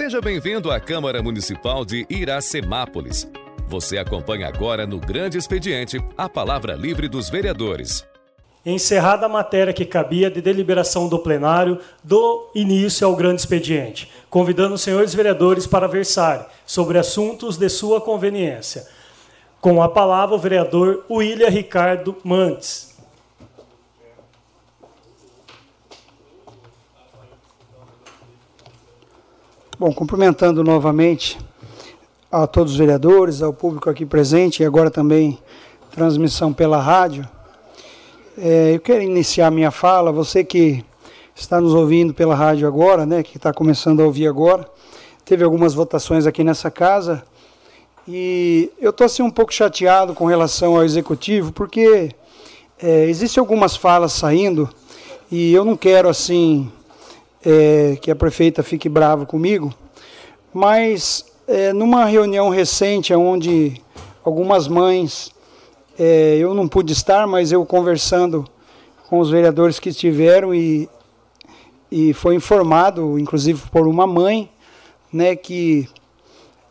Seja bem-vindo à Câmara Municipal de Iracemápolis. Você acompanha agora no Grande Expediente a palavra livre dos vereadores. Encerrada a matéria que cabia de deliberação do plenário, do início ao grande expediente, convidando os senhores vereadores para versar sobre assuntos de sua conveniência. Com a palavra, o vereador William Ricardo Mantes. Bom, cumprimentando novamente a todos os vereadores, ao público aqui presente e agora também transmissão pela rádio. É, eu quero iniciar minha fala, você que está nos ouvindo pela rádio agora, né, que está começando a ouvir agora, teve algumas votações aqui nessa casa e eu estou assim um pouco chateado com relação ao executivo, porque é, existem algumas falas saindo e eu não quero assim é, que a prefeita fique brava comigo, mas é, numa reunião recente onde algumas mães, é, eu não pude estar, mas eu conversando com os vereadores que estiveram e, e foi informado, inclusive por uma mãe, né, que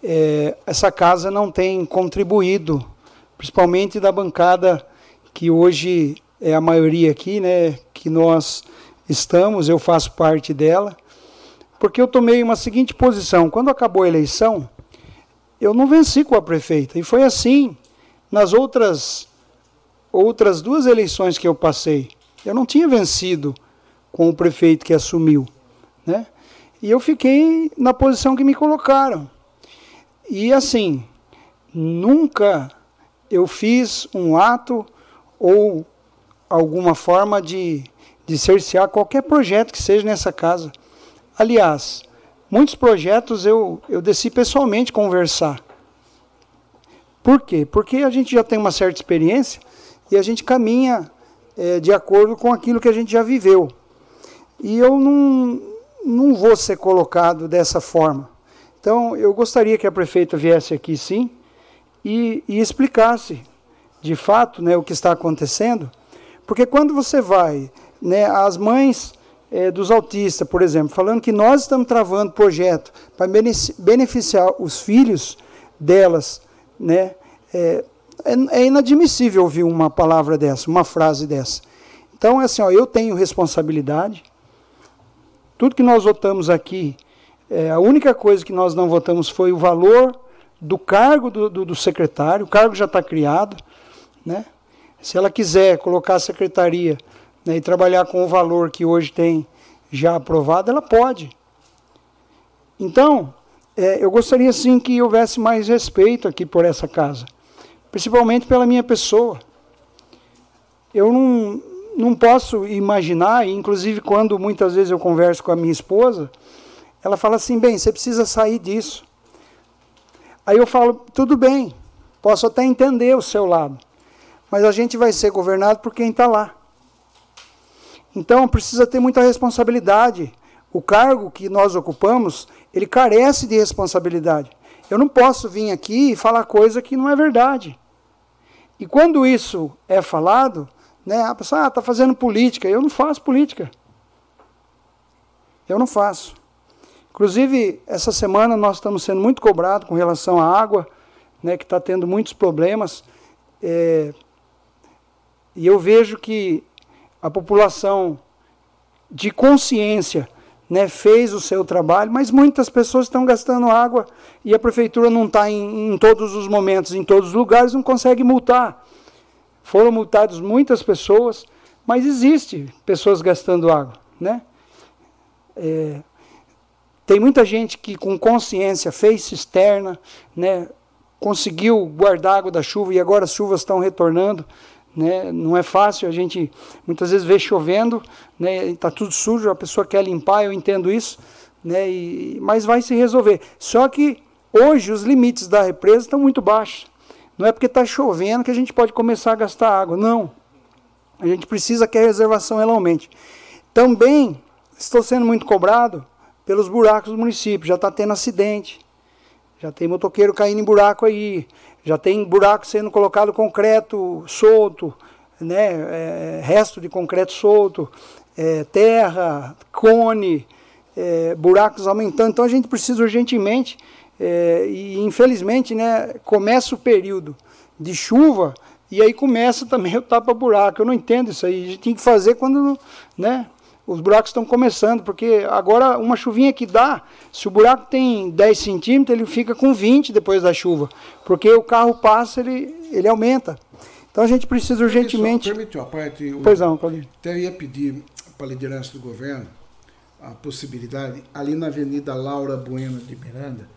é, essa casa não tem contribuído, principalmente da bancada que hoje é a maioria aqui, né, que nós estamos, eu faço parte dela, porque eu tomei uma seguinte posição: quando acabou a eleição, eu não venci com a prefeita, e foi assim nas outras outras duas eleições que eu passei. Eu não tinha vencido com o prefeito que assumiu, né? E eu fiquei na posição que me colocaram. E assim, nunca eu fiz um ato ou alguma forma de, de cercear qualquer projeto que seja nessa casa. Aliás, muitos projetos eu, eu desci pessoalmente conversar. Por quê? Porque a gente já tem uma certa experiência e a gente caminha é, de acordo com aquilo que a gente já viveu. E eu não, não vou ser colocado dessa forma. Então, eu gostaria que a prefeita viesse aqui, sim, e, e explicasse, de fato, né, o que está acontecendo, porque quando você vai, né, as mães é, dos autistas, por exemplo, falando que nós estamos travando projeto para beneficiar os filhos delas, né, é, é, é inadmissível ouvir uma palavra dessa, uma frase dessa. Então, é assim, ó, eu tenho responsabilidade, tudo que nós votamos aqui é, a única coisa que nós não votamos foi o valor do cargo do, do, do secretário, o cargo já está criado. Né? Se ela quiser colocar a secretaria né, e trabalhar com o valor que hoje tem já aprovado, ela pode. Então, é, eu gostaria sim que houvesse mais respeito aqui por essa casa, principalmente pela minha pessoa. Eu não, não posso imaginar, inclusive quando muitas vezes eu converso com a minha esposa, ela fala assim: bem, você precisa sair disso. Aí eu falo: tudo bem, posso até entender o seu lado, mas a gente vai ser governado por quem está lá. Então precisa ter muita responsabilidade. O cargo que nós ocupamos, ele carece de responsabilidade. Eu não posso vir aqui e falar coisa que não é verdade. E quando isso é falado, né, a pessoa está ah, fazendo política. Eu não faço política. Eu não faço. Inclusive, essa semana nós estamos sendo muito cobrados com relação à água, né, que está tendo muitos problemas. É, e eu vejo que a população de consciência né, fez o seu trabalho, mas muitas pessoas estão gastando água e a prefeitura não está em, em, todos os momentos, em todos os lugares, não consegue multar. Foram multadas muitas pessoas, mas existe pessoas gastando água. Né? É, tem muita gente que com consciência fez cisterna, né, conseguiu guardar água da chuva e agora as chuvas estão retornando. Né? Não é fácil, a gente muitas vezes vê chovendo, né, está tudo sujo, a pessoa quer limpar, eu entendo isso, né, e, mas vai se resolver. Só que hoje os limites da represa estão muito baixos. Não é porque está chovendo que a gente pode começar a gastar água, não. A gente precisa que a reservação ela aumente. Também estou sendo muito cobrado pelos buracos do município. Já está tendo acidente. Já tem motoqueiro caindo em buraco aí. Já tem buraco sendo colocado concreto solto, né? É, resto de concreto solto, é, terra, cone. é, buracos aumentando. Então a gente precisa urgentemente, é, e infelizmente, né, começa o período de chuva e aí começa também o tapa-buraco. Eu não entendo isso aí. A gente tem que fazer quando né, os buracos estão começando, porque agora uma chuvinha que dá, se o buraco tem 10 centímetros, ele fica com 20 depois da chuva, porque o carro passa, ele, ele aumenta. Então a gente precisa urgentemente. Permite uma parte. Pois não, Claudio. Até ia pedir para a liderança do governo a possibilidade, ali na Avenida Laura Bueno de Miranda,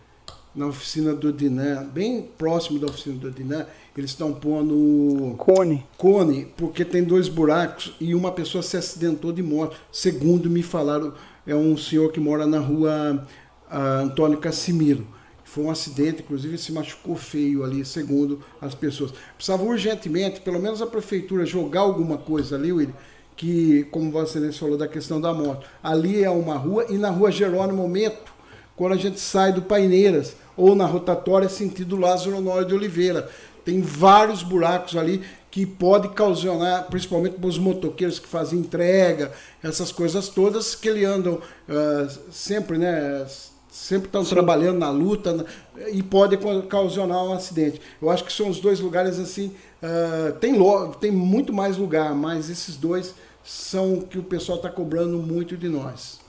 na oficina do Dinan, bem próximo da oficina do Dinan, eles estão pondo cone. Cone, porque tem dois buracos e uma pessoa se acidentou de moto. Segundo me falaram, é um senhor que mora na rua uh, Antônio Cassimiro. Foi um acidente, inclusive se machucou feio ali, segundo as pessoas. Precisava urgentemente, pelo menos a prefeitura, jogar alguma coisa ali, William, que, como você falou da questão da moto, ali é uma rua e na rua Jerônimo Meto, quando a gente sai do Paineiras, ou na rotatória sentido Lázaro Honório de Oliveira. Tem vários buracos ali que pode causar, principalmente para os motoqueiros que fazem entrega, essas coisas todas que ele andam uh, sempre, né? Sempre estão trabalhando na luta né, e pode causar um acidente. Eu acho que são os dois lugares assim. Uh, tem, tem muito mais lugar, mas esses dois são que o pessoal está cobrando muito de nós.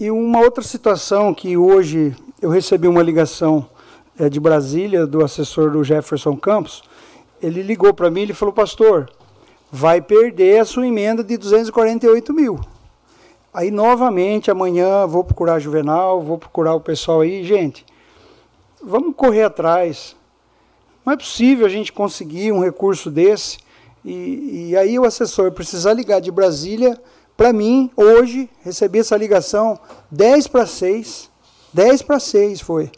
E uma outra situação que hoje eu recebi uma ligação é, de Brasília, do assessor do Jefferson Campos, ele ligou para mim e falou, pastor, vai perder a sua emenda de 248 mil. Aí, novamente, amanhã vou procurar a Juvenal, vou procurar o pessoal aí. Gente, vamos correr atrás. Não é possível a gente conseguir um recurso desse. E, e aí o assessor precisar ligar de Brasília para mim, hoje, recebi essa ligação 10 para 6, 10 para 6 foi,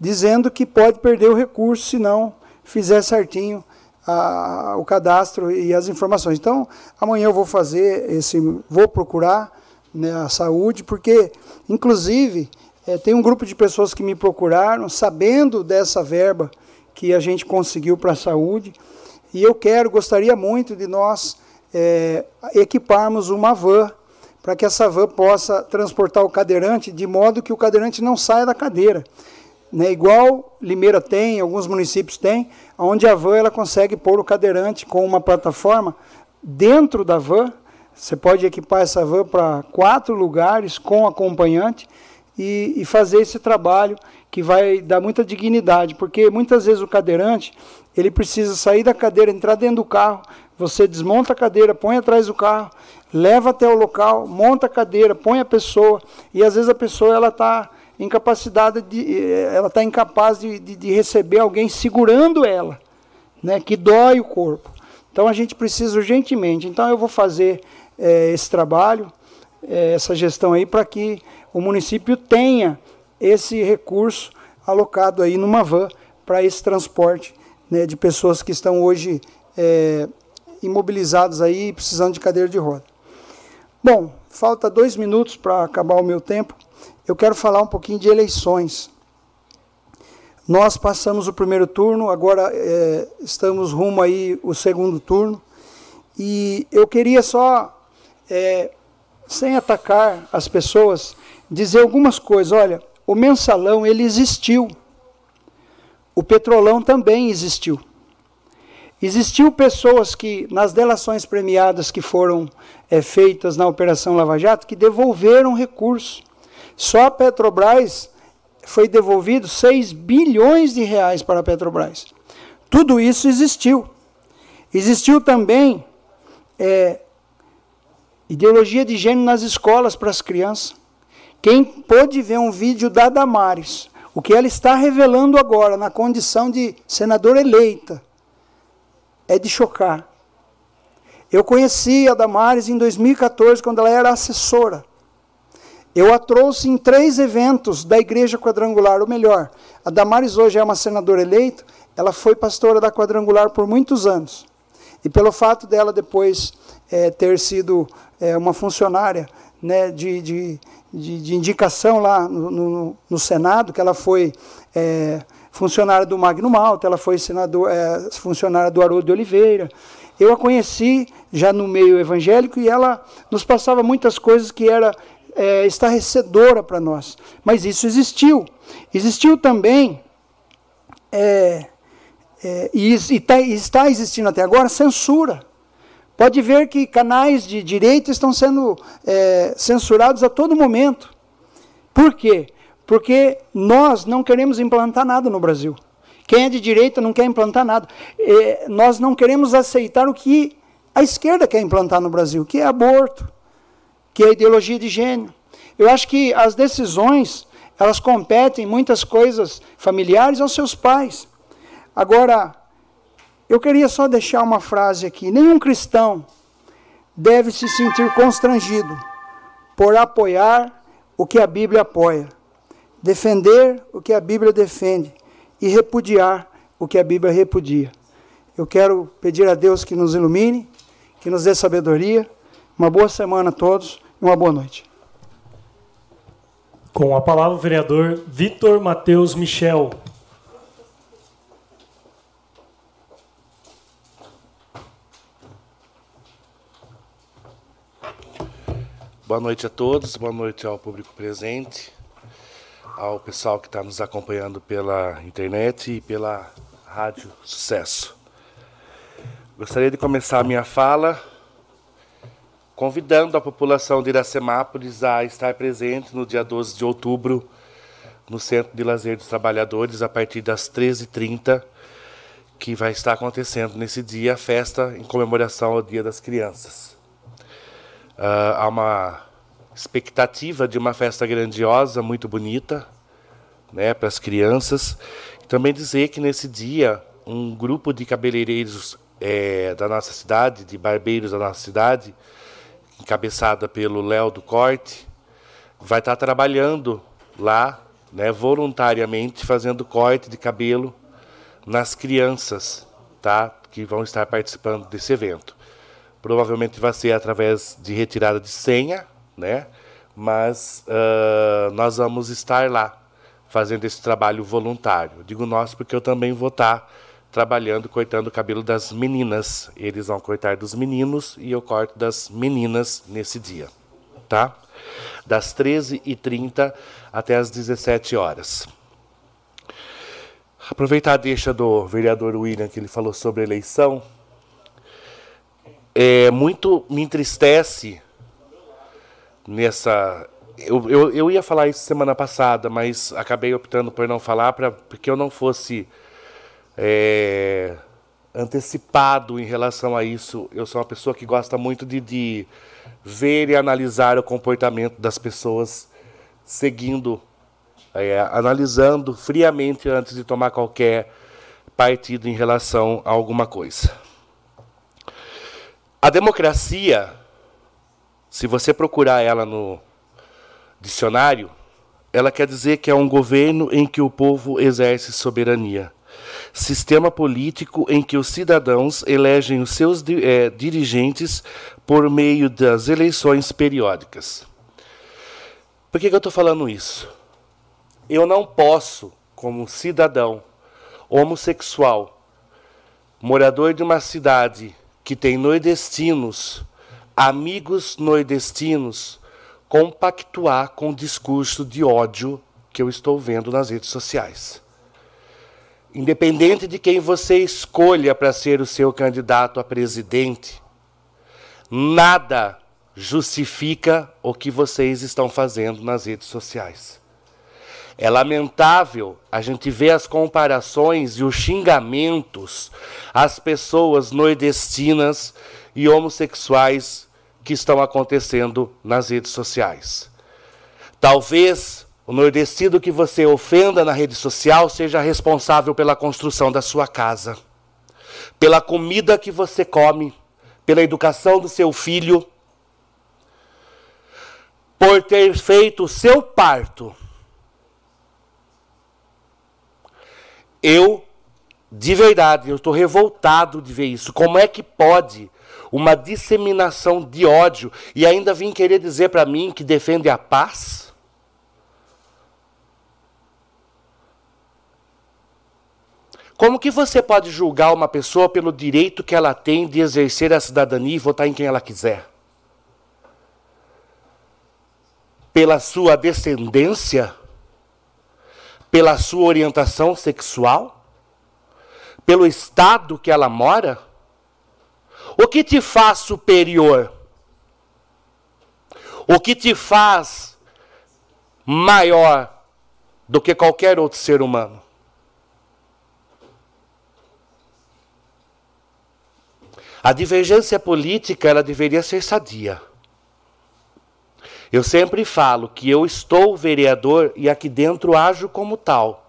dizendo que pode perder o recurso se não fizer certinho a, o cadastro e as informações. Então, amanhã eu vou fazer esse, vou procurar né, a saúde, porque, inclusive, é, tem um grupo de pessoas que me procuraram, sabendo dessa verba que a gente conseguiu para a saúde, e eu quero, gostaria muito de nós é, equiparmos uma van para que essa van possa transportar o cadeirante de modo que o cadeirante não saia da cadeira. Né, igual Limeira tem, alguns municípios têm, onde a van ela consegue pôr o cadeirante com uma plataforma dentro da van. Você pode equipar essa van para quatro lugares com acompanhante e, e, fazer esse trabalho que vai dar muita dignidade, porque muitas vezes o cadeirante ele precisa sair da cadeira, entrar dentro do carro, você desmonta a cadeira, põe atrás do carro, leva até o local, monta a cadeira, põe a pessoa, e às vezes a pessoa ela está incapacidade de, eh, ela está incapaz de, de, de, receber alguém segurando ela, né, que dói o corpo. Então a gente precisa urgentemente. Então eu vou fazer é, esse trabalho, é, essa gestão aí, para que o município tenha esse recurso alocado aí numa van para esse transporte né, de pessoas que estão hoje é, imobilizados aí, precisando de cadeira de roda. Bom, falta dois minutos para acabar o meu tempo. Eu quero falar um pouquinho de eleições. Nós passamos o primeiro turno, agora é, estamos rumo aí o segundo turno. E eu queria só, é, sem atacar as pessoas, dizer algumas coisas. Olha, o mensalão ele existiu. O petrolão também existiu. Existiu pessoas que, nas delações premiadas que foram é, feitas na Operação Lava Jato, que devolveram recursos. Só a Petrobras foi devolvido 6 bilhões de reais para a Petrobras. Tudo isso existiu. Existiu também é, ideologia de gênero nas escolas para as crianças. Quem pôde ver um vídeo da Damares, o que ela está revelando agora, na condição de senadora eleita, é de chocar. Eu conheci a Damares em 2014, quando ela era assessora. Eu a trouxe em três eventos da Igreja Quadrangular, ou melhor, a Damares hoje é uma senadora eleita, ela foi pastora da Quadrangular por muitos anos. E pelo fato dela depois é, ter sido é, uma funcionária né, de, de, de, de, indicação lá no, no, no, Senado, que ela foi é, funcionária do Magno Malta, ela foi senador, é, funcionária do Haroldo de Oliveira. Eu a conheci já no meio evangélico e ela nos passava muitas coisas que era é, estarrecedora para nós. Mas isso existiu. Existiu também, é, é, e, e tá, está existindo até agora, censura. Pode ver que canais de direita estão sendo é, censurados a todo momento. Por quê? Porque nós não queremos implantar nada no Brasil. Quem é de direita não quer implantar nada. É, nós não queremos aceitar o que a esquerda quer implantar no Brasil, que é aborto, que é ideologia de gênero. Eu acho que as decisões, elas competem muitas coisas familiares aos seus pais. Agora, eu queria só deixar uma frase aqui. Nenhum cristão deve se sentir constrangido por apoiar o que a Bíblia apoia, defender o que a Bíblia defende e repudiar o que a Bíblia repudia. Eu quero pedir a Deus que nos ilumine, que nos dê sabedoria. Uma boa semana a todos e uma boa noite. Com a palavra o vereador Vitor Matheus Michel. Boa noite a todos, boa noite ao público presente, ao pessoal que está nos acompanhando pela internet e pela Rádio Sucesso. Gostaria de começar a minha fala convidando a população de Iracemápolis a estar presente no dia 12 de outubro no Centro de Lazer dos Trabalhadores a partir das 13h30, que vai estar acontecendo nesse dia a festa em comemoração ao Dia das Crianças. Uh, há uma expectativa de uma festa grandiosa, muito bonita, né, para as crianças. Também dizer que nesse dia um grupo de cabeleireiros é, da nossa cidade, de barbeiros da nossa cidade, encabeçada pelo Léo do Corte, vai estar trabalhando lá, né, voluntariamente, fazendo corte de cabelo nas crianças, tá, que vão estar participando desse evento. Provavelmente vai ser através de retirada de senha, né? Mas uh, nós vamos estar lá fazendo esse trabalho voluntário. Digo nós porque eu também vou estar trabalhando, cortando o cabelo das meninas. Eles vão cortar dos meninos e eu corto das meninas nesse dia, tá? Das 13h30 até as 17 horas. Aproveitar a deixa do vereador William, que ele falou sobre eleição é, muito me entristece nessa. Eu, eu, eu ia falar isso semana passada, mas acabei optando por não falar para porque eu não fosse é, antecipado em relação a isso. Eu sou uma pessoa que gosta muito de, de ver e analisar o comportamento das pessoas seguindo, é, analisando friamente antes de tomar qualquer partido em relação a alguma coisa. A democracia, se você procurar ela no dicionário, ela quer dizer que é um governo em que o povo exerce soberania. Sistema político em que os cidadãos elegem os seus é, dirigentes por meio das eleições periódicas. Por que, que eu estou falando isso? Eu não posso, como cidadão homossexual, morador de uma cidade que tem nordestinos, amigos nordestinos, compactuar com o discurso de ódio que eu estou vendo nas redes sociais. Independente de quem você escolha para ser o seu candidato a presidente, nada justifica o que vocês estão fazendo nas redes sociais. É lamentável a gente ver as comparações e os xingamentos às pessoas nordestinas e homossexuais que estão acontecendo nas redes sociais. Talvez o nordestino que você ofenda na rede social seja responsável pela construção da sua casa, pela comida que você come, pela educação do seu filho, por ter feito o seu parto Eu, de verdade, eu estou revoltado de ver isso. Como é que pode uma disseminação de ódio e ainda vir querer dizer para mim que defende a paz? Como que você pode julgar uma pessoa pelo direito que ela tem de exercer a cidadania e votar em quem ela quiser? pela sua descendência, pela sua orientação sexual, pelo estado que ela mora? O que te faz superior? O que te faz maior do que qualquer outro ser humano? A divergência política ela deveria ser sadia. Eu sempre falo que eu estou vereador e aqui dentro ajo como tal.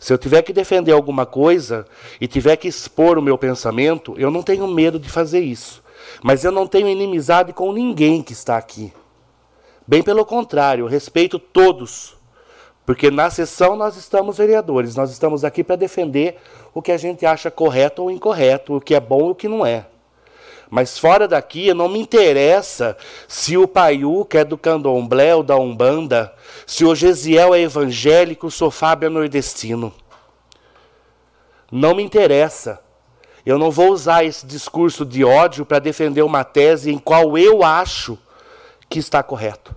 Se eu tiver que defender alguma coisa e tiver que expor o meu pensamento, eu não tenho medo de fazer isso. Mas eu não tenho inimizade com ninguém que está aqui. Bem pelo contrário, eu respeito todos. Porque na sessão nós estamos vereadores, nós estamos aqui para defender o que a gente acha correto ou incorreto, o que é bom e o que não é. Mas fora daqui, não me interessa se o Paiu que é do candomblé ou da Umbanda, se o Gesiel é evangélico, se o Fábio é nordestino. Não me interessa. Eu não vou usar esse discurso de ódio para defender uma tese em qual eu acho que está correto.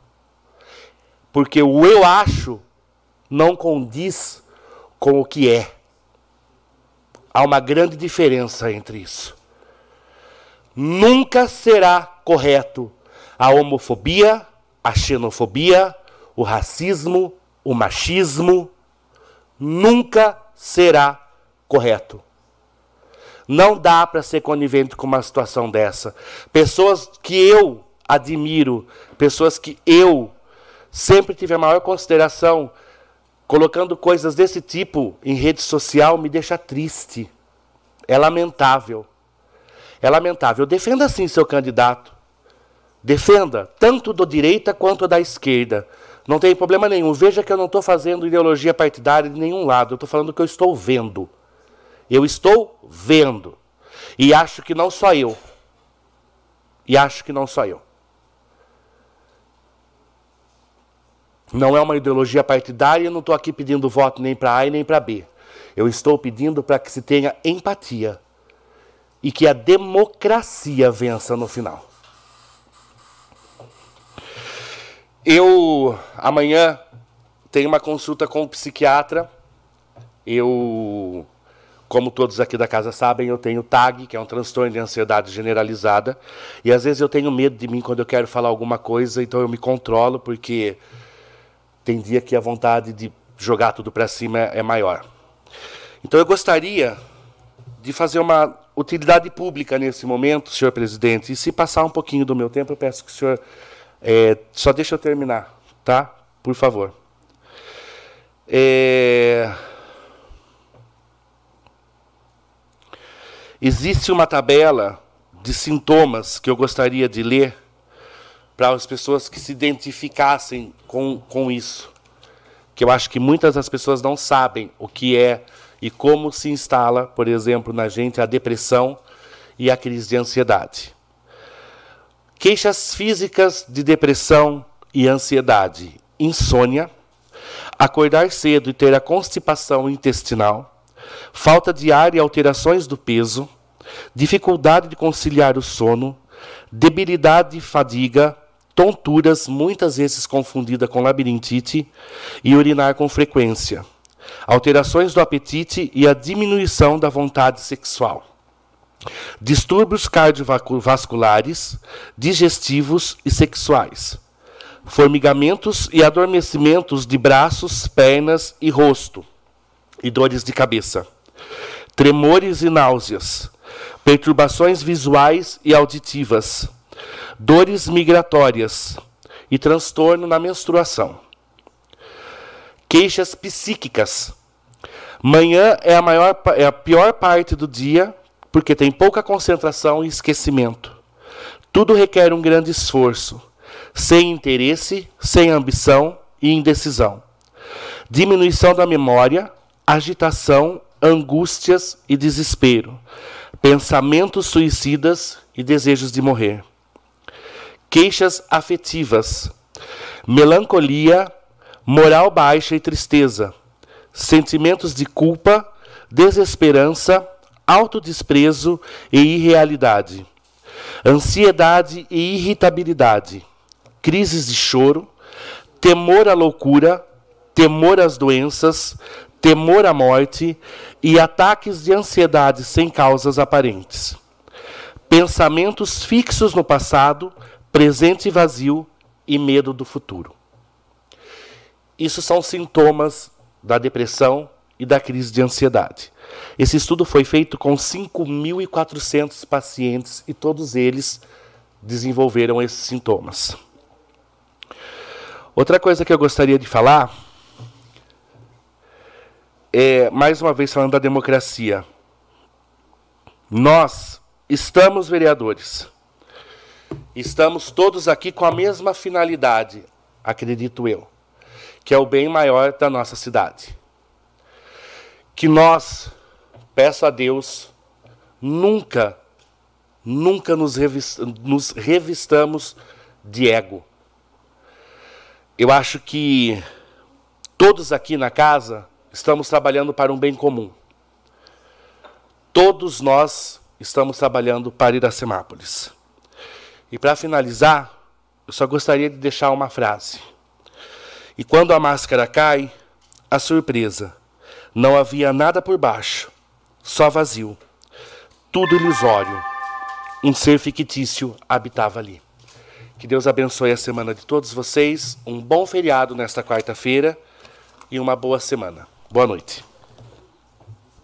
Porque o eu acho não condiz com o que é. Há uma grande diferença entre isso. Nunca será correto a homofobia, a xenofobia, o racismo, o machismo. Nunca será correto. Não dá para ser conivente com uma situação dessa. Pessoas que eu admiro, pessoas que eu sempre tive a maior consideração, colocando coisas desse tipo em rede social me deixa triste. É lamentável. É lamentável. Defenda sim seu candidato. Defenda, tanto do direita quanto da esquerda. Não tem problema nenhum. Veja que eu não estou fazendo ideologia partidária de nenhum lado. Eu estou falando que eu estou vendo. Eu estou vendo. E acho que não só eu. E acho que não só eu. Não é uma ideologia partidária, eu não estou aqui pedindo voto nem para A e nem para B. Eu estou pedindo para que se tenha empatia e que a democracia vença no final. Eu amanhã tenho uma consulta com o psiquiatra. Eu, como todos aqui da casa sabem, eu tenho TAG, que é um transtorno de ansiedade generalizada, e às vezes eu tenho medo de mim quando eu quero falar alguma coisa, então eu me controlo porque tem dia que a vontade de jogar tudo para cima é maior. Então eu gostaria de fazer uma utilidade pública nesse momento, senhor presidente, e se passar um pouquinho do meu tempo, eu peço que o senhor é, só deixe eu terminar, tá? Por favor. É... Existe uma tabela de sintomas que eu gostaria de ler para as pessoas que se identificassem com, com isso. Que eu acho que muitas das pessoas não sabem o que é e como se instala, por exemplo, na gente a depressão e a crise de ansiedade. Queixas físicas de depressão e ansiedade: insônia, acordar cedo e ter a constipação intestinal, falta de ar e alterações do peso, dificuldade de conciliar o sono, debilidade e fadiga, tonturas, muitas vezes confundida com labirintite, e urinar com frequência, alterações do apetite e a diminuição da vontade sexual, distúrbios cardiovasculares, digestivos e sexuais, formigamentos e adormecimentos de braços, pernas e rosto, e dores de cabeça, tremores e náuseas, perturbações visuais e auditivas. Dores migratórias. E transtorno na menstruação. Queixas psíquicas. Manhã é a, maior, é a pior parte do dia porque tem pouca concentração e esquecimento. Tudo requer um grande esforço, sem interesse, sem ambição e indecisão. Diminuição da memória, agitação, angústias e desespero, pensamentos suicidas e desejos de morrer queixas afetivas, melancolia, moral baixa e tristeza, sentimentos de culpa, desesperança, autodesprezo e irrealidade, ansiedade e irritabilidade, crises de choro, temor à loucura, temor às doenças, temor à morte e ataques de ansiedade sem causas aparentes. Pensamentos fixos no passado, presente vazio e medo do futuro. Isso são sintomas da depressão e da crise de ansiedade. Esse estudo foi feito com 5.400 pacientes e todos eles desenvolveram esses sintomas. Outra coisa que eu gostaria de falar é, mais uma vez falando da democracia. Nós estamos vereadores. Estamos todos aqui com a mesma finalidade, acredito eu, que é o bem maior da nossa cidade. Que nós, peço a Deus, nunca, nunca nos, nos revistamos de ego. Eu acho que todos aqui na casa estamos trabalhando para um bem comum. Todos nós estamos trabalhando para Iracemápolis. E para finalizar, eu só gostaria de deixar uma frase. E quando a máscara cai, a surpresa. Não havia nada por baixo, só vazio. Tudo ilusório. Um ser fictício habitava ali. Que Deus abençoe a semana de todos vocês. Um bom feriado nesta quarta-feira e uma boa semana. Boa noite.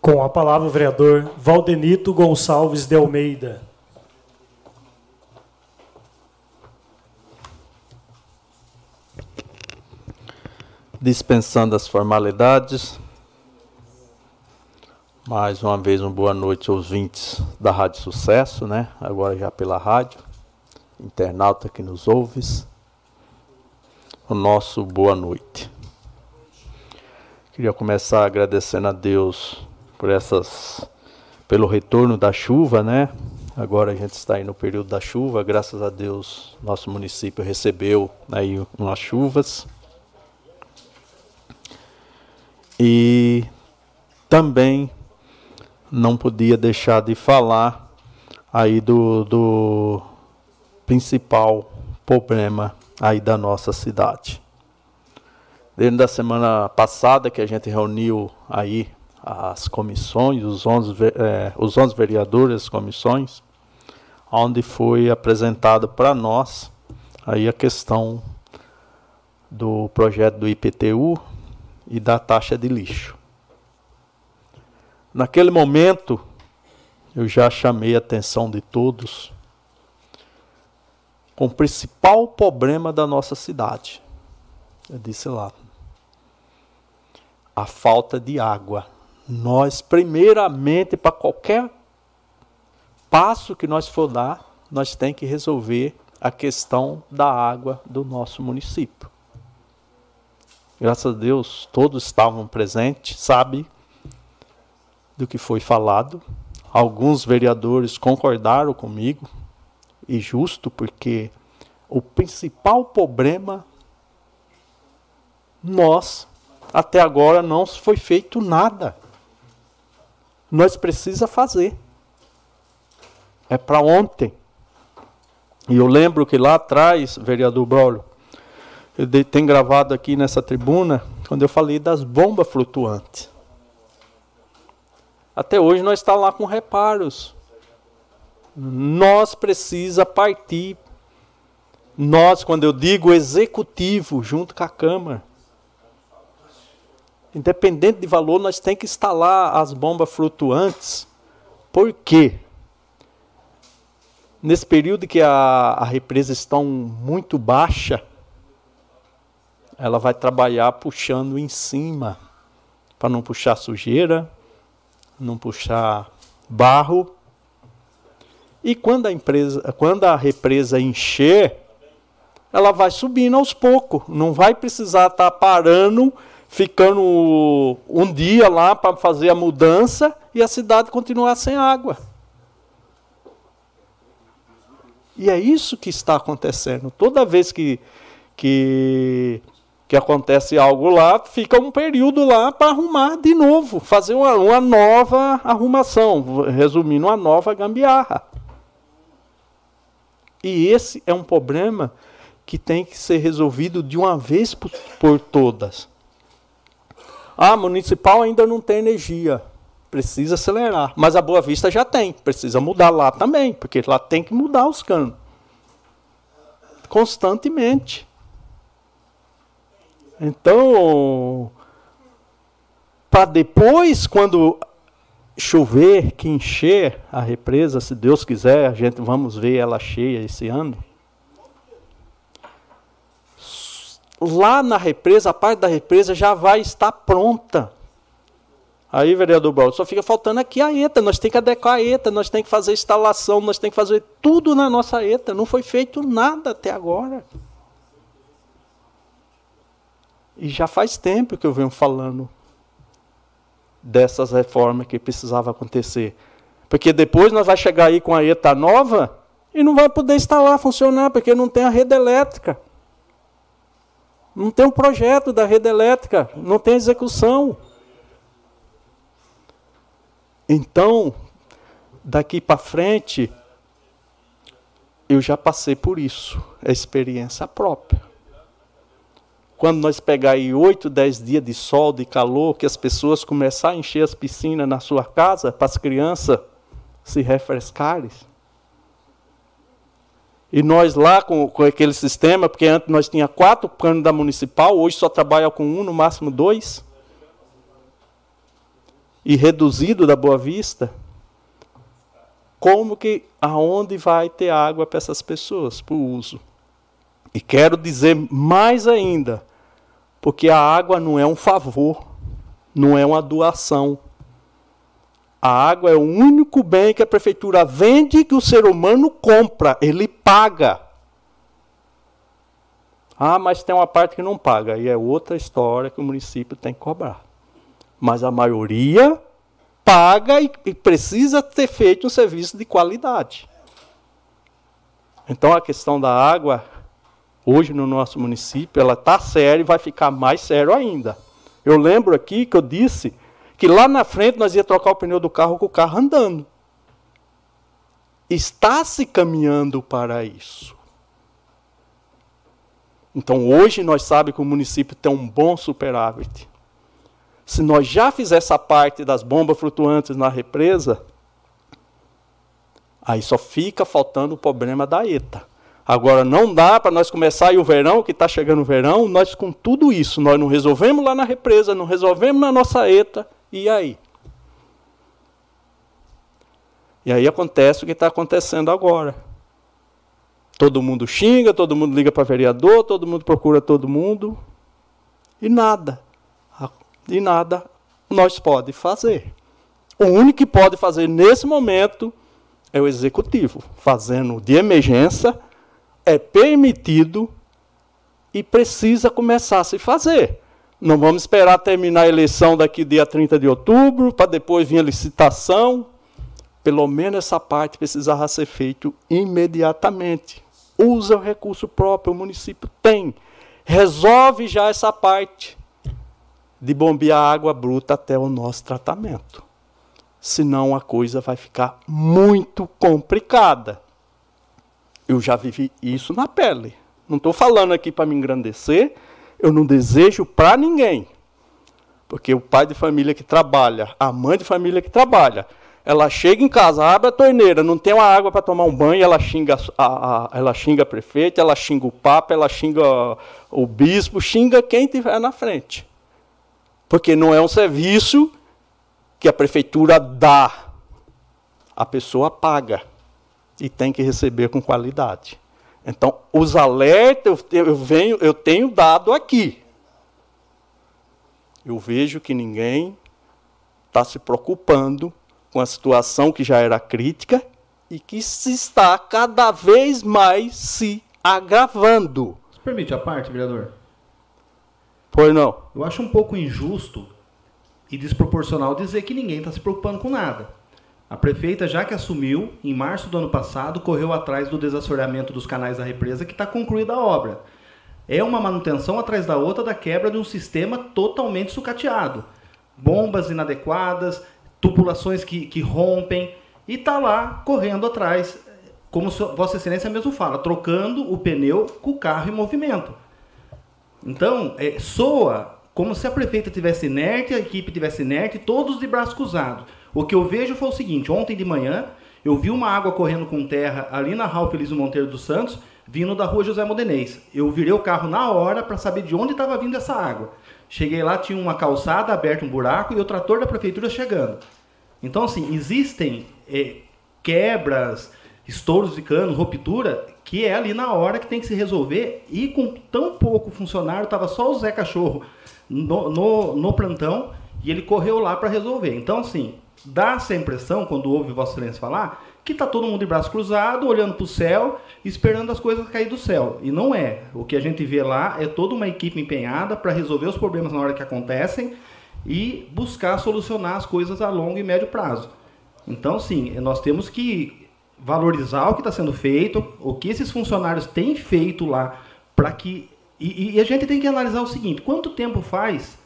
Com a palavra o vereador Valdenito Gonçalves de Almeida. Dispensando as formalidades, mais uma vez uma boa noite aos ouvintes da Rádio Sucesso, né? Agora já pela rádio, internauta que nos ouves. O nosso boa noite. Queria começar agradecendo a Deus por essas pelo retorno da chuva, né? Agora a gente está aí no período da chuva, graças a Deus, nosso município recebeu aí umas chuvas. E também não podia deixar de falar aí do, do principal problema aí da nossa cidade. Dentro da semana passada que a gente reuniu aí as comissões, os 11, é, os 11 vereadores, as comissões, onde foi apresentado para nós aí a questão do projeto do IPTU e da taxa de lixo. Naquele momento, eu já chamei a atenção de todos com o principal problema da nossa cidade. Eu disse lá, a falta de água. Nós, primeiramente, para qualquer passo que nós for dar, nós tem que resolver a questão da água do nosso município. Graças a Deus, todos estavam presentes, sabe do que foi falado. Alguns vereadores concordaram comigo, e justo, porque o principal problema nós até agora não foi feito nada. Nós precisa fazer. É para ontem. E eu lembro que lá atrás, vereador Braulio, eu tenho gravado aqui nessa tribuna, quando eu falei das bombas flutuantes. Até hoje nós estamos lá com reparos. Nós precisa partir. Nós, quando eu digo executivo, junto com a Câmara, independente de valor, nós temos que instalar as bombas flutuantes. Por quê? Nesse período que a, a represa está muito baixa, ela vai trabalhar puxando em cima, para não puxar sujeira, não puxar barro. E quando a, empresa, quando a represa encher, ela vai subindo aos poucos, não vai precisar estar tá parando ficando um dia lá para fazer a mudança e a cidade continuar sem água. E é isso que está acontecendo. Toda vez que, que, que acontece algo lá, fica um período lá para arrumar de novo, fazer uma, uma nova arrumação, resumindo, uma nova gambiarra. E esse é um problema que tem que ser resolvido de uma vez por, por todas. Ah, municipal ainda não tem energia. Precisa acelerar. Mas a Boa Vista já tem. Precisa mudar lá também, porque lá tem que mudar os canos. Constantemente. Então, para depois, quando chover, que encher a represa, se Deus quiser, a gente vamos ver ela cheia esse ano. Lá na represa, a parte da represa já vai estar pronta. Aí, vereador Baldo, só fica faltando aqui a ETA. Nós temos que adequar a ETA, nós temos que fazer instalação, nós temos que fazer tudo na nossa ETA. Não foi feito nada até agora. E já faz tempo que eu venho falando dessas reformas que precisava acontecer. Porque depois nós vai chegar aí com a ETA nova e não vai poder instalar, funcionar, porque não tem a rede elétrica. Não tem um projeto da rede elétrica, não tem execução. Então, daqui para frente, eu já passei por isso, é experiência própria. Quando nós pegar aí 8, 10 dias de sol, de calor, que as pessoas começarem a encher as piscinas na sua casa, para as crianças se refrescarem. E nós lá com, com aquele sistema, porque antes nós tinha quatro canos da municipal, hoje só trabalha com um, no máximo dois. E reduzido da Boa Vista. Como que, aonde vai ter água para essas pessoas, para o uso? E quero dizer mais ainda, porque a água não é um favor, não é uma doação. A água é o único bem que a prefeitura vende que o ser humano compra, ele paga. Ah, mas tem uma parte que não paga, aí é outra história que o município tem que cobrar. Mas a maioria paga e, e precisa ter feito um serviço de qualidade. Então a questão da água hoje no nosso município, ela está séria e vai ficar mais sério ainda. Eu lembro aqui que eu disse que lá na frente nós ia trocar o pneu do carro com o carro andando. Está se caminhando para isso. Então hoje nós sabemos que o município tem um bom superávit. Se nós já fizermos essa parte das bombas flutuantes na represa, aí só fica faltando o problema da ETA. Agora, não dá para nós começar aí o verão, que está chegando o verão, nós com tudo isso, nós não resolvemos lá na represa, não resolvemos na nossa ETA, e aí? E aí acontece o que está acontecendo agora. Todo mundo xinga, todo mundo liga para vereador, todo mundo procura todo mundo, e nada. E nada nós pode fazer. O único que pode fazer nesse momento é o executivo, fazendo de emergência é permitido e precisa começar a se fazer. Não vamos esperar terminar a eleição daqui dia 30 de outubro, para depois vir a licitação. Pelo menos essa parte precisava ser feita imediatamente. Usa o recurso próprio, o município tem. Resolve já essa parte de bombear água bruta até o nosso tratamento. Senão a coisa vai ficar muito complicada. Eu já vivi isso na pele. Não estou falando aqui para me engrandecer, eu não desejo para ninguém. Porque o pai de família que trabalha, a mãe de família que trabalha, ela chega em casa, abre a torneira, não tem uma água para tomar um banho, ela xinga a, a, ela xinga a prefeita, ela xinga o papa, ela xinga o bispo, xinga quem tiver na frente. Porque não é um serviço que a prefeitura dá, a pessoa paga e tem que receber com qualidade. Então, os alertas eu, eu, venho, eu tenho dado aqui. Eu vejo que ninguém está se preocupando com a situação que já era crítica e que se está cada vez mais se agravando. Você permite a parte, vereador? Pois não. Eu acho um pouco injusto e desproporcional dizer que ninguém está se preocupando com nada. A prefeita, já que assumiu, em março do ano passado, correu atrás do desassoreamento dos canais da represa, que está concluída a obra. É uma manutenção atrás da outra da quebra de um sistema totalmente sucateado. Bombas inadequadas, tubulações que, que rompem, e está lá correndo atrás. como Vossa Excelência mesmo fala, trocando o pneu com o carro em movimento. Então, é, soa como se a prefeita tivesse inerte, a equipe tivesse inerte, todos de braços cruzados. O que eu vejo foi o seguinte: ontem de manhã eu vi uma água correndo com terra ali na Rua Feliz Monteiro dos Santos, vindo da rua José Modenês. Eu virei o carro na hora para saber de onde estava vindo essa água. Cheguei lá, tinha uma calçada aberta, um buraco e o trator da prefeitura chegando. Então, assim, existem é, quebras, estouros de cano, ruptura, que é ali na hora que tem que se resolver. E com tão pouco funcionário, estava só o Zé Cachorro no, no, no plantão e ele correu lá para resolver. Então, assim, dá essa impressão, quando ouve Vossa Excelência falar, que está todo mundo de braço cruzado, olhando para o céu, esperando as coisas cair do céu. E não é. O que a gente vê lá é toda uma equipe empenhada para resolver os problemas na hora que acontecem e buscar solucionar as coisas a longo e médio prazo. Então, sim, nós temos que valorizar o que está sendo feito, o que esses funcionários têm feito lá, para que. E, e, a gente tem que analisar o seguinte: quanto tempo faz?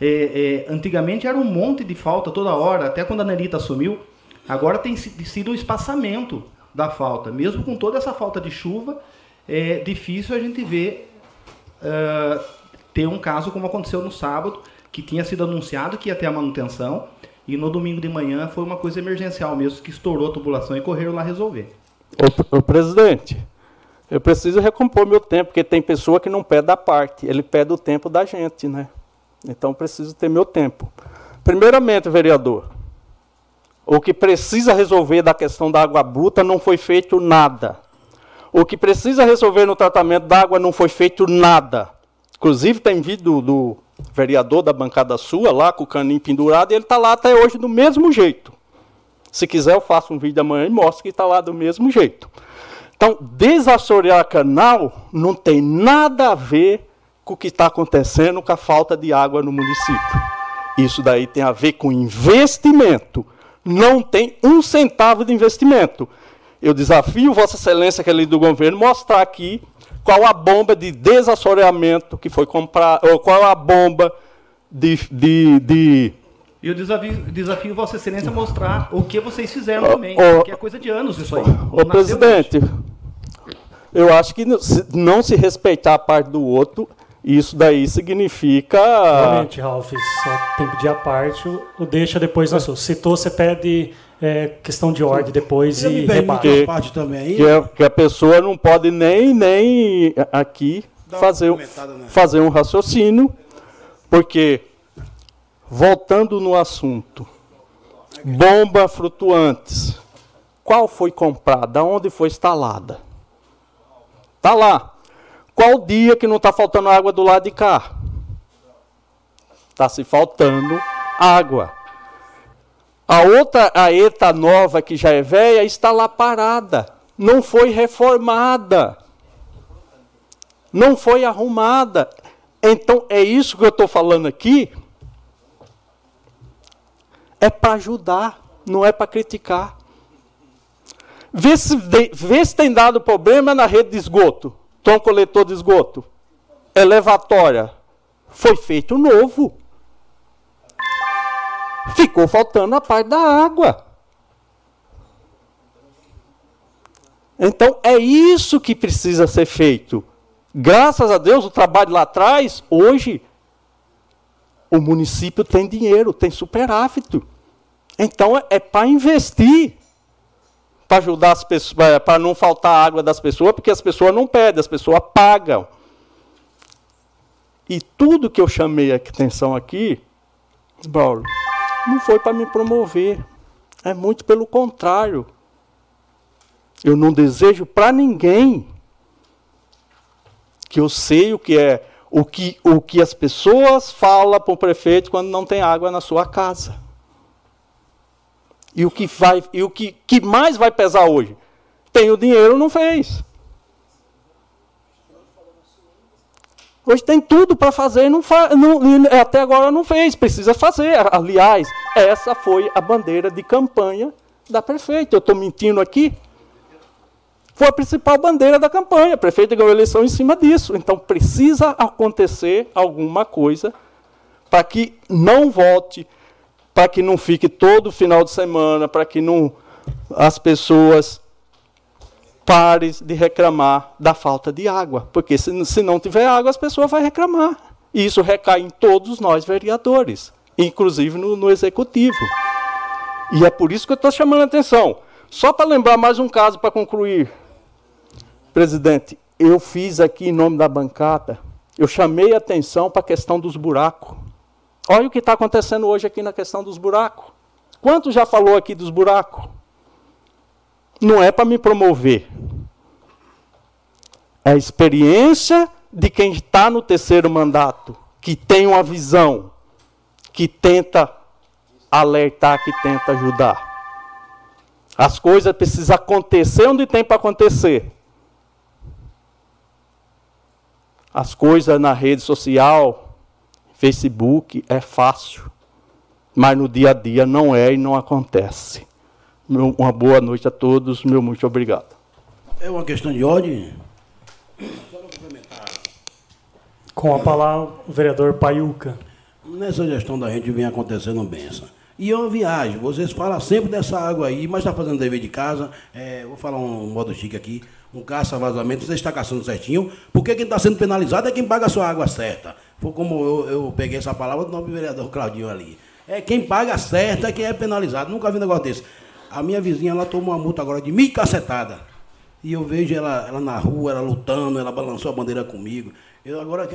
É, é, antigamente era um monte de falta toda hora, até quando a Nelita assumiu. Agora tem sido o espaçamento da falta. Mesmo com toda essa falta de chuva, é difícil a gente ver ter um caso como aconteceu no sábado, que tinha sido anunciado que ia ter a manutenção, e no domingo de manhã foi uma coisa emergencial mesmo, que estourou a tubulação e correram lá resolver. O presidente, eu preciso recompor meu tempo, porque tem pessoa que não pede a parte, ele pede o tempo da gente, né? Então preciso ter meu tempo. Primeiramente, vereador, o que precisa resolver da questão da água bruta não foi feito nada. O que precisa resolver no tratamento da água não foi feito nada. Inclusive, tem vídeo do vereador da bancada sua, lá com o caninho pendurado, e ele está lá até hoje do mesmo jeito. Se quiser, eu faço um vídeo amanhã e mostro que está lá do mesmo jeito. Então, desassorear canal não tem nada a ver o que está acontecendo com a falta de água no município. Isso daí tem a ver com investimento. Não tem um centavo de investimento. Eu desafio Vossa Excelência, que é líder do governo, mostrar aqui qual a bomba de desassoreamento que foi comprada, ou qual a bomba de. de, de e eu desafio, desafio Vossa Excelência a mostrar o que vocês fizeram também, oh, que é coisa de anos isso aí. Ô, presidente, hoje. eu acho que não se respeitar a parte do outro, isso daí significa. Realmente, Ralf, só tem que pedir a parte, o deixa depois na sua. Citou, você pede é, questão de ordem depois e rebate. parte também. Que, é, que a pessoa não pode nem, nem aqui fazer, né? fazer um raciocínio, porque, voltando no assunto, bomba flutuantes, qual foi comprada? Onde foi instalada? Está lá. Qual dia que não está faltando água do lado de cá? Está se faltando água. A outra aeta nova, que já é velha, está lá parada. Não foi reformada. Não foi arrumada. Então, é isso que eu estou falando aqui. É para ajudar, não é para criticar. Vê se, vê se tem dado problema na rede de esgoto, tom coletor de esgoto, elevatória. Foi feito novo ficou faltando a parte da água. Então é isso que precisa ser feito. Graças a Deus, o trabalho lá atrás, hoje, o município tem dinheiro, tem superávit. Então é, é para investir, para ajudar as pessoas, para não faltar água das pessoas, porque as pessoas não pedem, as pessoas pagam. E tudo que eu chamei a atenção aqui, Paulo, não foi para me promover. É muito pelo contrário. Eu não desejo para ninguém que eu sei o que é o que, o que as pessoas falam para o prefeito quando não tem água na sua casa. E o que vai e o que, que mais vai pesar hoje? Tem o dinheiro, não fez. Hoje tem tudo para fazer, não fa não, até agora não fez, precisa fazer. Aliás, essa foi a bandeira de campanha da prefeita. Eu estou mentindo aqui? Foi a principal bandeira da campanha. A prefeita ganhou a eleição em cima disso. Então precisa acontecer alguma coisa para que não volte, para que não fique todo final de semana, para que não as pessoas pare de reclamar da falta de água, porque se, se não tiver água, as pessoas vão reclamar. E isso recai em todos nós vereadores, inclusive no, no executivo. E é por isso que eu estou chamando a atenção. Só para lembrar mais um caso para concluir. Presidente, eu fiz aqui em nome da bancada, eu chamei a atenção para a questão dos buracos. Olha o que está acontecendo hoje aqui na questão dos buracos. Quanto já falou aqui dos buracos? Não é para me promover. É a experiência de quem está no terceiro mandato, que tem uma visão, que tenta alertar, que tenta ajudar. As coisas precisam acontecer onde tem para acontecer. As coisas na rede social, Facebook, é fácil. Mas no dia a dia não é e não acontece. Uma boa noite a todos, meu muito obrigado. É uma questão de ordem? Com a palavra, o vereador Paiuca. Nessa gestão da gente vem acontecendo benção. E é uma viagem, vocês falam sempre dessa água aí, mas está fazendo dever de casa. É, vou falar um modo chique aqui. Um caça vazamento, você está caçando certinho, porque quem está sendo penalizado é quem paga a sua água certa. Foi como eu, eu peguei essa palavra do novo vereador Claudinho ali. É quem paga certo é quem é penalizado. Nunca vi um negócio desse. A minha vizinha, ela tomou uma multa agora de mil cacetada. E eu vejo ela, ela na rua, ela lutando, ela balançou a bandeira comigo. Eu agora,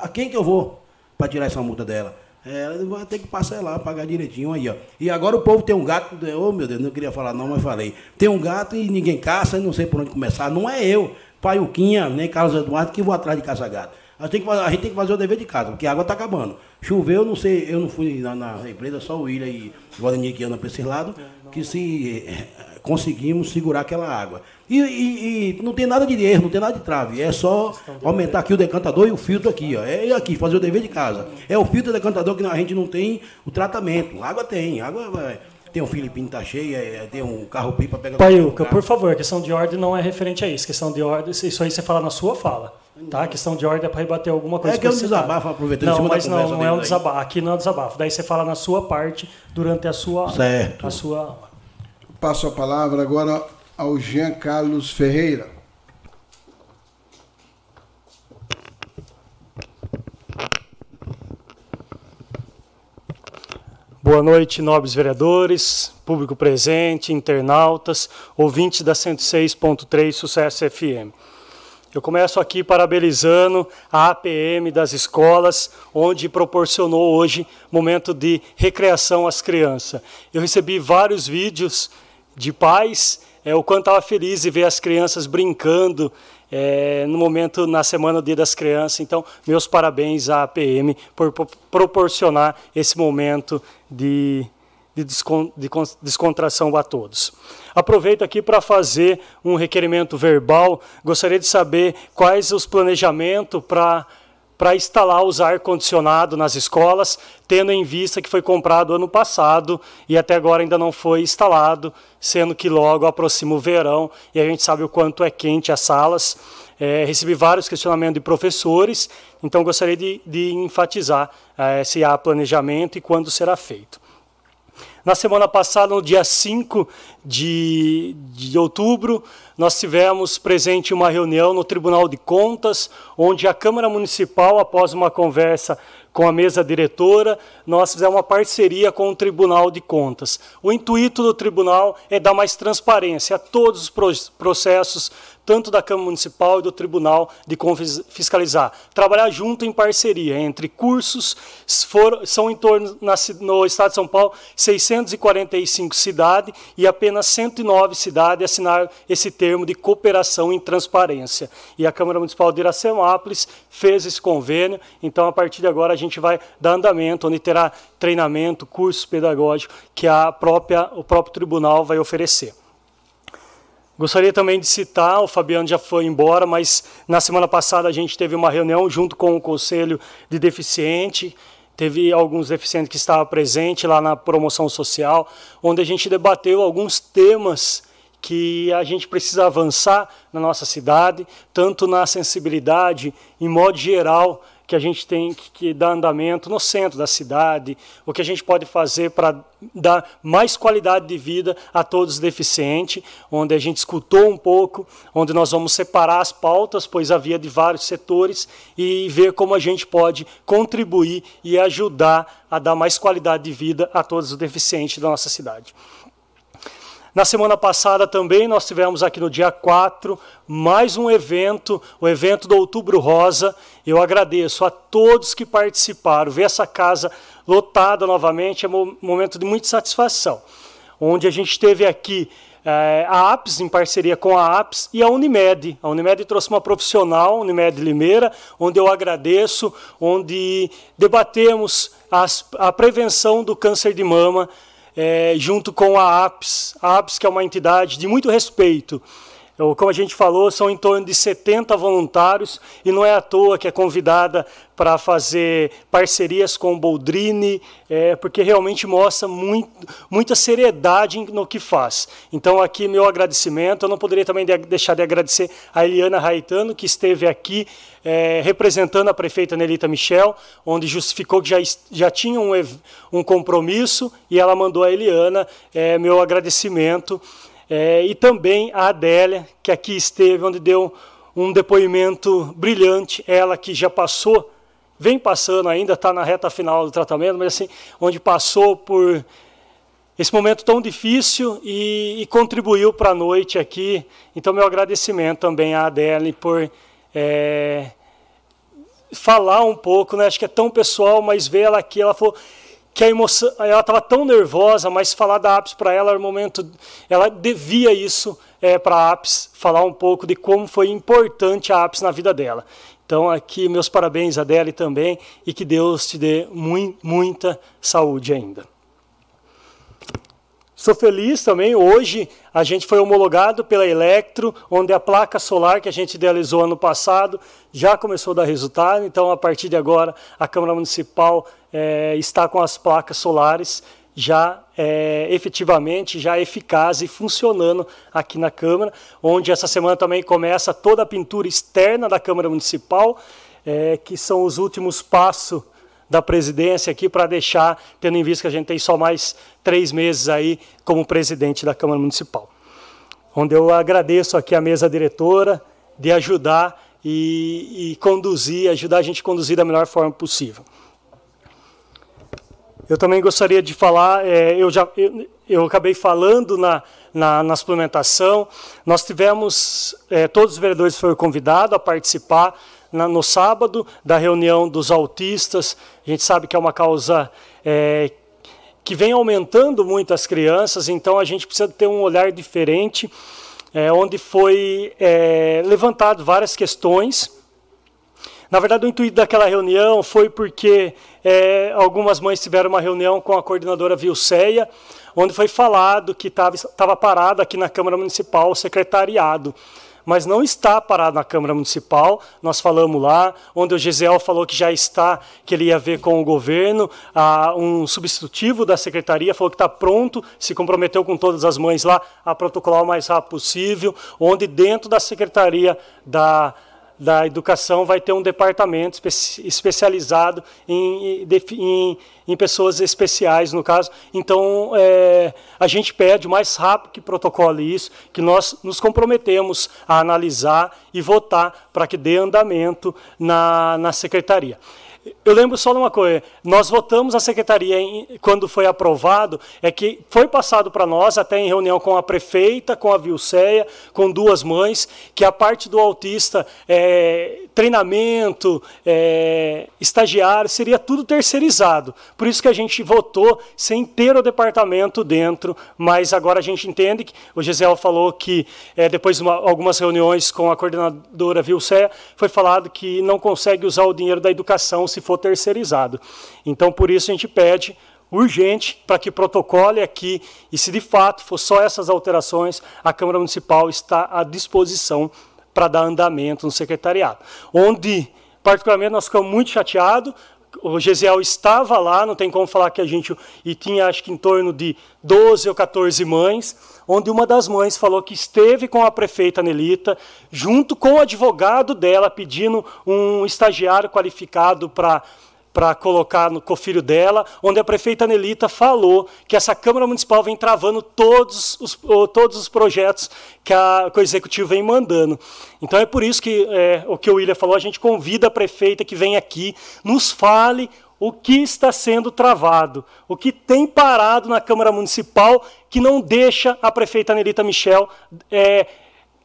a quem que eu vou para tirar essa multa dela? É, ela vai ter que passar lá, pagar direitinho aí, ó. E agora o povo tem um gato, oh meu Deus, não queria falar não, mas falei. Tem um gato e ninguém caça, não sei por onde começar. Não é eu, Paiuquinha, nem Carlos Eduardo, que vou atrás de caça-gato. A gente, a gente tem que fazer o dever de casa, porque a água está acabando. Choveu, não sei, eu não fui na, na empresa, só o William e o Valdemir que andam para esse lado, que se eh, conseguimos segurar aquela água. E, e, e, não tem nada de erro, não tem nada de trave. É só aumentar aqui o decantador e o filtro aqui, ó. É aqui, fazer o dever de casa. É o filtro e o decantador que a gente não tem o tratamento. Água tem, água vai. Tem um Filipinho tá cheio, é, tem um carro pipa pega. Paiuca, por favor, questão de ordem não é referente a isso. Questão de ordem, isso aí você fala na sua fala. Tá? A questão de ordem é para rebater alguma coisa. É que é um desabafo, aproveitando não, mas não, não é um desabafo. Aqui não é um desabafo. Daí você fala na sua parte durante a sua. Certo. A sua... Passo a palavra agora ao Jean Carlos Ferreira. Boa noite, nobres vereadores, público presente, internautas, ouvintes da 106.3 Sucesso FM. Eu começo aqui parabenizando a APM das escolas, onde proporcionou hoje momento de recreação às crianças. Eu recebi vários vídeos de pais, é, o quanto estava feliz de ver as crianças brincando é, no momento, na Semana do Dia das Crianças. Então, meus parabéns à APM por proporcionar esse momento de de descontração a todos. Aproveito aqui para fazer um requerimento verbal. Gostaria de saber quais os planejamentos para para instalar os ar-condicionado nas escolas, tendo em vista que foi comprado ano passado e até agora ainda não foi instalado, sendo que logo aproxima o verão e a gente sabe o quanto é quente as salas. É, recebi vários questionamentos de professores, então gostaria de, de enfatizar é, se há planejamento e quando será feito. Na semana passada, no dia 5 de, de outubro, nós tivemos presente uma reunião no Tribunal de Contas, onde a Câmara Municipal, após uma conversa com a mesa diretora, nós fizemos uma parceria com o Tribunal de Contas. O intuito do tribunal é dar mais transparência a todos os processos tanto da Câmara Municipal e do Tribunal de Fiscalizar. Trabalhar junto em parceria entre cursos, são em torno, na, no Estado de São Paulo, 645 cidades e apenas 109 cidades assinaram esse termo de cooperação em transparência. E a Câmara Municipal de Iracemápolis fez esse convênio, então a partir de agora a gente vai dar andamento, onde terá treinamento, cursos pedagógicos que a própria, o próprio tribunal vai oferecer. Gostaria também de citar, o Fabiano já foi embora, mas na semana passada a gente teve uma reunião junto com o Conselho de Deficiente, teve alguns deficientes que estavam presentes lá na promoção social, onde a gente debateu alguns temas que a gente precisa avançar na nossa cidade, tanto na sensibilidade, em modo geral, que a gente tem que dar andamento no centro da cidade, o que a gente pode fazer para dar mais qualidade de vida a todos os deficientes, onde a gente escutou um pouco, onde nós vamos separar as pautas, pois havia de vários setores, e ver como a gente pode contribuir e ajudar a dar mais qualidade de vida a todos os deficientes da nossa cidade. Na semana passada também nós tivemos aqui no dia 4 mais um evento, o evento do Outubro Rosa. Eu agradeço a todos que participaram. Ver essa casa lotada novamente é um momento de muita satisfação. Onde a gente teve aqui é, a APS, em parceria com a APS, e a Unimed. A Unimed trouxe uma profissional, Unimed Limeira, onde eu agradeço, onde debatemos as, a prevenção do câncer de mama é, junto com a APS, a APS que é uma entidade de muito respeito. Eu, como a gente falou, são em torno de 70 voluntários e não é à toa que é convidada para fazer parcerias com o Boldrini, é, porque realmente mostra muito, muita seriedade no que faz. Então, aqui, meu agradecimento. Eu não poderia também de, deixar de agradecer a Eliana Raitano, que esteve aqui é, representando a prefeita Nelita Michel, onde justificou que já, já tinha um, um compromisso e ela mandou a Eliana é, meu agradecimento. É, e também a Adélia, que aqui esteve, onde deu um depoimento brilhante, ela que já passou, vem passando ainda, está na reta final do tratamento, mas assim, onde passou por esse momento tão difícil e, e contribuiu para a noite aqui. Então, meu agradecimento também à Adélia por é, falar um pouco, né? acho que é tão pessoal, mas ver ela aqui, ela falou que a emoção, ela estava tão nervosa, mas falar da APS para ela era um momento, ela devia isso é, para a APS, falar um pouco de como foi importante a APS na vida dela. Então aqui meus parabéns a Deli também e que Deus te dê muito, muita saúde ainda. Estou feliz também, hoje a gente foi homologado pela Electro, onde a placa solar que a gente idealizou ano passado já começou a dar resultado, então a partir de agora a Câmara Municipal é, está com as placas solares já é, efetivamente, já eficaz e funcionando aqui na Câmara, onde essa semana também começa toda a pintura externa da Câmara Municipal, é, que são os últimos passos da presidência aqui para deixar, tendo em vista que a gente tem só mais três meses aí como presidente da Câmara Municipal. Onde eu agradeço aqui a mesa diretora de ajudar e, e conduzir, ajudar a gente a conduzir da melhor forma possível. Eu também gostaria de falar, é, eu já eu, eu, acabei falando na, na, na suplementação, nós tivemos, é, todos os vereadores foram convidados a participar na, no sábado da reunião dos autistas. A gente sabe que é uma causa é, que vem aumentando muito as crianças, então a gente precisa ter um olhar diferente, é, onde foi é, levantado várias questões na verdade, o intuito daquela reunião foi porque é, algumas mães tiveram uma reunião com a coordenadora Vilceia, onde foi falado que estava parado aqui na Câmara Municipal o secretariado mas não está parado na Câmara Municipal. Nós falamos lá, onde o Gisel falou que já está, que ele ia ver com o governo, ah, um substitutivo da secretaria falou que está pronto, se comprometeu com todas as mães lá a protocolar o mais rápido possível, onde dentro da secretaria da da educação vai ter um departamento espe especializado em, em, em, pessoas especiais, no caso. Então, é, a gente pede o mais rápido que protocole isso, que nós nos comprometemos a analisar e votar para que dê andamento na, na secretaria. Eu lembro só de uma coisa: nós votamos a secretaria em, quando foi aprovado, é que foi passado para nós, até em reunião com a prefeita, com a Vilceia, com duas mães, que a parte do autista, é, treinamento, é, estagiário, seria tudo terceirizado. Por isso que a gente votou sem ter o departamento dentro, mas agora a gente entende que o Gisel falou que, é, depois de uma, algumas reuniões com a coordenadora Vilceia, foi falado que não consegue usar o dinheiro da educação se for terceirizado. Então, por isso, a gente pede urgente para que protocole aqui e se de fato for só essas alterações, a Câmara Municipal está à disposição para dar andamento no secretariado. Onde, particularmente, nós ficamos muito chateados, o Gesiel estava lá, não tem como falar que a gente. E tinha acho que em torno de 12 ou 14 mães, onde uma das mães falou que esteve com a prefeita Nelita, junto com o advogado dela, pedindo um estagiário qualificado para para colocar no cofilho dela, onde a prefeita Nelita falou que essa Câmara Municipal vem travando todos os, todos os projetos que, a, que o Executivo vem mandando. Então é por isso que é, o que o William falou, a gente convida a prefeita que vem aqui, nos fale o que está sendo travado, o que tem parado na Câmara Municipal que não deixa a prefeita Nelita Michel é,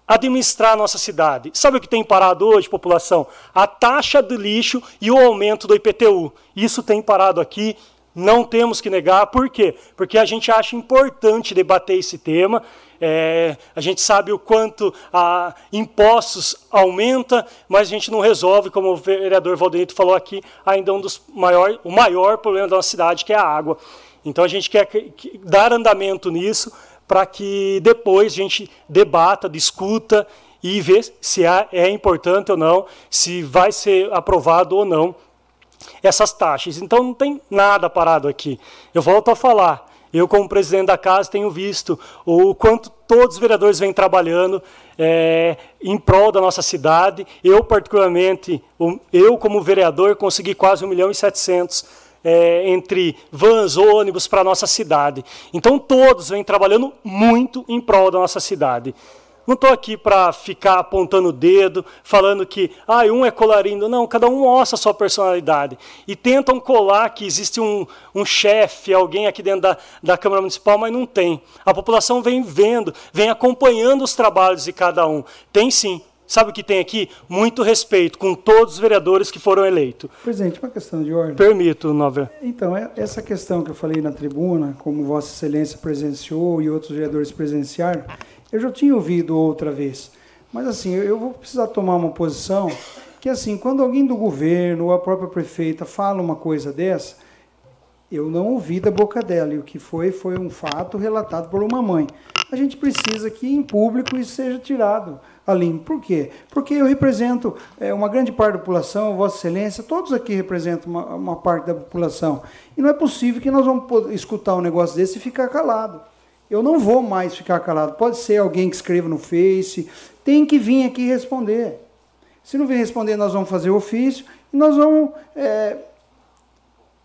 administrar a nossa cidade. Sabe o que tem parado hoje, população? A taxa de lixo e o aumento do IPTU. Isso tem parado aqui, não temos que negar. Por quê? Porque a gente acha importante debater esse tema. É, a gente sabe o quanto a impostos aumenta, mas a gente não resolve, como o vereador Valdenito falou aqui, ainda um dos maior, o maior problema da nossa cidade, que é a água. Então a gente quer dar andamento nisso para que depois a gente debata, discuta e vê se é importante ou não, se vai ser aprovado ou não essas taxas. Então não tem nada parado aqui. Eu volto a falar. Eu, como presidente da casa, tenho visto o quanto todos os vereadores vêm trabalhando é, em prol da nossa cidade. Eu, particularmente, eu, como vereador, consegui quase 1 milhão e 700 é, entre vans, ônibus para a nossa cidade. Então todos vêm trabalhando muito em prol da nossa cidade. Não estou aqui para ficar apontando o dedo, falando que ah, um é colarindo. Não, cada um mostra a sua personalidade. E tentam colar que existe um, um chefe, alguém aqui dentro da, da Câmara Municipal, mas não tem. A população vem vendo, vem acompanhando os trabalhos de cada um. Tem sim, Sabe o que tem aqui? Muito respeito com todos os vereadores que foram eleitos. Presidente, uma questão de ordem. Permito, Nova. Então, é, essa questão que eu falei na tribuna, como Vossa Excelência presenciou e outros vereadores presenciaram, eu já tinha ouvido outra vez. Mas, assim, eu vou precisar tomar uma posição que, assim, quando alguém do governo ou a própria prefeita fala uma coisa dessa, eu não ouvi da boca dela. E o que foi, foi um fato relatado por uma mãe. A gente precisa que, em público, isso seja tirado Aline. Por quê? Porque eu represento é, uma grande parte da população, Vossa Excelência, todos aqui representam uma, uma, parte da população. E não é possível que nós vamos escutar um negócio desse e ficar calado. Eu não vou mais ficar calado. Pode ser alguém que escreva no Face, tem que vir aqui responder. Se não vir responder, nós vamos fazer ofício e nós vamos é,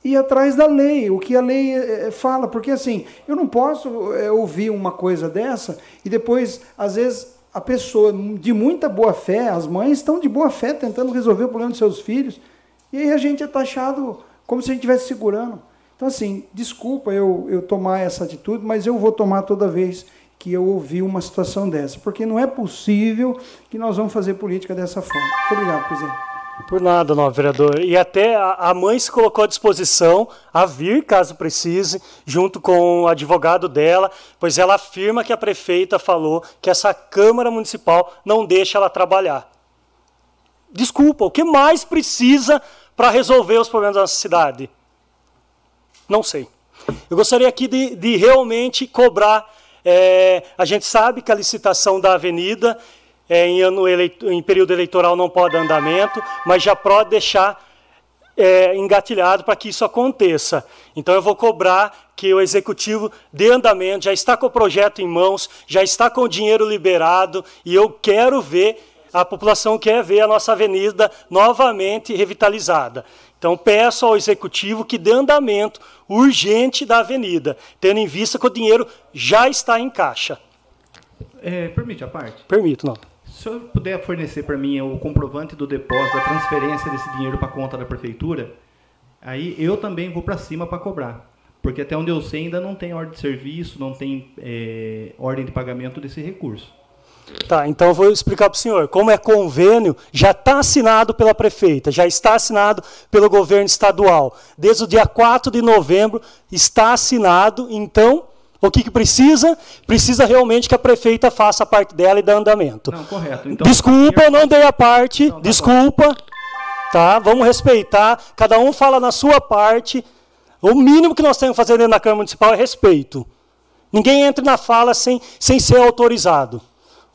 ir atrás da lei, o que a lei é, fala. Porque assim, eu não posso é, ouvir uma coisa dessa e depois, às vezes, a pessoa de muita boa fé, as mães estão de boa fé tentando resolver o problema dos seus filhos, e aí a gente é taxado como se a gente estivesse segurando. Então, assim, desculpa eu, eu tomar essa atitude, mas eu vou tomar toda vez que eu ouvir uma situação dessa, porque não é possível que nós vamos fazer política dessa forma. Muito obrigado, presidente. Por nada, não, vereador. E até a mãe se colocou à disposição a vir, caso precise, junto com o advogado dela, pois ela afirma que a prefeita falou que essa Câmara Municipal não deixa ela trabalhar. Desculpa, o que mais precisa para resolver os problemas da nossa cidade? Não sei. Eu gostaria aqui de, de realmente cobrar. É, a gente sabe que a licitação da avenida é, em, ano eleito, em período eleitoral não pode andamento, mas já pode deixar é, engatilhado para que isso aconteça. Então eu vou cobrar que o executivo dê andamento, já está com o projeto em mãos, já está com o dinheiro liberado, e eu quero ver, a população quer ver a nossa avenida novamente revitalizada. Então peço ao executivo que dê andamento urgente da avenida, tendo em vista que o dinheiro já está em caixa. É, permite a parte? Permito, não se eu puder fornecer para mim o comprovante do depósito, da transferência desse dinheiro para a conta da prefeitura, aí eu também vou para cima para cobrar. Porque até onde eu sei ainda não tem ordem de serviço, não tem é, ordem de pagamento desse recurso. Tá, então eu vou explicar para o senhor. Como é convênio, já está assinado pela prefeita, já está assinado pelo governo estadual. Desde o dia 4 de novembro está assinado, então o que, que, precisa? Precisa realmente que a prefeita faça a parte dela e dê andamento. Não, correto. Então, desculpa, eu não dei a parte. Não, tá desculpa. Bom. Tá? Vamos respeitar. Cada um fala na sua parte. O mínimo que nós temos que fazer dentro da Câmara Municipal é respeito. Ninguém entra na fala sem, sem ser autorizado.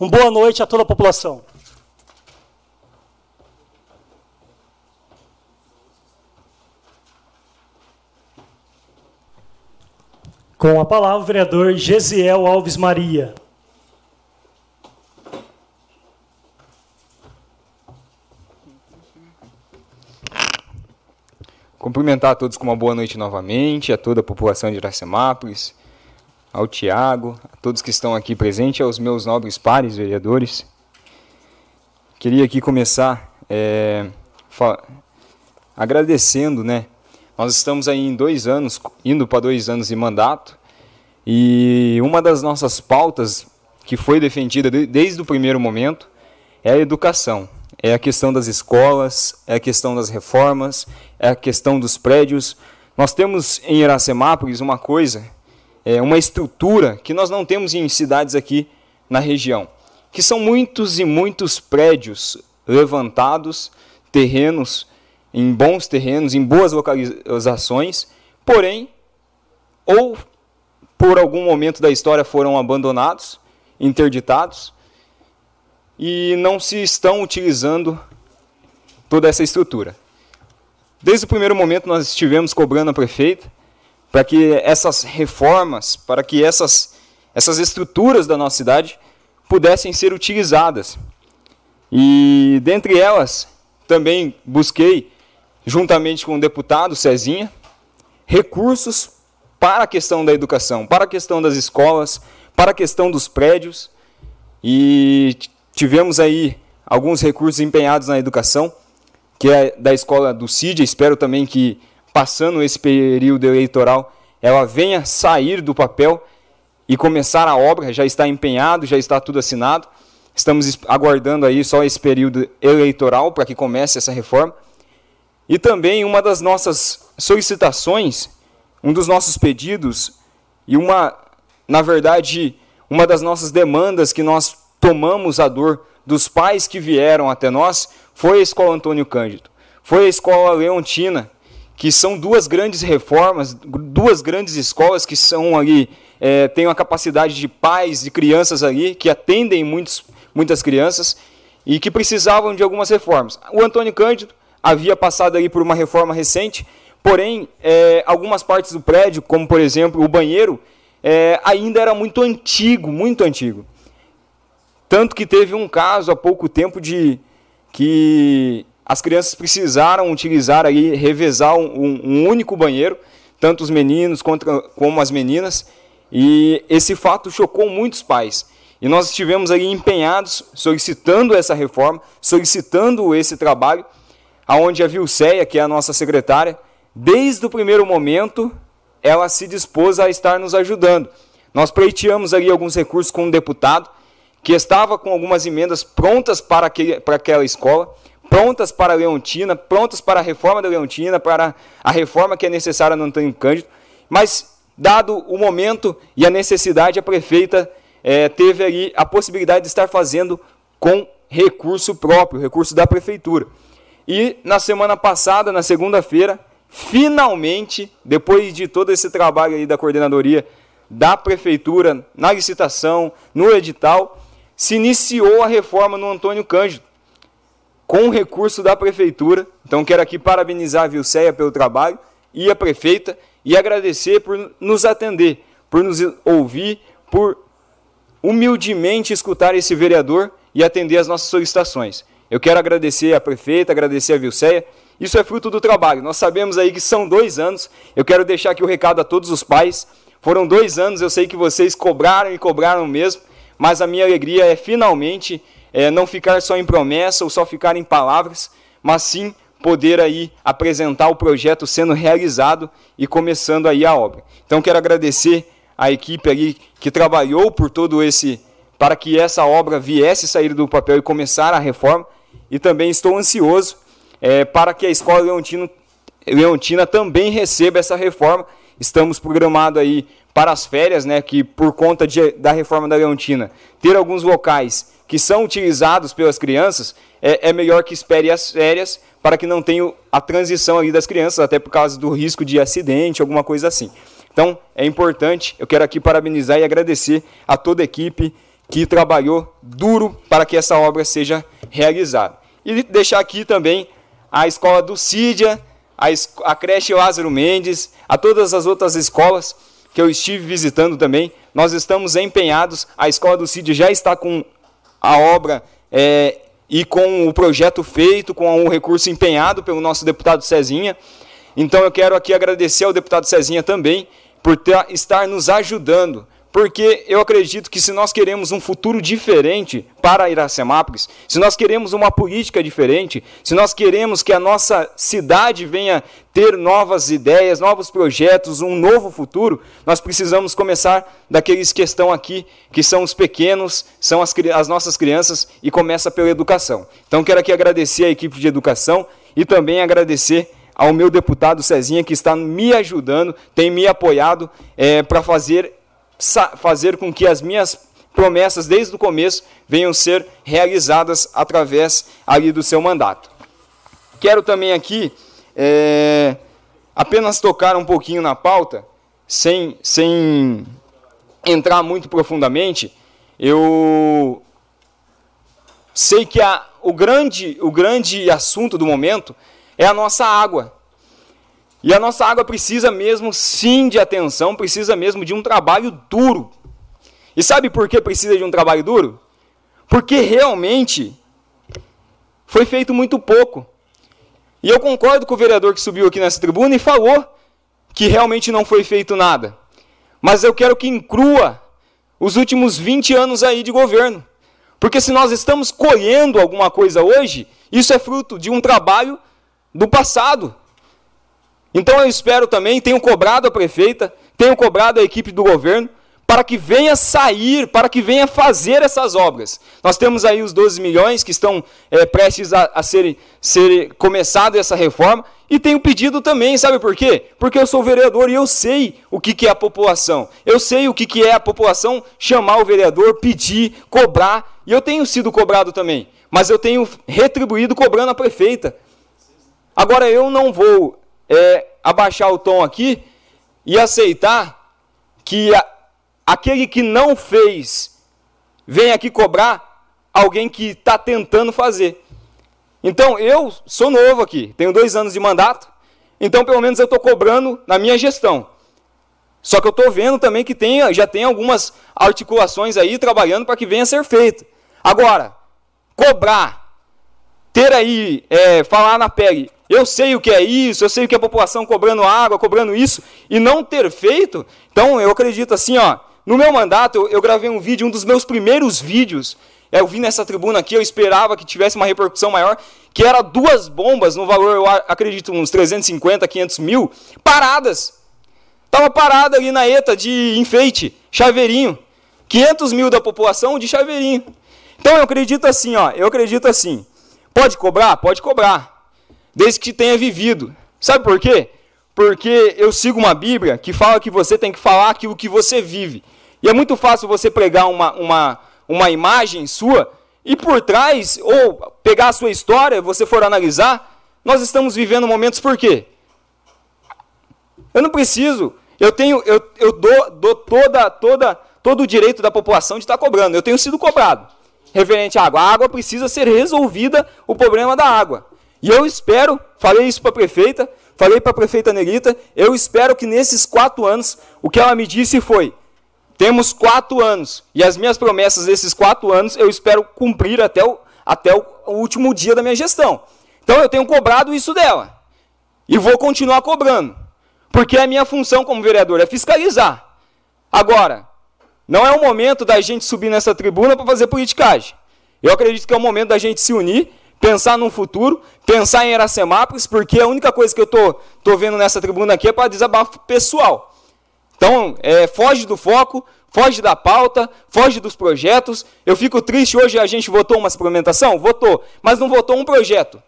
Uma boa noite a toda a população. Com a palavra, o vereador Gesiel Alves Maria. Cumprimentar a todos com uma boa noite novamente, a toda a população de Iracemápolis, ao Tiago, a todos que estão aqui presentes, aos meus nobres pares vereadores. Queria aqui começar é, agradecendo, né? Nós estamos aí em dois anos, indo para dois anos de mandato, e uma das nossas pautas que foi defendida desde o primeiro momento é a educação é a questão das escolas, é a questão das reformas, é a questão dos prédios. Nós temos em Iracemápolis uma coisa, é uma estrutura que nós não temos em cidades aqui na região, que são muitos e muitos prédios levantados, terrenos em bons terrenos, em boas localizações, porém, ou por algum momento da história foram abandonados, interditados, e não se estão utilizando toda essa estrutura. Desde o primeiro momento nós estivemos cobrando a prefeita para que essas reformas, para que essas, essas estruturas da nossa cidade pudessem ser utilizadas. E dentre elas, também busquei, juntamente com o deputado Cezinha, recursos para a questão da educação, para a questão das escolas, para a questão dos prédios. E Tivemos aí alguns recursos empenhados na educação, que é da escola do CID. Espero também que, passando esse período eleitoral, ela venha sair do papel e começar a obra. Já está empenhado, já está tudo assinado. Estamos aguardando aí só esse período eleitoral para que comece essa reforma. E também uma das nossas solicitações, um dos nossos pedidos e uma, na verdade, uma das nossas demandas que nós tomamos a dor dos pais que vieram até nós foi a escola Antônio Cândido, foi a escola Leontina, que são duas grandes reformas, duas grandes escolas que são ali, é, têm a capacidade de pais, de crianças ali, que atendem muitos, muitas crianças e que precisavam de algumas reformas. O Antônio Cândido havia passado ali por uma reforma recente, porém, é, algumas partes do prédio, como por exemplo o banheiro, é, ainda era muito antigo, muito antigo. Tanto que teve um caso há pouco tempo de que as crianças precisaram utilizar aí, revezar um, um único banheiro, tanto os meninos contra, como as meninas, e esse fato chocou muitos pais. E nós estivemos aí empenhados, solicitando essa reforma, solicitando esse trabalho, aonde a Vilceia, que é a nossa secretária, desde o primeiro momento, ela se dispôs a estar nos ajudando. Nós pleiteamos ali alguns recursos com o deputado, que estava com algumas emendas prontas para, aquele, para aquela escola, prontas para a Leontina, prontas para a reforma da Leontina, para a reforma que é necessária no Antônio Cândido, mas, dado o momento e a necessidade, a prefeita é, teve ali a possibilidade de estar fazendo com recurso próprio, recurso da prefeitura. E na semana passada, na segunda-feira, finalmente, depois de todo esse trabalho aí da coordenadoria da prefeitura, na licitação, no edital, se iniciou a reforma no Antônio Cândido, com recurso da prefeitura. Então quero aqui parabenizar a Vilceia pelo trabalho e a prefeita e agradecer por nos atender, por nos ouvir, por humildemente escutar esse vereador e atender as nossas solicitações. Eu quero agradecer a prefeita, agradecer a Vilceia. Isso é fruto do trabalho. Nós sabemos aí que são dois anos. Eu quero deixar aqui o recado a todos os pais. Foram dois anos, eu sei que vocês cobraram e cobraram mesmo mas a minha alegria é finalmente é, não ficar só em promessa ou só ficar em palavras, mas sim poder aí apresentar o projeto sendo realizado e começando aí a obra. Então quero agradecer a equipe ali que trabalhou por todo esse para que essa obra viesse sair do papel e começar a reforma e também estou ansioso é, para que a escola Leontino, Leontina também receba essa reforma. Estamos programados aí para as férias, né, que por conta de, da reforma da Leontina, ter alguns locais que são utilizados pelas crianças, é, é, melhor que espere as férias para que não tenha a transição ali das crianças, até por causa do risco de acidente, alguma coisa assim. Então, é importante, eu quero aqui parabenizar e agradecer a toda a equipe que trabalhou duro para que essa obra seja realizada. E deixar aqui também a escola do Cídia, a, a creche Lázaro Mendes, a todas as outras escolas que eu estive visitando também, nós estamos empenhados, a Escola do CID já está com a obra é, e com o projeto feito, com o recurso empenhado pelo nosso deputado Cezinha. Então eu quero aqui agradecer ao deputado Cezinha também por ter, estar nos ajudando porque eu acredito que se nós queremos um futuro diferente para Iracemápolis, se nós queremos uma política diferente, se nós queremos que a nossa cidade venha ter novas ideias, novos projetos, um novo futuro, nós precisamos começar daqueles que estão aqui, que são os pequenos, são as, as nossas crianças, e começa pela educação. Então quero aqui agradecer à equipe de educação e também agradecer ao meu deputado Cezinha, que está me ajudando, tem me apoiado é, para fazer fazer com que as minhas promessas desde o começo venham ser realizadas através ali do seu mandato. Quero também aqui é, apenas tocar um pouquinho na pauta, sem, sem entrar muito profundamente. Eu sei que a, o, grande, o grande assunto do momento é a nossa água. E a nossa água precisa mesmo, sim, de atenção, precisa mesmo de um trabalho duro. E sabe por que precisa de um trabalho duro? Porque realmente foi feito muito pouco. E eu concordo com o vereador que subiu aqui nessa tribuna e falou que realmente não foi feito nada. Mas eu quero que inclua os últimos 20 anos aí de governo. Porque se nós estamos colhendo alguma coisa hoje, isso é fruto de um trabalho do passado. Então eu espero também, tenho cobrado a prefeita, tenho cobrado a equipe do governo, para que venha sair, para que venha fazer essas obras. Nós temos aí os 12 milhões que estão é, prestes a, a ser, começado essa reforma, e tenho pedido também, sabe por quê? Porque eu sou vereador e eu sei o que, que é a população. Eu sei o que, que é a população chamar o vereador, pedir, cobrar, e eu tenho sido cobrado também. Mas eu tenho retribuído cobrando a prefeita. Agora eu não vou é, abaixar o tom aqui e aceitar que a, aquele que não fez vem aqui cobrar alguém que está tentando fazer. Então, eu sou novo aqui, tenho dois anos de mandato, então pelo menos eu estou cobrando na minha gestão. Só que eu estou vendo também que tem, já tem algumas articulações aí trabalhando para que venha a ser feito. Agora, cobrar, ter aí, é, falar na pele, eu sei o que é isso, eu sei o que é a população cobrando água, cobrando isso, e não ter feito. Então, eu acredito assim, ó, no meu mandato, eu, eu gravei um vídeo, um dos meus primeiros vídeos, é, eu vi nessa tribuna aqui, eu esperava que tivesse uma repercussão maior, que era duas bombas no valor, eu acredito, uns 350, 500 mil, paradas. Estava parada ali na ETA de enfeite, chaveirinho. 500 mil da população de chaveirinho. Então eu acredito assim, ó, eu acredito assim. Pode cobrar? Pode cobrar desde que tenha vivido. Sabe por quê? Porque eu sigo uma Bíblia que fala que você tem que falar aquilo que você vive. E é muito fácil você pregar uma, uma, uma imagem sua e por trás, ou pegar a sua história, você for analisar, nós estamos vivendo momentos por quê? Eu não preciso, eu tenho, eu, eu dou, dou toda, toda, todo o direito da população de estar cobrando. Eu tenho sido cobrado referente à água. A água precisa ser resolvida, o problema da água. E eu espero, falei isso para a prefeita, falei para a prefeita Nerita, eu espero que nesses quatro anos, o que ela me disse foi: temos quatro anos, e as minhas promessas desses quatro anos eu espero cumprir até o, até o último dia da minha gestão. Então eu tenho cobrado isso dela. E vou continuar cobrando. Porque a minha função como vereador é fiscalizar. Agora, não é o momento da gente subir nessa tribuna para fazer politicagem. Eu acredito que é o momento da gente se unir pensar no futuro, pensar em Iracemápolis, porque a única coisa que eu tô, tô vendo nessa tribuna aqui é para desabafo pessoal. Então, é, foge do foco, foge da pauta, foge dos projetos. Eu fico triste, hoje a gente votou uma suplementação? Votou, mas não votou um projeto.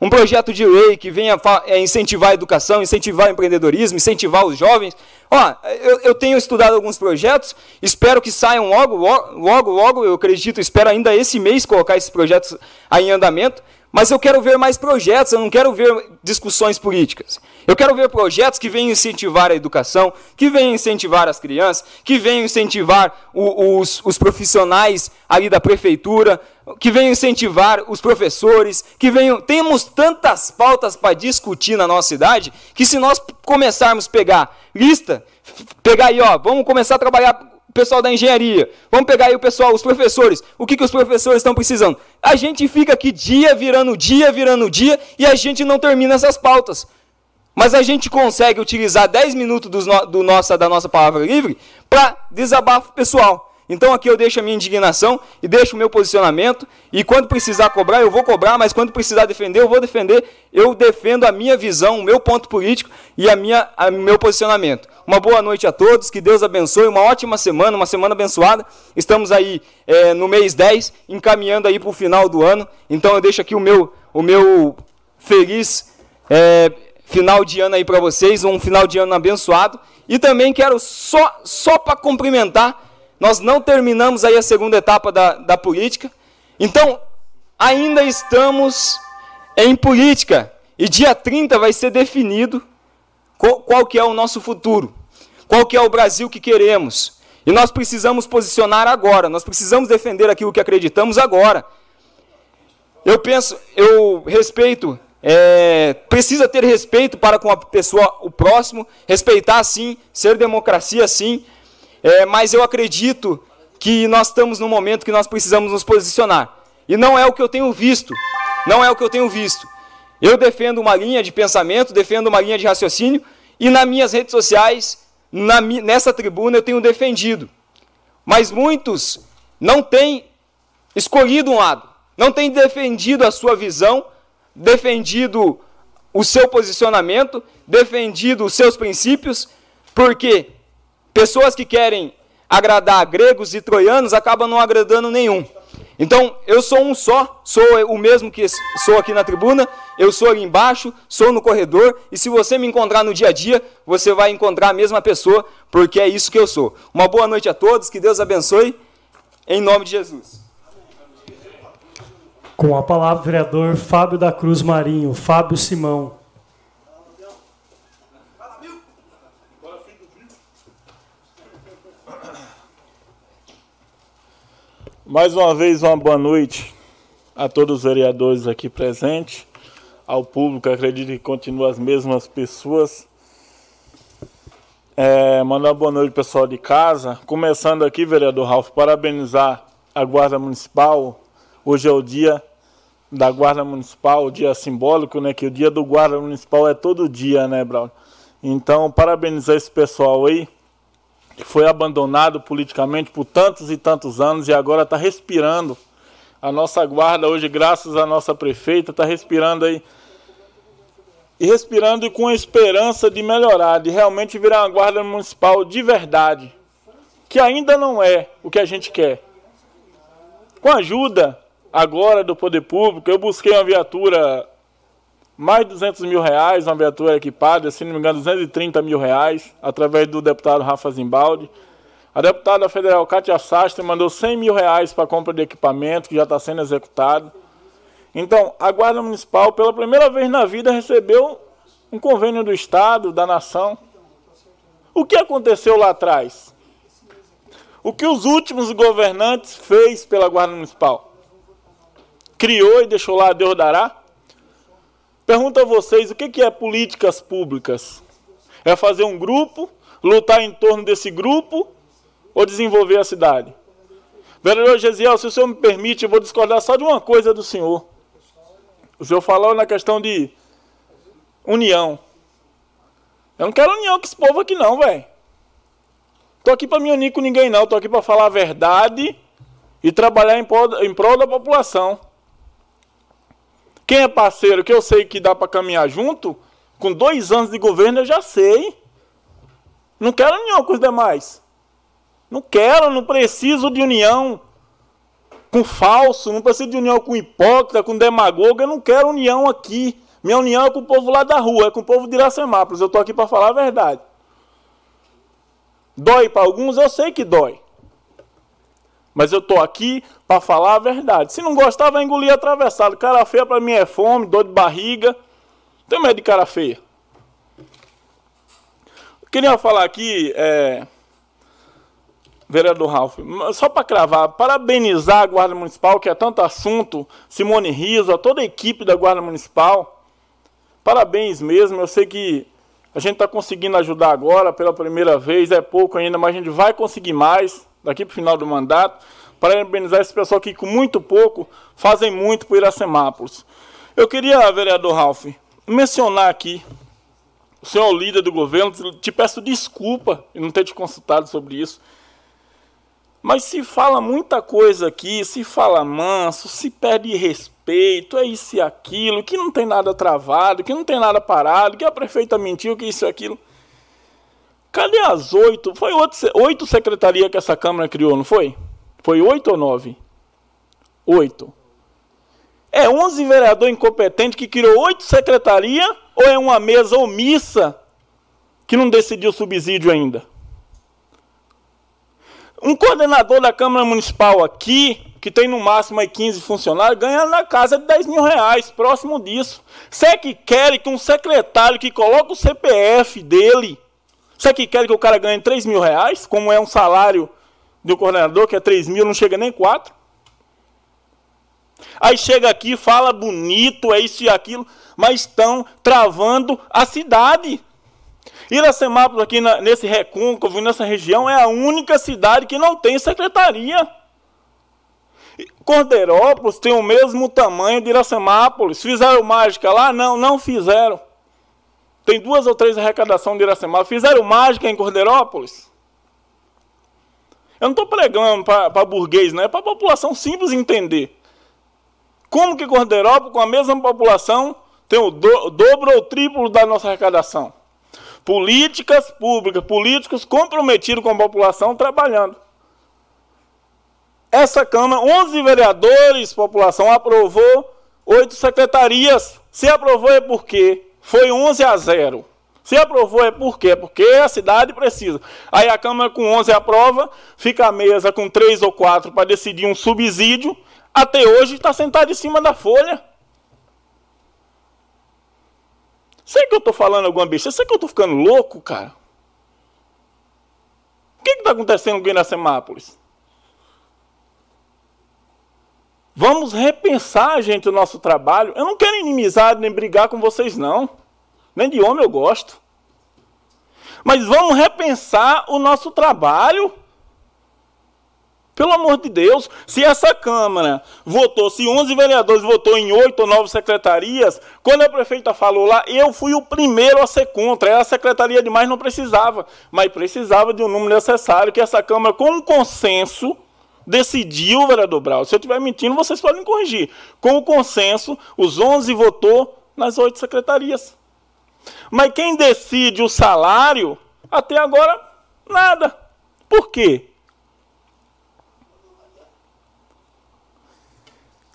Um projeto de lei que venha é, incentivar a educação, incentivar o empreendedorismo, incentivar os jovens. Ó, eu, eu, tenho estudado alguns projetos, espero que saiam logo, logo, logo, eu acredito, espero ainda esse mês colocar esses projetos aí em andamento. Mas eu quero ver mais projetos, eu não quero ver discussões políticas. Eu quero ver projetos que venham incentivar a educação, que venham incentivar as crianças, que venham incentivar o, os, os profissionais ali da prefeitura, que venham incentivar os professores, que venham. Temos tantas pautas para discutir na nossa cidade que se nós começarmos a pegar lista, pegar aí, ó, vamos começar a trabalhar o pessoal da engenharia, vamos pegar aí o pessoal, os professores, o que, que os professores estão precisando? A gente fica aqui dia virando dia, virando dia, e a gente não termina essas pautas. Mas a gente consegue utilizar 10 minutos do, do nossa, da nossa palavra livre para desabafo pessoal. Então aqui eu deixo a minha indignação e deixo o meu posicionamento. E quando precisar cobrar, eu vou cobrar, mas quando precisar defender, eu vou defender. Eu defendo a minha visão, o meu ponto político e a minha, o meu posicionamento. Uma boa noite a todos, que Deus abençoe, uma ótima semana, uma semana abençoada. Estamos aí é, no mês 10, encaminhando aí para o final do ano. Então eu deixo aqui o meu, o meu feliz é, final de ano aí para vocês, um final de ano abençoado. E também quero só, só para cumprimentar nós não terminamos aí a segunda etapa da, da política. Então, ainda estamos em política. E dia 30 vai ser definido qual, qual que é o nosso futuro. Qual que é o Brasil que queremos. E nós precisamos posicionar agora. Nós precisamos defender aquilo que acreditamos agora. Eu penso, eu respeito, é, precisa ter respeito para com a pessoa, o próximo, respeitar sim, ser democracia sim, é, mas eu acredito que nós estamos num momento que nós precisamos nos posicionar. E não é o que eu tenho visto. Não é o que eu tenho visto. Eu defendo uma linha de pensamento, defendo uma linha de raciocínio, e nas minhas redes sociais, na, nessa tribuna, eu tenho defendido. Mas muitos não têm escolhido um lado, não têm defendido a sua visão, defendido o seu posicionamento, defendido os seus princípios, porque Pessoas que querem agradar gregos e troianos acabam não agradando nenhum. Então, eu sou um só, sou o mesmo que sou aqui na tribuna, eu sou ali embaixo, sou no corredor, e se você me encontrar no dia a dia, você vai encontrar a mesma pessoa, porque é isso que eu sou. Uma boa noite a todos, que Deus abençoe, em nome de Jesus. Com a palavra, vereador Fábio da Cruz Marinho, Fábio Simão. Mais uma vez, uma boa noite a todos os vereadores aqui presentes, ao público, acredito que continua as mesmas pessoas. É, mandar boa noite pessoal de casa. Começando aqui, vereador Ralf, parabenizar a Guarda Municipal. Hoje é o dia da Guarda Municipal, o dia simbólico, né? Que o dia do Guarda Municipal é todo dia, né, Braulio? Então, parabenizar esse pessoal aí que foi abandonado politicamente por tantos e tantos anos e agora está respirando. A nossa guarda hoje, graças à nossa prefeita, está respirando aí. E respirando e com a esperança de melhorar, de realmente virar uma guarda municipal de verdade. Que ainda não é o que a gente quer. Com a ajuda agora do poder público, eu busquei uma viatura mais de 200 mil reais, uma viatura equipada, se não me engano, 230 mil reais, através do deputado Rafa Zimbaldi. A deputada federal Cátia Sastre mandou 100 mil reais para a compra de equipamento, que já está sendo executado. Então, a Guarda Municipal, pela primeira vez na vida, recebeu um convênio do Estado, da nação. O que aconteceu lá atrás? O que os últimos governantes fez pela Guarda Municipal? Criou e deixou lá Deus dará? Pergunto a vocês, o que é políticas públicas? É fazer um grupo, lutar em torno desse grupo ou desenvolver a cidade? Vereador Gesiel, se o senhor me permite, eu vou discordar só de uma coisa do senhor. O senhor falou na questão de união. Eu não quero união com esse povo aqui não, velho. Tô aqui para me unir com ninguém não, tô aqui para falar a verdade e trabalhar em prol, em prol da população. Quem é parceiro que eu sei que dá para caminhar junto, com dois anos de governo eu já sei. Não quero união com os demais. Não quero, não preciso de união com falso, não preciso de união com hipócrita, com demagogo, eu não quero união aqui. Minha união é com o povo lá da rua, é com o povo de Iracemápolis. Eu estou aqui para falar a verdade. Dói para alguns, eu sei que dói. Mas eu estou aqui para falar a verdade. Se não gostar, vai engolir atravessado. Cara feia para mim é fome, dor de barriga. Tenho medo de cara feia. Queria falar aqui, é, vereador Ralf, só para cravar, parabenizar a Guarda Municipal, que é tanto assunto, Simone Riso, a toda a equipe da Guarda Municipal. Parabéns mesmo, eu sei que A gente está conseguindo ajudar agora pela primeira vez, é pouco ainda, mas a gente vai conseguir mais daqui para o final do mandato. Parabenizar esse pessoal que, com muito pouco, fazem muito por Iracemápolis. Eu queria, vereador Ralph, mencionar aqui, o senhor líder do governo, te peço desculpa em não ter te consultado sobre isso. Mas se fala muita coisa aqui, se fala manso, se perde respeito, é isso e aquilo, que não tem nada travado, que não tem nada parado, que a prefeita mentiu, que isso e aquilo. Cadê as oito? Foi oito, oito secretarias que essa Câmara criou, não foi? Foi oito ou nove? Oito. É onze vereador incompetente que criou oito secretarias ou é uma mesa omissa que não decidiu subsídio ainda? Um coordenador da Câmara Municipal aqui, que tem no máximo aí 15 funcionários, ganha na casa de 10 mil reais, próximo disso. Você que quer que um secretário que coloca o CPF dele, você que quer que o cara ganhe 3 mil reais, como é um salário um coordenador, que é 3 mil, não chega nem 4? Aí chega aqui, fala bonito, é isso e aquilo, mas estão travando a cidade. Iracemápolis, aqui na, nesse recôncavo, nessa região, é a única cidade que não tem secretaria. Cordeirópolis tem o mesmo tamanho de Iracemápolis. Fizeram mágica lá? Não, não fizeram. Tem duas ou três arrecadações de Iracemápolis. Fizeram mágica em Cordeirópolis? Eu não estou pregando para burguês, não. É para a população simples entender. Como que Cordeirópolis, com a mesma população, tem o, do, o dobro ou o triplo da nossa arrecadação? Políticas públicas, políticos comprometidos com a população trabalhando. Essa Câmara, 11 vereadores, população aprovou, oito secretarias. Se aprovou é porque foi 11 a 0. Se aprovou é por quê? Porque a cidade precisa. Aí a Câmara com 11 aprova, fica a mesa com 3 ou 4 para decidir um subsídio. Até hoje está sentado em cima da folha. Sei que eu estou falando alguma besteira? Sei que eu estou ficando louco, cara? O que está acontecendo com Iracemápolis? Vamos repensar, gente, o nosso trabalho. Eu não quero inimizade nem brigar com vocês, não. Nem de homem eu gosto. Mas vamos repensar o nosso trabalho. Pelo amor de Deus, se essa Câmara votou, se 11 vereadores votou em 8 ou 9 secretarias, quando a prefeita falou lá, eu fui o primeiro a ser contra. A secretaria demais não precisava, mas precisava de um número necessário que essa Câmara, com um consenso, decidiu, vereador Brau. Se eu estiver mentindo, vocês podem corrigir. Com o consenso, os 11 votou nas 8 secretarias. Mas quem decide o salário, até agora, nada. Por quê?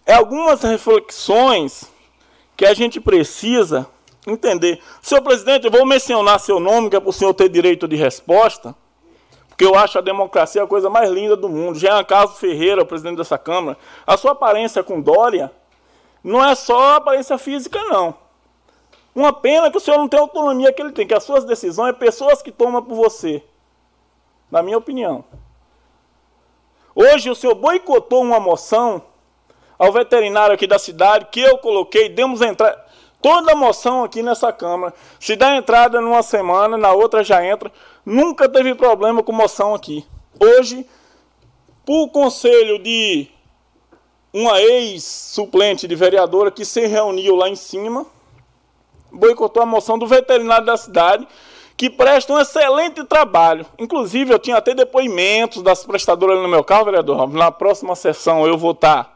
é algumas reflexões que a gente precisa entender. Senhor presidente, eu vou mencionar seu nome, que é para o senhor ter direito de resposta, porque eu acho a democracia a coisa mais linda do mundo. Jean Carlos Ferreira, o presidente dessa Câmara, a sua aparência com Dória não é só aparência física, não. Uma pena que o senhor não tem a autonomia que ele tem, que as suas decisões é pessoas que tomam por você. Na minha opinião. Hoje o senhor boicotou uma moção ao veterinário aqui da cidade, que eu coloquei, demos entrada. Toda moção aqui nessa Câmara, se dá entrada numa semana, na outra já entra. Nunca teve problema com moção aqui. Hoje, por conselho de uma ex-suplente de vereadora que se reuniu lá em cima, boicotou a moção do veterinário da cidade, que presta um excelente trabalho. Inclusive, eu tinha até depoimentos das prestadoras no meu carro, vereador. Na próxima sessão eu vou estar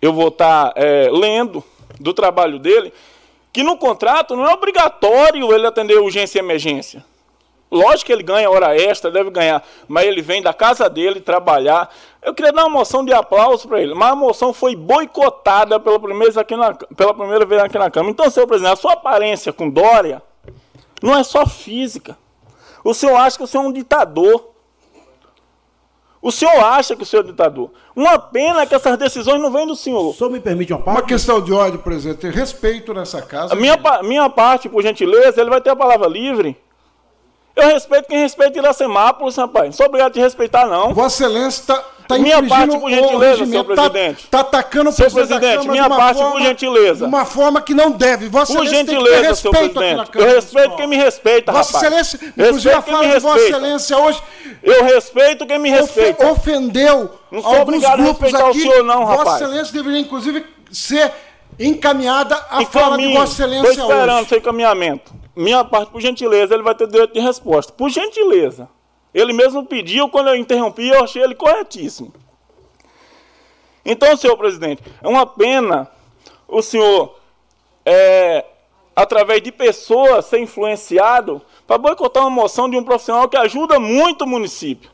eu vou estar é, lendo do trabalho dele, que no contrato não é obrigatório ele atender urgência e emergência. Lógico que ele ganha hora extra, deve ganhar, mas ele vem da casa dele trabalhar. Eu queria dar uma moção de aplauso para ele, mas a moção foi boicotada pela primeira, vez aqui na, pela primeira vez aqui na Câmara. Então, senhor presidente, a sua aparência com Dória não é só física. O senhor acha que o senhor é um ditador. O senhor acha que o senhor é ditador. Uma pena que essas decisões não vêm do senhor. O senhor me permite uma parte? Uma questão de ordem, presidente. Respeito nessa casa. A minha, minha parte, por gentileza, ele vai ter a palavra livre. Eu respeito quem respeita Iracemápolis, rapaz. Não sou obrigado a te respeitar, não. Vossa Excelência está tá minha parte, por gentileza, senhor tá- presidente. Tá, atacando o Senhor presidente, da presidente, minha parte, por gentileza. De uma forma que não deve. Vossa Por Excelência gentileza, senhor aqui presidente. Eu respeito quem me respeita, Vossa rapaz. Excelência, inclusive a fala de Vossa. Excelência hoje Eu respeito quem me respeita. ofendeu Não sou alguns grupos respeitar o aqui. senhor não, Vossa rapaz. Excelência deveria, inclusive, ser encaminhada a fala de. Vossa Estou Excelência esperando hoje. seu encaminhamento. Minha parte, por gentileza, ele vai ter direito de resposta. Por gentileza. Ele mesmo pediu, quando eu interrompi, eu achei ele corretíssimo. Então, senhor presidente, é uma pena o senhor, é, através de pessoas, ser influenciado para boicotar uma moção de um profissional que ajuda muito o município.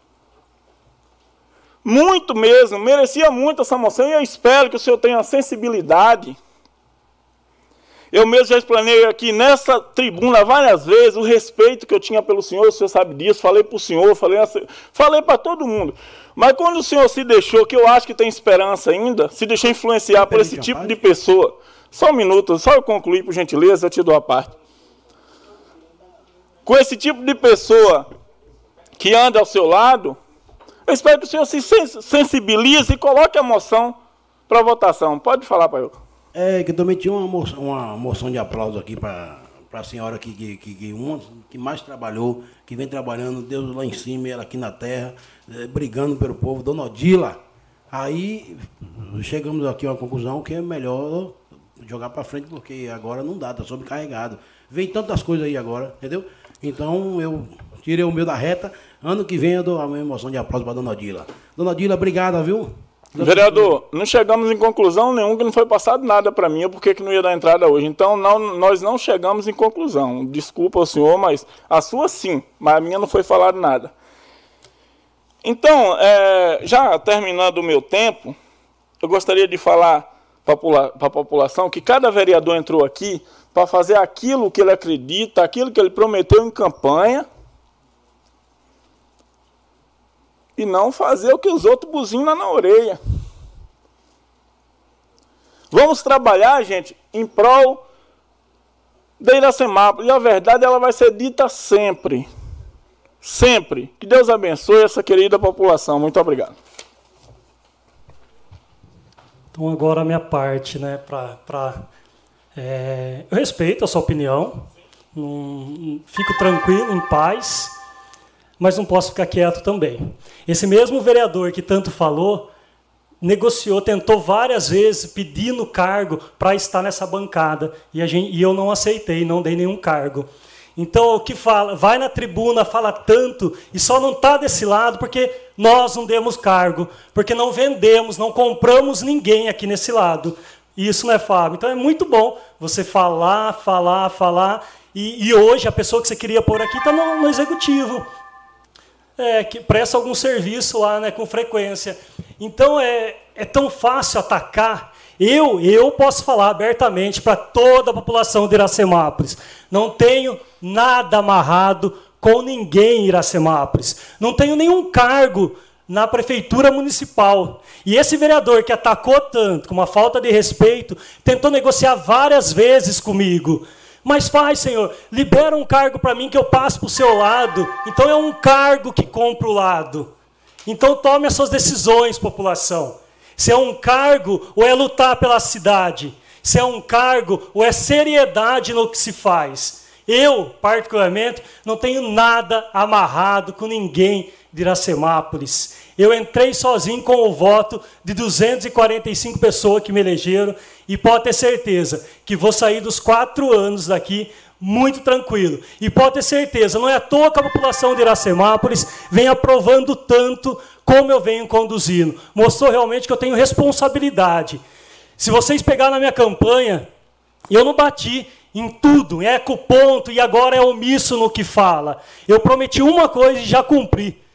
Muito mesmo, merecia muito essa moção e eu espero que o senhor tenha sensibilidade. Eu mesmo já explanei aqui nessa tribuna várias vezes o respeito que eu tinha pelo senhor, o senhor sabe disso, falei para o senhor, falei, falei para todo mundo. Mas quando o senhor se deixou, que eu acho que tem esperança ainda, se deixou influenciar por esse tipo de pessoa, só um minuto, só eu concluir, por gentileza, eu te dou a parte. Com esse tipo de pessoa que anda ao seu lado, eu espero que o senhor se sens- sensibilize e coloque a moção para votação. Pode falar, pai. É, que também tinha uma moção, uma moção de aplauso aqui para a senhora que, que, que, que, que mais trabalhou, que vem trabalhando, Deus lá em cima e ela aqui na terra, eh, brigando pelo povo, Dona Odila. Aí chegamos aqui a uma conclusão que é melhor jogar para frente, porque agora não dá, tá sobrecarregado. Vem tantas coisas aí agora, entendeu? Então eu tirei o meu da reta. Ano que vem eu dou a minha moção de aplauso para Dona Odila. Dona Odila, obrigada, viu? Vereador, não chegamos em conclusão nenhuma que não foi passado nada para mim, porque que não ia dar entrada hoje. Então, não, nós não chegamos em conclusão. Desculpa senhor, mas a sua sim, mas a minha não foi falado nada. Então, é, já terminando o meu tempo, eu gostaria de falar para a população que cada vereador entrou aqui para fazer aquilo que ele acredita, aquilo que ele prometeu em campanha, e não fazer o que os outros buzinam na orelha. Vamos trabalhar, gente, em prol da Iracemápolis. E a verdade ela vai ser dita sempre. Sempre. Que Deus abençoe essa querida população. Muito obrigado. Então agora a minha parte, né, para é, eu respeito a sua opinião, fico tranquilo, em paz, mas não posso ficar quieto também. Esse mesmo vereador que tanto falou negociou, tentou várias vezes pedindo cargo para estar nessa bancada e, gente, e eu não aceitei, não dei nenhum cargo. Então, o que fala, vai na tribuna, fala tanto e só não está desse lado porque nós não demos cargo, porque não vendemos, não compramos ninguém aqui nesse lado. E isso não é Fábio. Então, é muito bom você falar, falar, falar. E, e hoje, a pessoa que você queria pôr aqui está no, no executivo. É, que presta algum serviço lá né, com frequência. Então, é, é tão fácil atacar. Eu, eu posso falar abertamente para toda a população de Iracemápolis. Não tenho nada amarrado com ninguém em Iracemápolis. Não tenho nenhum cargo na prefeitura municipal. E esse vereador que atacou tanto, com uma falta de respeito, tentou negociar várias vezes comigo. Mas faz, Senhor, libera um cargo para mim que eu passo para o seu lado. Então é um cargo que compra o lado. Então tome as suas decisões, população. Se é um cargo ou é lutar pela cidade. Se é um cargo ou é seriedade no que se faz. Eu, particularmente, não tenho nada amarrado com ninguém de Iracemápolis. Eu entrei sozinho com o voto de 245 pessoas que me elegeram e pode ter certeza que vou sair dos quatro anos daqui muito tranquilo. E pode ter certeza, não é à toa que a população de Iracemápolis vem aprovando tanto como eu venho conduzindo. Mostrou realmente que eu tenho responsabilidade. Se vocês pegarem na minha campanha, eu não bati em tudo, é com ponto e agora é omisso no que fala. Eu prometi uma coisa e já cumpri.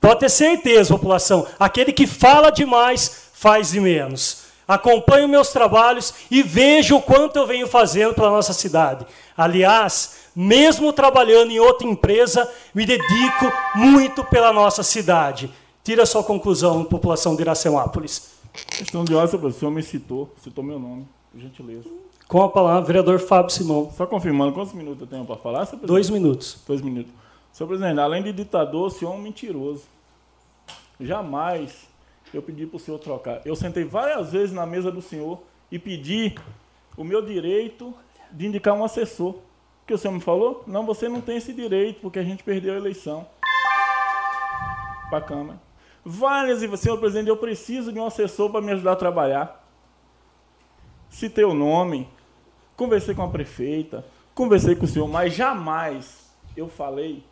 Pode ter certeza, população, aquele que fala demais faz de menos. Acompanho meus trabalhos e vejo o quanto eu venho fazendo pela nossa cidade. Aliás, mesmo trabalhando em outra empresa, me dedico muito pela nossa cidade. Tira a sua conclusão, população de Iracemápolis. Questão de ordem, o senhor me citou, citou meu nome, por gentileza. Com a palavra, vereador Fábio Simão. Só confirmando, quantos minutos eu tenho para falar? Dois minutos. Dois minutos. Senhor presidente, além de ditador, o senhor é um mentiroso. Jamais eu pedi para o senhor trocar. Eu sentei várias vezes na mesa do senhor e pedi o meu direito de indicar um assessor. O que o senhor me falou? Não, você não tem esse direito, porque a gente perdeu a eleição para a Câmara. Várias e senhor presidente, eu preciso de um assessor para me ajudar a trabalhar. Citei o nome, conversei com a prefeita, conversei com o senhor, mas jamais eu falei,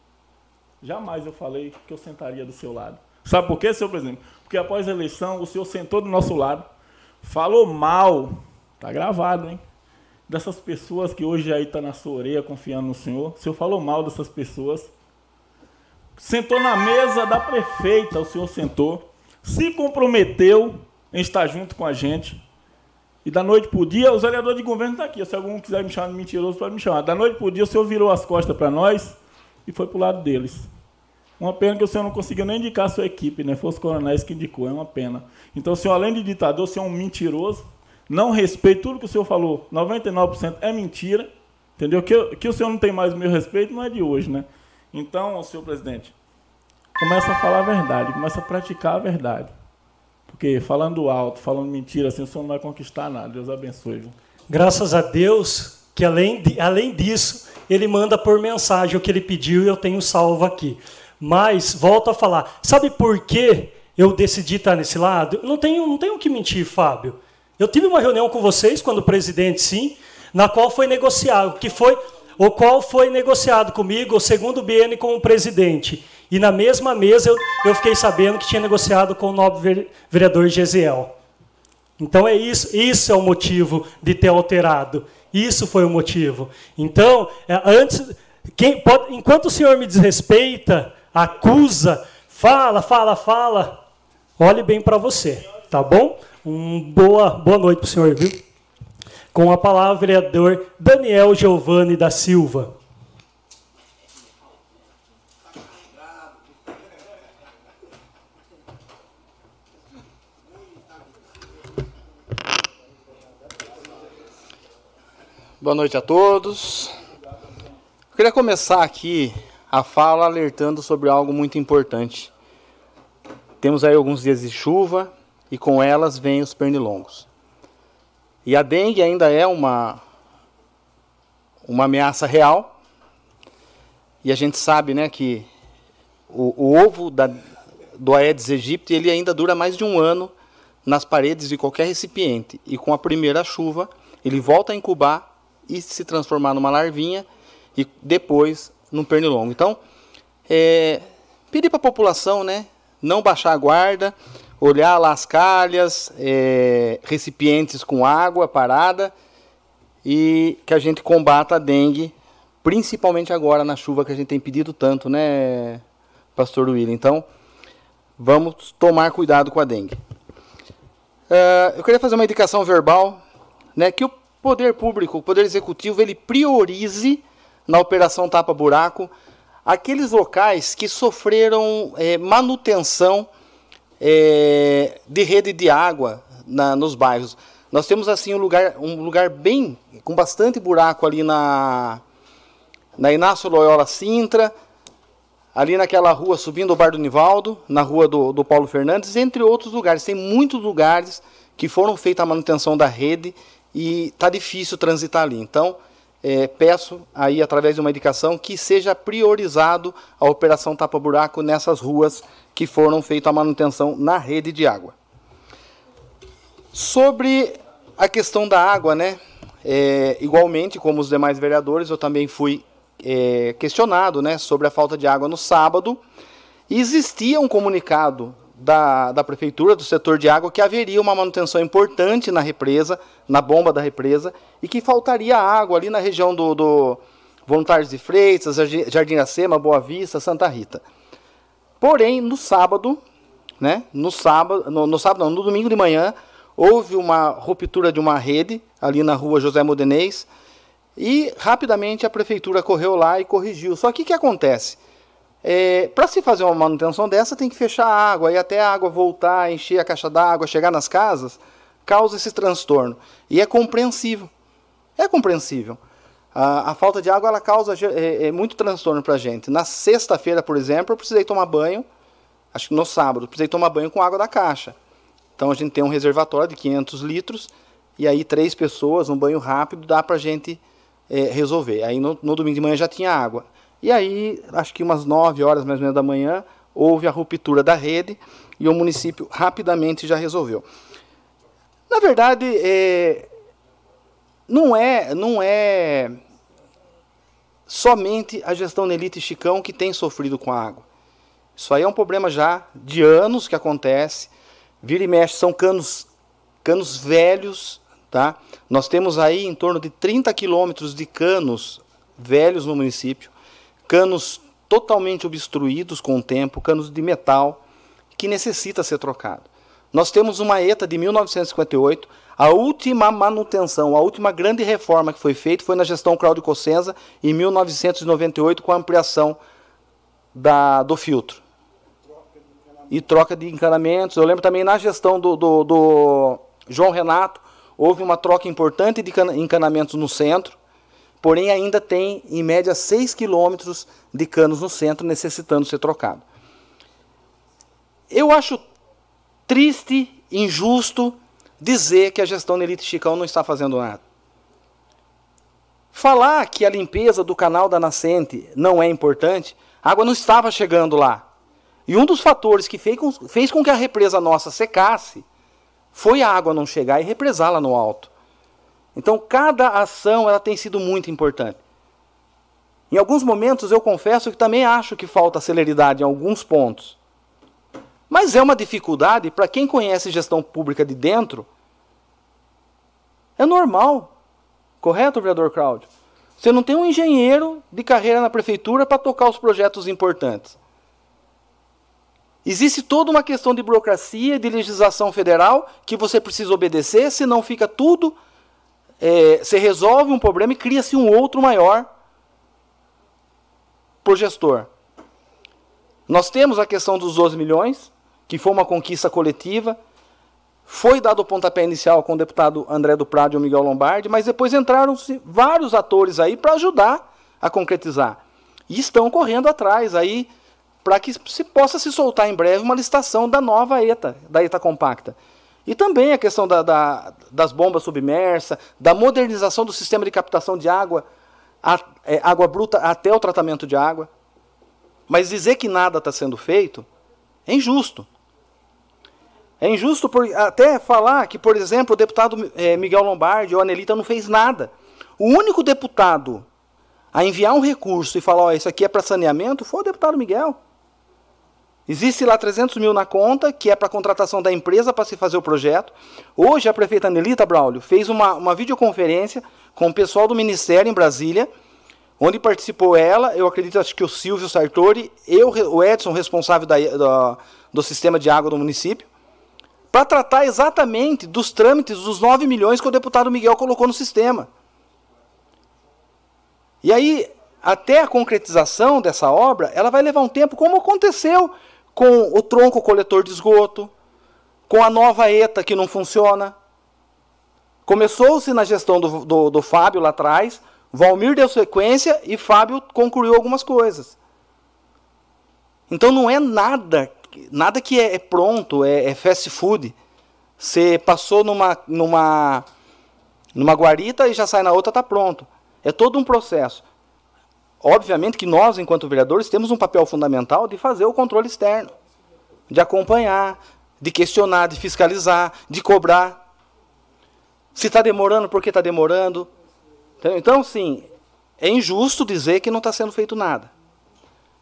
jamais eu falei que eu sentaria do seu lado. Sabe por quê, senhor presidente? Porque após a eleição, o senhor sentou do nosso lado, falou mal, tá gravado, hein? Dessas pessoas que hoje aí tá na sua orelha confiando no senhor. O senhor falou mal dessas pessoas. Sentou na mesa da prefeita, o senhor sentou. Se comprometeu em estar junto com a gente. E da noite para o dia, o vereador de governo está aqui. Se algum quiser me chamar de mentiroso, pode me chamar. Da noite para o dia, o senhor virou as costas para nós e foi para o lado deles. Uma pena que o senhor não conseguiu nem indicar a sua equipe, né? Foi os coronéis que indicou, é uma pena. Então, o senhor, além de ditador, o senhor é um mentiroso, não respeita tudo que o senhor falou. 99% é mentira, entendeu? Que, que o senhor não tem mais o meu respeito não é de hoje, né? Então, senhor presidente, começa a falar a verdade, começa a praticar a verdade. Porque falando alto, falando mentira, assim, o senhor não vai conquistar nada. Deus abençoe. Viu? Graças a Deus que, além, de, além disso, ele manda por mensagem o que ele pediu e eu tenho salvo aqui. Mas, volto a falar, sabe por que eu decidi estar nesse lado? Não tenho, não tenho o que mentir, Fábio. Eu tive uma reunião com vocês, quando presidente, sim, na qual foi negociado, que foi, o qual foi negociado comigo o segundo BN como presidente. E na mesma mesa eu, eu fiquei sabendo que tinha negociado com o nobre vereador Gesiel. Então é isso, isso é o motivo de ter alterado. Isso foi o motivo. Então, é, antes, pode, enquanto o senhor me desrespeita, acusa, fala, fala, fala, olhe bem para você, tá bom? Um boa, boa noite para o senhor, viu? Com a palavra, vereador Daniel Giovanni da Silva. Boa noite a todos. Eu queria começar aqui a fala alertando sobre algo muito importante. Temos aí alguns dias de chuva e com elas vêm os pernilongos. E a dengue ainda é uma uma ameaça real. E a gente sabe, né, que o, o ovo da, do Aedes aegypti ele ainda dura mais de um ano nas paredes de qualquer recipiente. E com a primeira chuva, ele volta a incubar e se transformar numa larvinha e depois num pernilongo. Então, é, pedir para a população né, não baixar a guarda, olhar lá as calhas, é, recipientes com água parada e que a gente combata a dengue, principalmente agora na chuva que a gente tem pedido tanto, né, Pastor William? Então, vamos tomar cuidado com a dengue. Uh, eu queria fazer uma indicação verbal, né, que o poder público, o poder executivo, ele priorize na operação Tapa Buraco aqueles locais que sofreram é, manutenção é, de rede de água na, nos bairros. Nós temos assim um lugar, um lugar bem com bastante buraco ali na na Inácio Loyola Sintra, ali naquela rua subindo o Bar do Nivaldo, na rua do, do Paulo Fernandes, entre outros lugares. Tem muitos lugares que foram feita a manutenção da rede e está difícil transitar ali. Então, é, peço aí, através de uma indicação, que seja priorizado a operação tapa-buraco nessas ruas que foram feitas a manutenção na rede de água. Sobre a questão da água, né? É, igualmente, como os demais vereadores, eu também fui é, questionado né, sobre a falta de água no sábado. Existia um comunicado da, da prefeitura, do setor de água, que haveria uma manutenção importante na represa, na bomba da represa, e que faltaria água ali na região do, do Voluntários de Freitas, Jardim Acema, Boa Vista, Santa Rita. Porém, no sábado, né, no sábado, no, no sábado não, no domingo de manhã, houve uma ruptura de uma rede ali na rua José Modenês, e rapidamente a prefeitura correu lá e corrigiu. Só que o que acontece? É, para se fazer uma manutenção dessa, tem que fechar a água, e até a água voltar, encher a caixa d'água, chegar nas casas, causa esse transtorno. E é compreensível. É compreensível. A, a falta de água ela causa é, é muito transtorno para a gente. Na sexta-feira, por exemplo, eu precisei tomar banho, acho que no sábado, precisei tomar banho com água da caixa. Então a gente tem um reservatório de 500 litros e aí três pessoas, um banho rápido, dá para a gente é, resolver. Aí no, no, domingo de manhã já tinha água. E aí, acho que umas 9 horas mais ou menos da manhã, houve a ruptura da rede e o município rapidamente já resolveu. Na verdade, é, não é, não é somente a gestão Nelite e Chicão que tem sofrido com a água. Isso aí é um problema já de anos que acontece. Vira e mexe, são canos, canos velhos. Tá? Nós temos aí em torno de 30 quilômetros de canos velhos no município, canos totalmente obstruídos com o tempo, canos de metal, que necessita ser trocado. Nós temos uma ETA de 1958, a última manutenção, a última grande reforma que foi feita foi na gestão Claudio Cossenza, em 1998, com a ampliação da, do filtro. E troca de encanamentos. Eu lembro também na gestão do, do, do João Renato, houve uma troca importante de encanamentos no centro, porém ainda tem, em média, 6 quilômetros de canos no centro necessitando ser trocado. Eu acho triste, injusto, dizer que a gestão da Elite Chicão não está fazendo nada. Falar que a limpeza do canal da nascente não é importante, a água não estava chegando lá. E um dos fatores que fez com, fez com que a represa nossa secasse foi a água não chegar e represá-la no alto. Então, cada ação ela tem sido muito importante. Em alguns momentos, eu confesso que também acho que falta celeridade em alguns pontos. Mas é uma dificuldade para quem conhece gestão pública de dentro. É normal. Correto, vereador Cláudio? Você não tem um engenheiro de carreira na prefeitura para tocar os projetos importantes. Existe toda uma questão de burocracia, de legislação federal que você precisa obedecer, senão fica tudo. É, você resolve um problema e cria-se um outro maior por gestor. Nós temos a questão dos 12 milhões, que foi uma conquista coletiva. Foi dado o pontapé inicial com o deputado André do Prado e o Miguel Lombardi, mas depois entraram vários atores aí para ajudar a concretizar. E estão correndo atrás aí para que se possa se soltar em breve uma licitação da nova ETA, da ETA compacta. E também a questão da, da, das bombas submersas, da modernização do sistema de captação de água, a, é, água bruta até o tratamento de água. Mas dizer que nada está sendo feito é injusto. É injusto por, até falar que, por exemplo, o deputado é, Miguel Lombardi ou Anelita não fez nada. O único deputado a enviar um recurso e falar, ó, isso aqui é para saneamento, foi o deputado Miguel. Existe lá 300 mil na conta, que é para contratação da empresa para se fazer o projeto. Hoje a prefeita Anelita Braulio fez uma, uma videoconferência com o pessoal do Ministério em Brasília, onde participou ela, eu acredito acho que o Silvio Sartori, eu, o Edson, responsável da, da, do sistema de água do município, para tratar exatamente dos trâmites dos 9 milhões que o deputado Miguel colocou no sistema. E aí, até a concretização dessa obra, ela vai levar um tempo, como aconteceu com o tronco coletor de esgoto, com a nova ETA que não funciona. Começou-se na gestão do, do, do Fábio lá atrás, Valmir deu sequência e Fábio concluiu algumas coisas. Então não é nada nada que é, é pronto, é, é, fast food. Você passou numa, numa, numa guarita e já sai na outra, está pronto. É todo um processo. Obviamente que nós, enquanto vereadores, temos um papel fundamental de fazer o controle externo, de acompanhar, de questionar, de fiscalizar, de cobrar. Se está demorando, por que está demorando? Então, sim, é injusto dizer que não está sendo feito nada.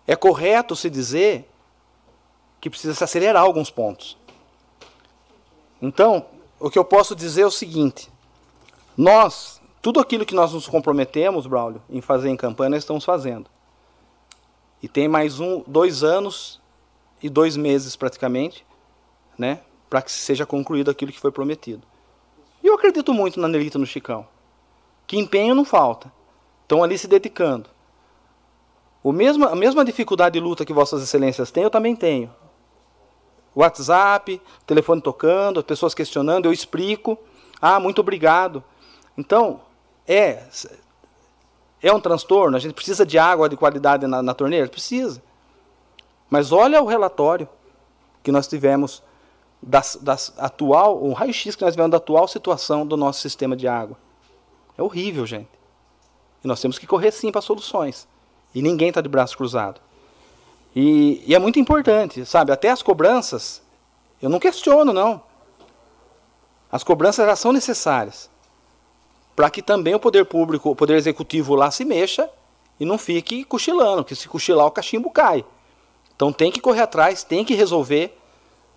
É correto se dizer que precisa se acelerar alguns pontos. Então, o que eu posso dizer é o seguinte: nós, tudo aquilo que nós nos comprometemos, Braulio, em fazer em campanha, nós estamos fazendo. E tem mais um, dois anos e dois meses praticamente, né, para que seja concluído aquilo que foi prometido. E eu acredito muito na Nelita no Chicão. Que empenho não falta. Estão ali se dedicando. O mesmo, a mesma dificuldade de luta que Vossas Excelências têm, eu também tenho. WhatsApp, telefone tocando, as pessoas questionando, eu explico. Ah, muito obrigado. Então, é é um transtorno, a gente precisa de água de qualidade na, na torneira? Precisa. Mas olha o relatório que nós tivemos atual, um raio-x que nós vemos da atual situação do nosso sistema de água. É horrível, gente. E nós temos que correr sim para soluções. E ninguém está de braço cruzado. E, e, é muito importante, sabe? Até as cobranças, eu não questiono, não. As cobranças já são necessárias para que também o poder público, o poder executivo lá se mexa e não fique cochilando, porque se cochilar o cachimbo cai. Então tem que correr atrás, tem que resolver,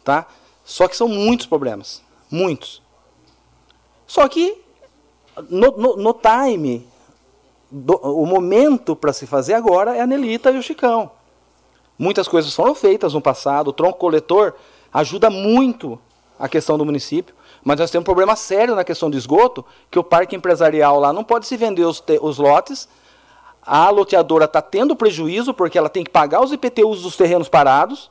tá? Só que são muitos problemas, muitos. Só que no, no, no time, do, o momento para se fazer agora é a Nelita e o Chicão. Muitas coisas foram feitas no passado, o tronco coletor ajuda muito a questão do município, mas nós temos um problema sério na questão do esgoto, que o parque empresarial lá não pode se vender os, os lotes, a loteadora está tendo prejuízo porque ela tem que pagar os IPTUs dos terrenos parados,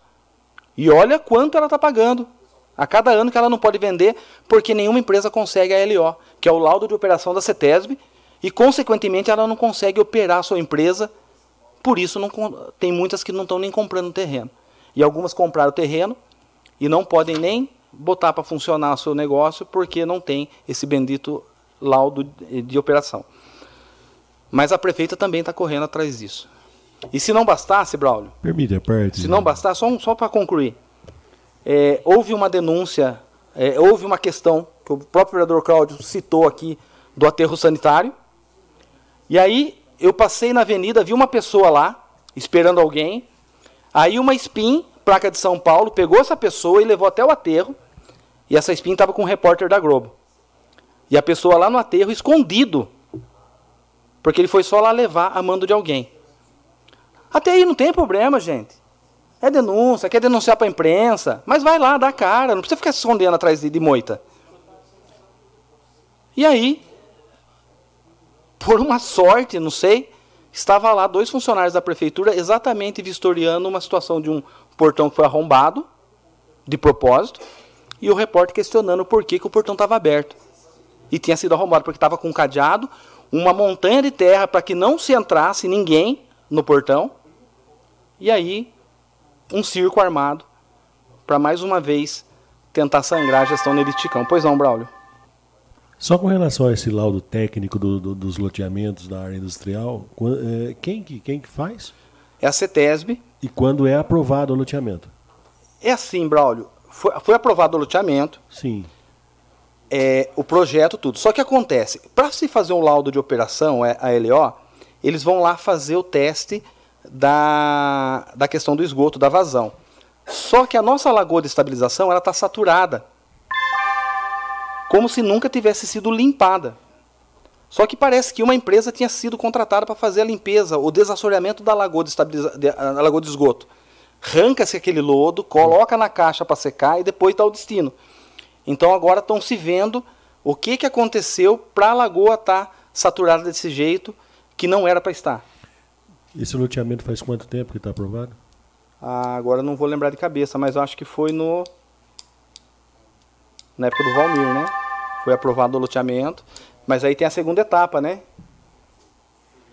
e olha quanto ela está pagando. A cada ano que ela não pode vender, porque nenhuma empresa consegue a LO, que é o laudo de operação da CETESB, e consequentemente ela não consegue operar a sua empresa, por isso não, tem muitas que não estão nem comprando terreno. E algumas compraram terreno e não podem nem botar para funcionar o seu negócio porque não tem esse bendito laudo de operação. Mas a prefeita também está correndo atrás disso. E se não bastasse, Braulio? Permite a parte. Se não bastasse, só, só para concluir. É, houve uma denúncia, é, houve uma questão que o próprio vereador Cláudio citou aqui do aterro sanitário. E aí eu passei na avenida, vi uma pessoa lá, esperando alguém. Aí uma SPIN, placa de São Paulo, pegou essa pessoa e levou até o aterro. E essa SPIN estava com um repórter da Globo. E a pessoa lá no aterro, escondido. Porque ele foi só lá levar a mando de alguém. Até aí não tem problema, gente. É denúncia, quer denunciar para a imprensa, mas vai lá, dá cara, não precisa ficar se escondendo atrás de, de moita. E aí, por uma sorte, não sei, estava lá dois funcionários da prefeitura exatamente vistoriando uma situação de um portão que foi arrombado, de propósito, e o repórter questionando por que, que o portão estava aberto. E tinha sido arrombado porque estava com um cadeado, uma montanha de terra para que não se entrasse ninguém no portão. E aí um circo armado para mais uma vez tentar sangrar a gestão Neriticão. Pois não, Braulio? Só com relação a esse laudo técnico do, do, dos loteamentos da área industrial, é, quem, que, quem que faz? É a CETESB. E quando é aprovado o loteamento? É assim, Braulio. Foi, foi aprovado o loteamento. Sim. É, o projeto, tudo. Só que acontece, para se fazer um laudo de operação, é, a LO, eles vão lá fazer o teste da, da questão do esgoto, da vazão. Só que a nossa lagoa de estabilização ela está saturada, como se nunca tivesse sido limpada. Só que parece que uma empresa tinha sido contratada para fazer a limpeza, o desassoreamento da lagoa de, estabiliza... da lagoa de esgoto. Arranca-se aquele lodo, coloca na caixa para secar e depois está o destino. Então agora estão se vendo o que, que aconteceu para a lagoa estar tá saturada desse jeito que não era para estar. Esse loteamento faz quanto tempo que está aprovado? Ah, agora não vou lembrar de cabeça, mas eu acho que foi no. Na época do Valmir, né? Foi aprovado o loteamento. Mas aí tem a segunda etapa, né?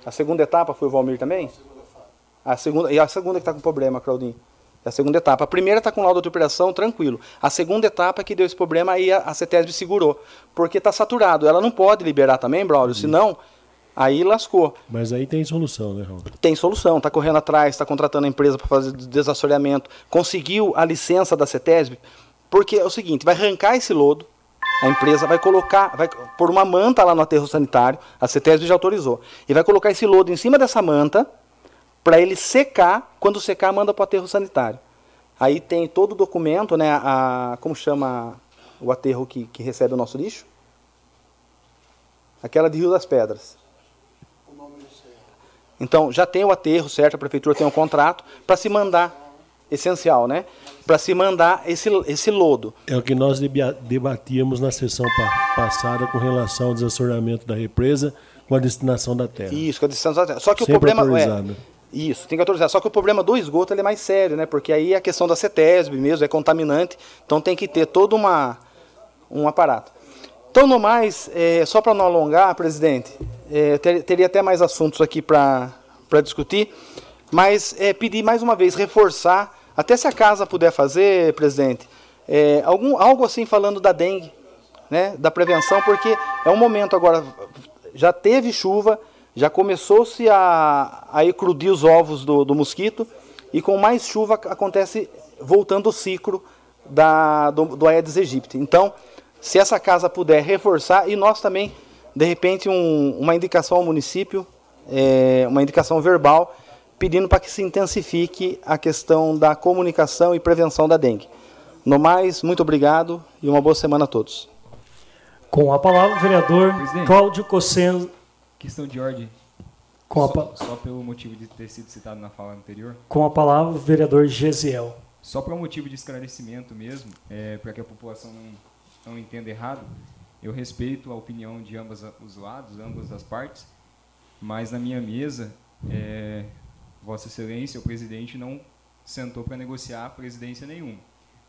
A segunda etapa foi o Valmir também? A segunda, e a segunda que está com problema, Claudinho. É a segunda etapa. A primeira está com laudo de operação, tranquilo. A segunda etapa que deu esse problema, aí a, a CETESB segurou. Porque está saturado. Ela não pode liberar também, Braulio, senão Aí lascou. Mas aí tem solução, né, Raul? Tem solução. Está correndo atrás, está contratando a empresa para fazer desassoreamento. Conseguiu a licença da CETESB, porque é o seguinte, vai arrancar esse lodo, a empresa vai colocar, vai pôr uma manta lá no aterro sanitário, a CETESB já autorizou, e vai colocar esse lodo em cima dessa manta para ele secar, quando secar manda para o aterro sanitário. Aí tem todo o documento, né, a, como chama o aterro que, que recebe o nosso lixo? Aquela de Rio das Pedras. Então, já tem o aterro, certo? A prefeitura tem um contrato para se mandar, essencial, né? Para se mandar esse, esse lodo. É o que nós debatíamos na sessão passada com relação ao desassoreamento da represa com a destinação da terra. Isso, com a destinação da terra. Só que Sempre o problema é. Isso, tem que autorizar. Só que o problema do esgoto é mais sério, né? Porque aí é a questão da CETESB mesmo, é contaminante. Então tem que ter todo uma, um aparato. Então, no mais, é, só para não alongar, presidente, é, ter, teria até mais assuntos aqui para discutir, mas é, pedir mais uma vez, reforçar, até se a casa puder fazer, presidente, é, algum, algo assim falando da dengue, né, da prevenção, porque é um momento agora, já teve chuva, já começou-se a, a eclodir os ovos do, do mosquito, e com mais chuva acontece voltando o ciclo da, do, do Aedes aegypti. Então, se essa casa puder reforçar, e nós também, de repente, um, uma indicação ao município, é, uma indicação verbal, pedindo para que se intensifique a questão da comunicação e prevenção da dengue. No mais, muito obrigado e uma boa semana a todos. Com a palavra, o vereador Presidente. Cláudio Cosseno. Questão de ordem. Com a só, pa- só pelo motivo de ter sido citado na fala anterior. Com a palavra, o vereador Gesiel. Só para um motivo de esclarecimento mesmo, é, para que a população não, não entenda errado, eu respeito a opinião de ambos a- os lados, ambas as partes, mas na minha mesa, é, Vossa Excelência, o presidente, não sentou para negociar presidência nenhuma.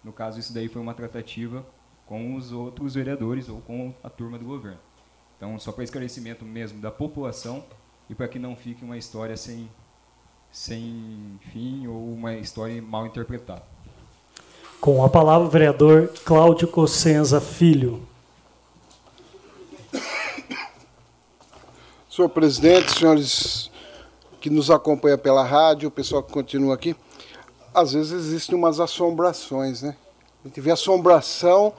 No caso, isso daí foi uma tratativa com os outros vereadores ou com a turma do governo. Então, só para esclarecimento mesmo da população e para que não fique uma história sem, sem fim ou uma história mal interpretada. Com a palavra, o vereador Cláudio Cossenza Filho. Senhor presidente, senhores que nos acompanham pela rádio, o pessoal que continua aqui, às vezes existem umas assombrações, né? A gente vê assombração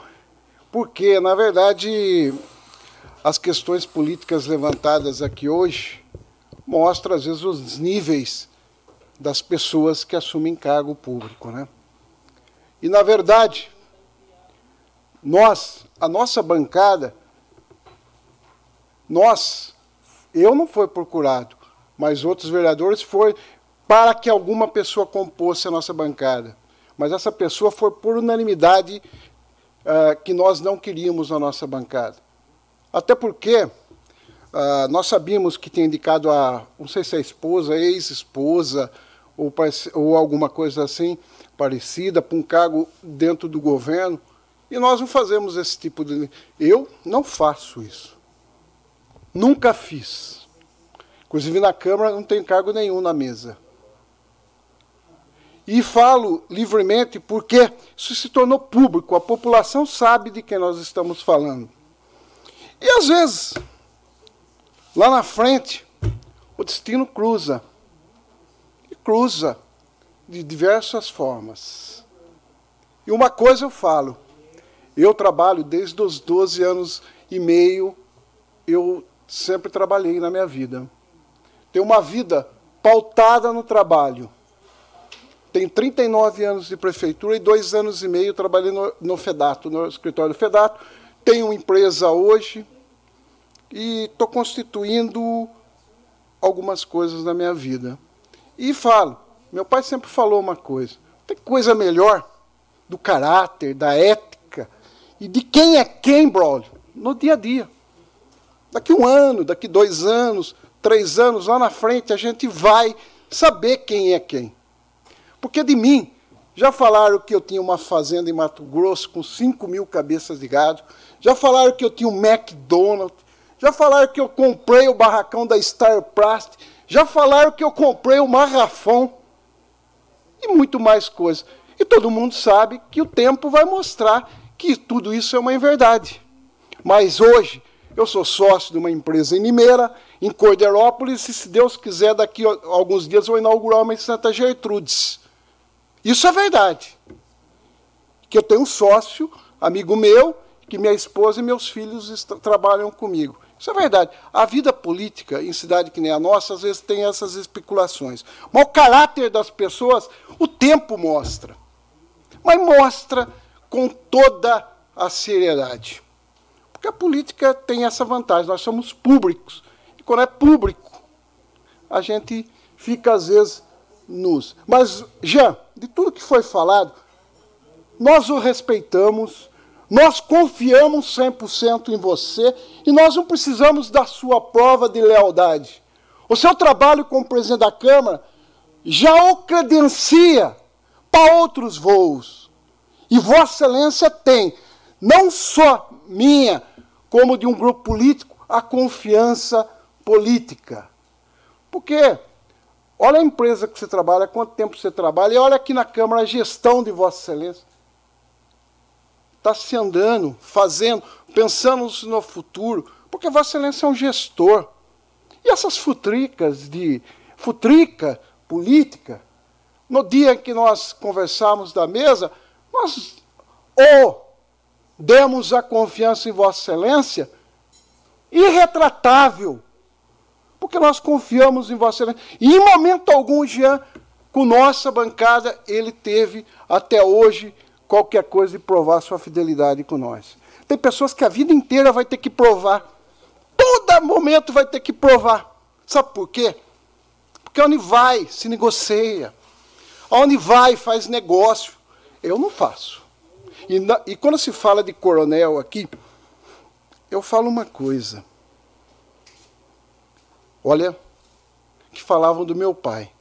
porque, na verdade, as questões políticas levantadas aqui hoje mostram, às vezes, os níveis das pessoas que assumem cargo público, né? E, na verdade, nós, a nossa bancada, nós, eu não fui procurado, mas outros vereadores foram para que alguma pessoa compôsse a nossa bancada. Mas essa pessoa foi por unanimidade ah, que nós não queríamos na nossa bancada. Até porque ah, nós sabíamos que tinha indicado a, não sei se é esposa, ex-esposa, ou, ou alguma coisa assim parecida, para um cargo dentro do governo. E nós não fazemos esse tipo de. Eu não faço isso. Nunca fiz. Inclusive na Câmara não tenho cargo nenhum na mesa. E falo livremente porque isso se tornou público, a população sabe de quem nós estamos falando. E às vezes, lá na frente, o destino cruza. E cruza de diversas formas. E uma coisa eu falo, eu trabalho desde os 12 anos e meio, eu sempre trabalhei na minha vida. Tenho uma vida pautada no trabalho. Tenho 39 anos de prefeitura e dois anos e meio trabalhei no, no FEDATO, no escritório do FEDATO. Tenho empresa hoje e estou constituindo algumas coisas na minha vida. E falo, meu pai sempre falou uma coisa, tem coisa melhor do caráter, da ética e de quem é quem, brother, no dia a dia. Daqui um ano, daqui dois anos, três anos, lá na frente, a gente vai saber quem é quem. Porque de mim, já falaram que eu tinha uma fazenda em Mato Grosso com 5 mil cabeças de gado, já falaram que eu tinha um McDonald's, já falaram que eu comprei o barracão da Star Plast, já falaram que eu comprei o Marrafão e muito mais coisas. E todo mundo sabe que o tempo vai mostrar que tudo isso é uma inverdade. Mas hoje, eu sou sócio de uma empresa em Limeira, em Corderópolis, e se Deus quiser, daqui a alguns dias vou inaugurar uma em Santa Gertrudes. Isso é verdade. Que eu tenho um sócio, amigo meu, que minha esposa e meus filhos trabalham comigo. Isso é verdade. A vida política em cidade que nem a nossa, às vezes tem essas especulações. Mas o caráter das pessoas, o tempo mostra. Mas mostra com toda a seriedade. Porque a política tem essa vantagem, nós somos públicos. E quando é público, a gente fica, às vezes, nus. Mas, Jean, de tudo que foi falado, nós o respeitamos, nós confiamos 100% em você e nós não precisamos da sua prova de lealdade. O seu trabalho como presidente da Câmara já o credencia para outros voos. E Vossa Excelência tem, não só minha, como de um grupo político, a confiança política. Porque olha a empresa que você trabalha, quanto tempo você trabalha, e olha aqui na Câmara a gestão de Vossa Excelência. Está se andando, fazendo, pensando no futuro, porque Vossa Excelência é um gestor. E essas futricas de futrica política, no dia que nós conversamos da mesa, nós ou demos a confiança em Vossa Excelência, irretratável, porque nós confiamos em Vossa Excelência. E em momento algum, Jean, com nossa bancada, ele teve até hoje qualquer coisa de provar sua fidelidade com nós. Tem pessoas que a vida inteira vai ter que provar. Todo momento vai ter que provar. Sabe por quê? Porque onde vai, se negocia. Onde vai, faz negócio. Eu não faço. E, na, e quando se fala de coronel aqui, eu falo uma coisa. Olha, que falavam do meu pai.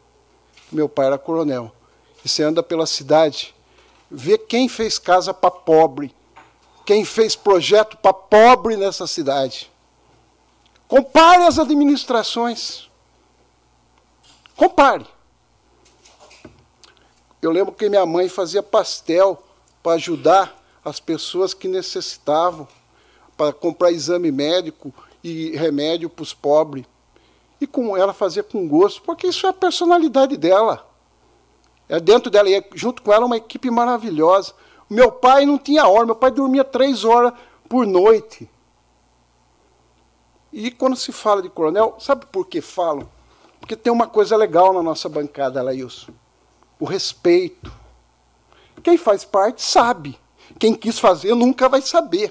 Meu pai era coronel. E você anda pela cidade, vê quem fez casa para pobre, quem fez projeto para pobre nessa cidade. Compare as administrações. Compare. Eu lembro que minha mãe fazia pastel para ajudar as pessoas que necessitavam, para comprar exame médico e remédio para os pobres. E com ela fazia com gosto, porque isso é a personalidade dela. É dentro dela, e junto com ela uma equipe maravilhosa. Meu pai não tinha hora, meu pai dormia três horas por noite. E quando se fala de coronel, sabe por que falam? Porque tem uma coisa legal na nossa bancada, Laílson. O respeito. Quem faz parte sabe. Quem quis fazer nunca vai saber.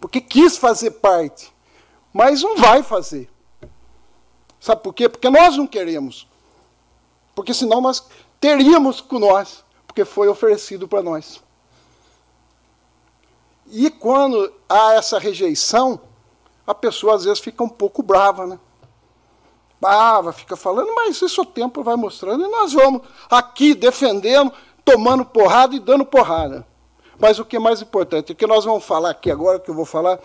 Porque quis fazer parte, mas não vai fazer. Sabe por quê? Porque nós não queremos. Porque senão nós teríamos com nós, porque foi oferecido para nós. E quando há essa rejeição, a pessoa às vezes fica um pouco brava, né? Brava, fica falando, mas isso o tempo vai mostrando, e nós vamos aqui defendendo, tomando porrada e dando porrada. Mas o que é mais importante, o que nós vamos falar aqui agora, que eu vou falar,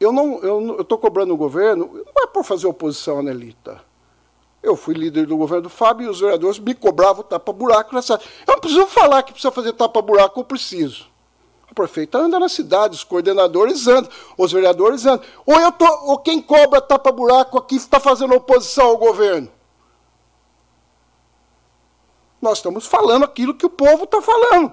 eu não eu estou cobrando o governo, não é por fazer oposição à Nelita. Eu fui líder do governo do Fábio e os vereadores me cobravam tapa-buraco. Eu não preciso falar que precisa fazer tapa-buraco, eu preciso. A prefeita anda na cidade, os coordenadores andam, os vereadores andam. Ou, eu tô, ou quem cobra tapa-buraco aqui está fazendo oposição ao governo? Nós estamos falando aquilo que o povo está falando.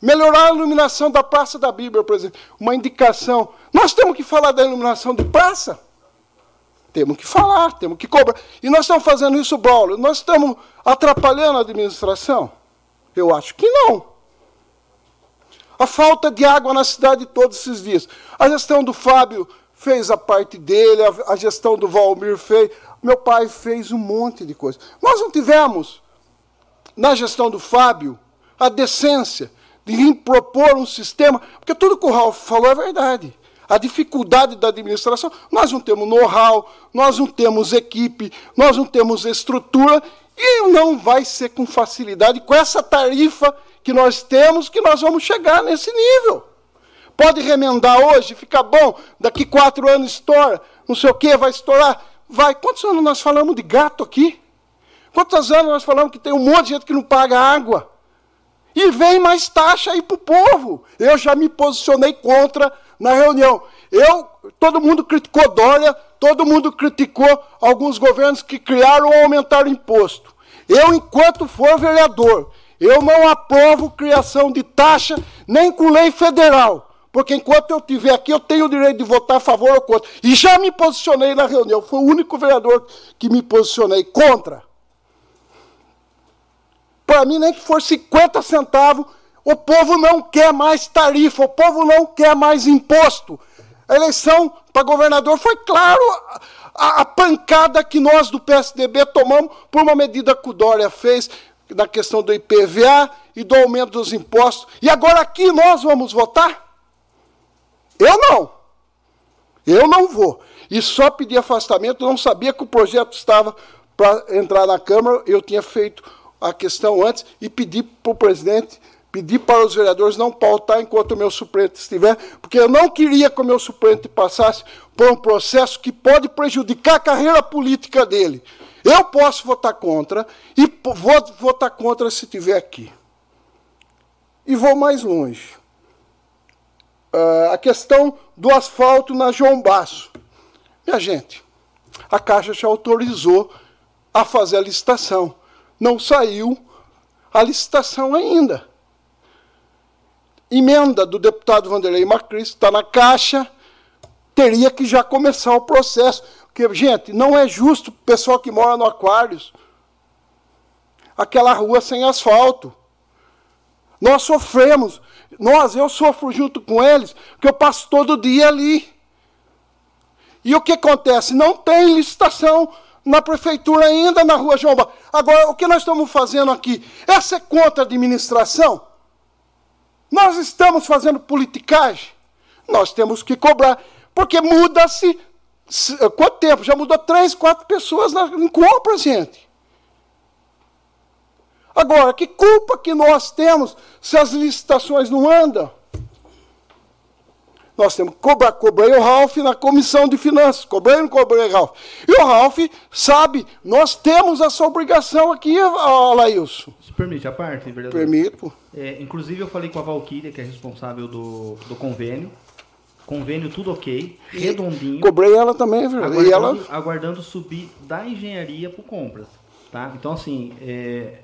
Melhorar a iluminação da Praça da Bíblia, por exemplo. Uma indicação. Nós temos que falar da iluminação de praça? Temos que falar, temos que cobrar. E nós estamos fazendo isso, Braulio. Nós estamos atrapalhando a administração? Eu acho que não. A falta de água na cidade todos esses dias. A gestão do Fábio fez a parte dele, a, gestão do Valmir fez. Meu pai fez um monte de coisa. Nós não tivemos, na gestão do Fábio, a decência de propor um sistema, porque tudo que o Ralf falou é verdade. A dificuldade da administração, nós não temos know-how, nós não temos equipe, nós não temos estrutura, e não vai ser com facilidade, com essa tarifa que nós temos que nós vamos chegar nesse nível. Pode remendar hoje, fica bom, daqui quatro anos estoura, não sei o que, vai estourar. Vai. Quantos anos nós falamos de gato aqui? Quantos anos nós falamos que tem um monte de gente que não paga água? E vem mais taxa aí para o povo. Eu já me posicionei contra na reunião. Eu, todo mundo criticou Dória, todo mundo criticou alguns governos que criaram ou aumentaram imposto. Eu, enquanto for vereador, eu não aprovo criação de taxa nem com lei federal. Porque enquanto eu estiver aqui, eu tenho o direito de votar a favor ou contra. E já me posicionei na reunião. Fui o único vereador que me posicionei contra. Para mim, nem que for 50 centavos, o povo não quer mais tarifa, o povo não quer mais imposto. A eleição para governador foi claro a, a, pancada que nós do PSDB tomamos por uma medida que o Dória fez na questão do IPVA e do aumento dos impostos. E agora aqui nós vamos votar? Eu não. Eu não vou. E só pedi afastamento, não sabia que o projeto estava para entrar na Câmara, eu tinha feito a questão antes e pedi para o presidente, pedi para os vereadores não pautar enquanto o meu suplente estiver, porque eu não queria que o meu suplente passasse por um processo que pode prejudicar a carreira política dele. Eu posso votar contra e vou votar contra se estiver aqui. E vou mais longe. uh, a questão do asfalto na João Basso. Minha gente, a Caixa já autorizou a fazer a licitação. Não saiu a licitação ainda. Emenda do deputado Vanderlei Macris, está na Caixa, teria que já começar o processo. Porque, gente, não é justo o pessoal que mora no Aquários, aquela rua sem asfalto. Nós sofremos. Nós, eu sofro junto com eles, porque eu passo todo dia ali. E o que acontece? Não tem licitação na prefeitura ainda na rua João Agora, o que nós estamos fazendo aqui? Essa é contra a administração? Nós estamos fazendo politicagem? Nós temos que cobrar. Porque muda-se. Quanto tempo? Já mudou três, quatro pessoas na, em compra, gente. Agora, que culpa que nós temos se as licitações não andam? Nós temos que cobrar. Cobrei o Ralph na comissão de finanças. Cobrei ou não cobrei o Ralph? E o Ralph sabe, nós temos essa obrigação aqui, Laílson. Se permite a parte, vereador? Permito. É, inclusive, eu falei com a Valquíria, que é responsável do, do convênio. Convênio tudo ok, redondinho. Cobrei ela também, vereador. Aguardando, E ela... aguardando subir da engenharia para compras. Tá? Então, assim, é,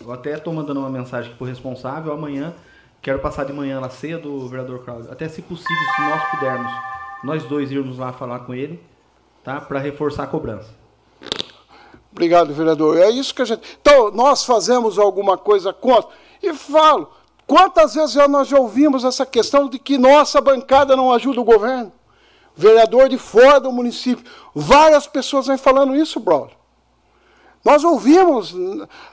eu até estou mandando uma mensagem para o responsável. Amanhã, quero passar de manhã lá cedo, vereador Cláudio. Até se possível, se nós pudermos, nós dois irmos lá falar com ele, tá? Para reforçar a cobrança. Obrigado, vereador. É isso que a gente. Então, nós fazemos alguma coisa contra. E falo, quantas vezes já nós já ouvimos essa questão de que nossa bancada não ajuda o governo? Vereador de fora do município. Várias pessoas vêm falando isso, brother. Nós ouvimos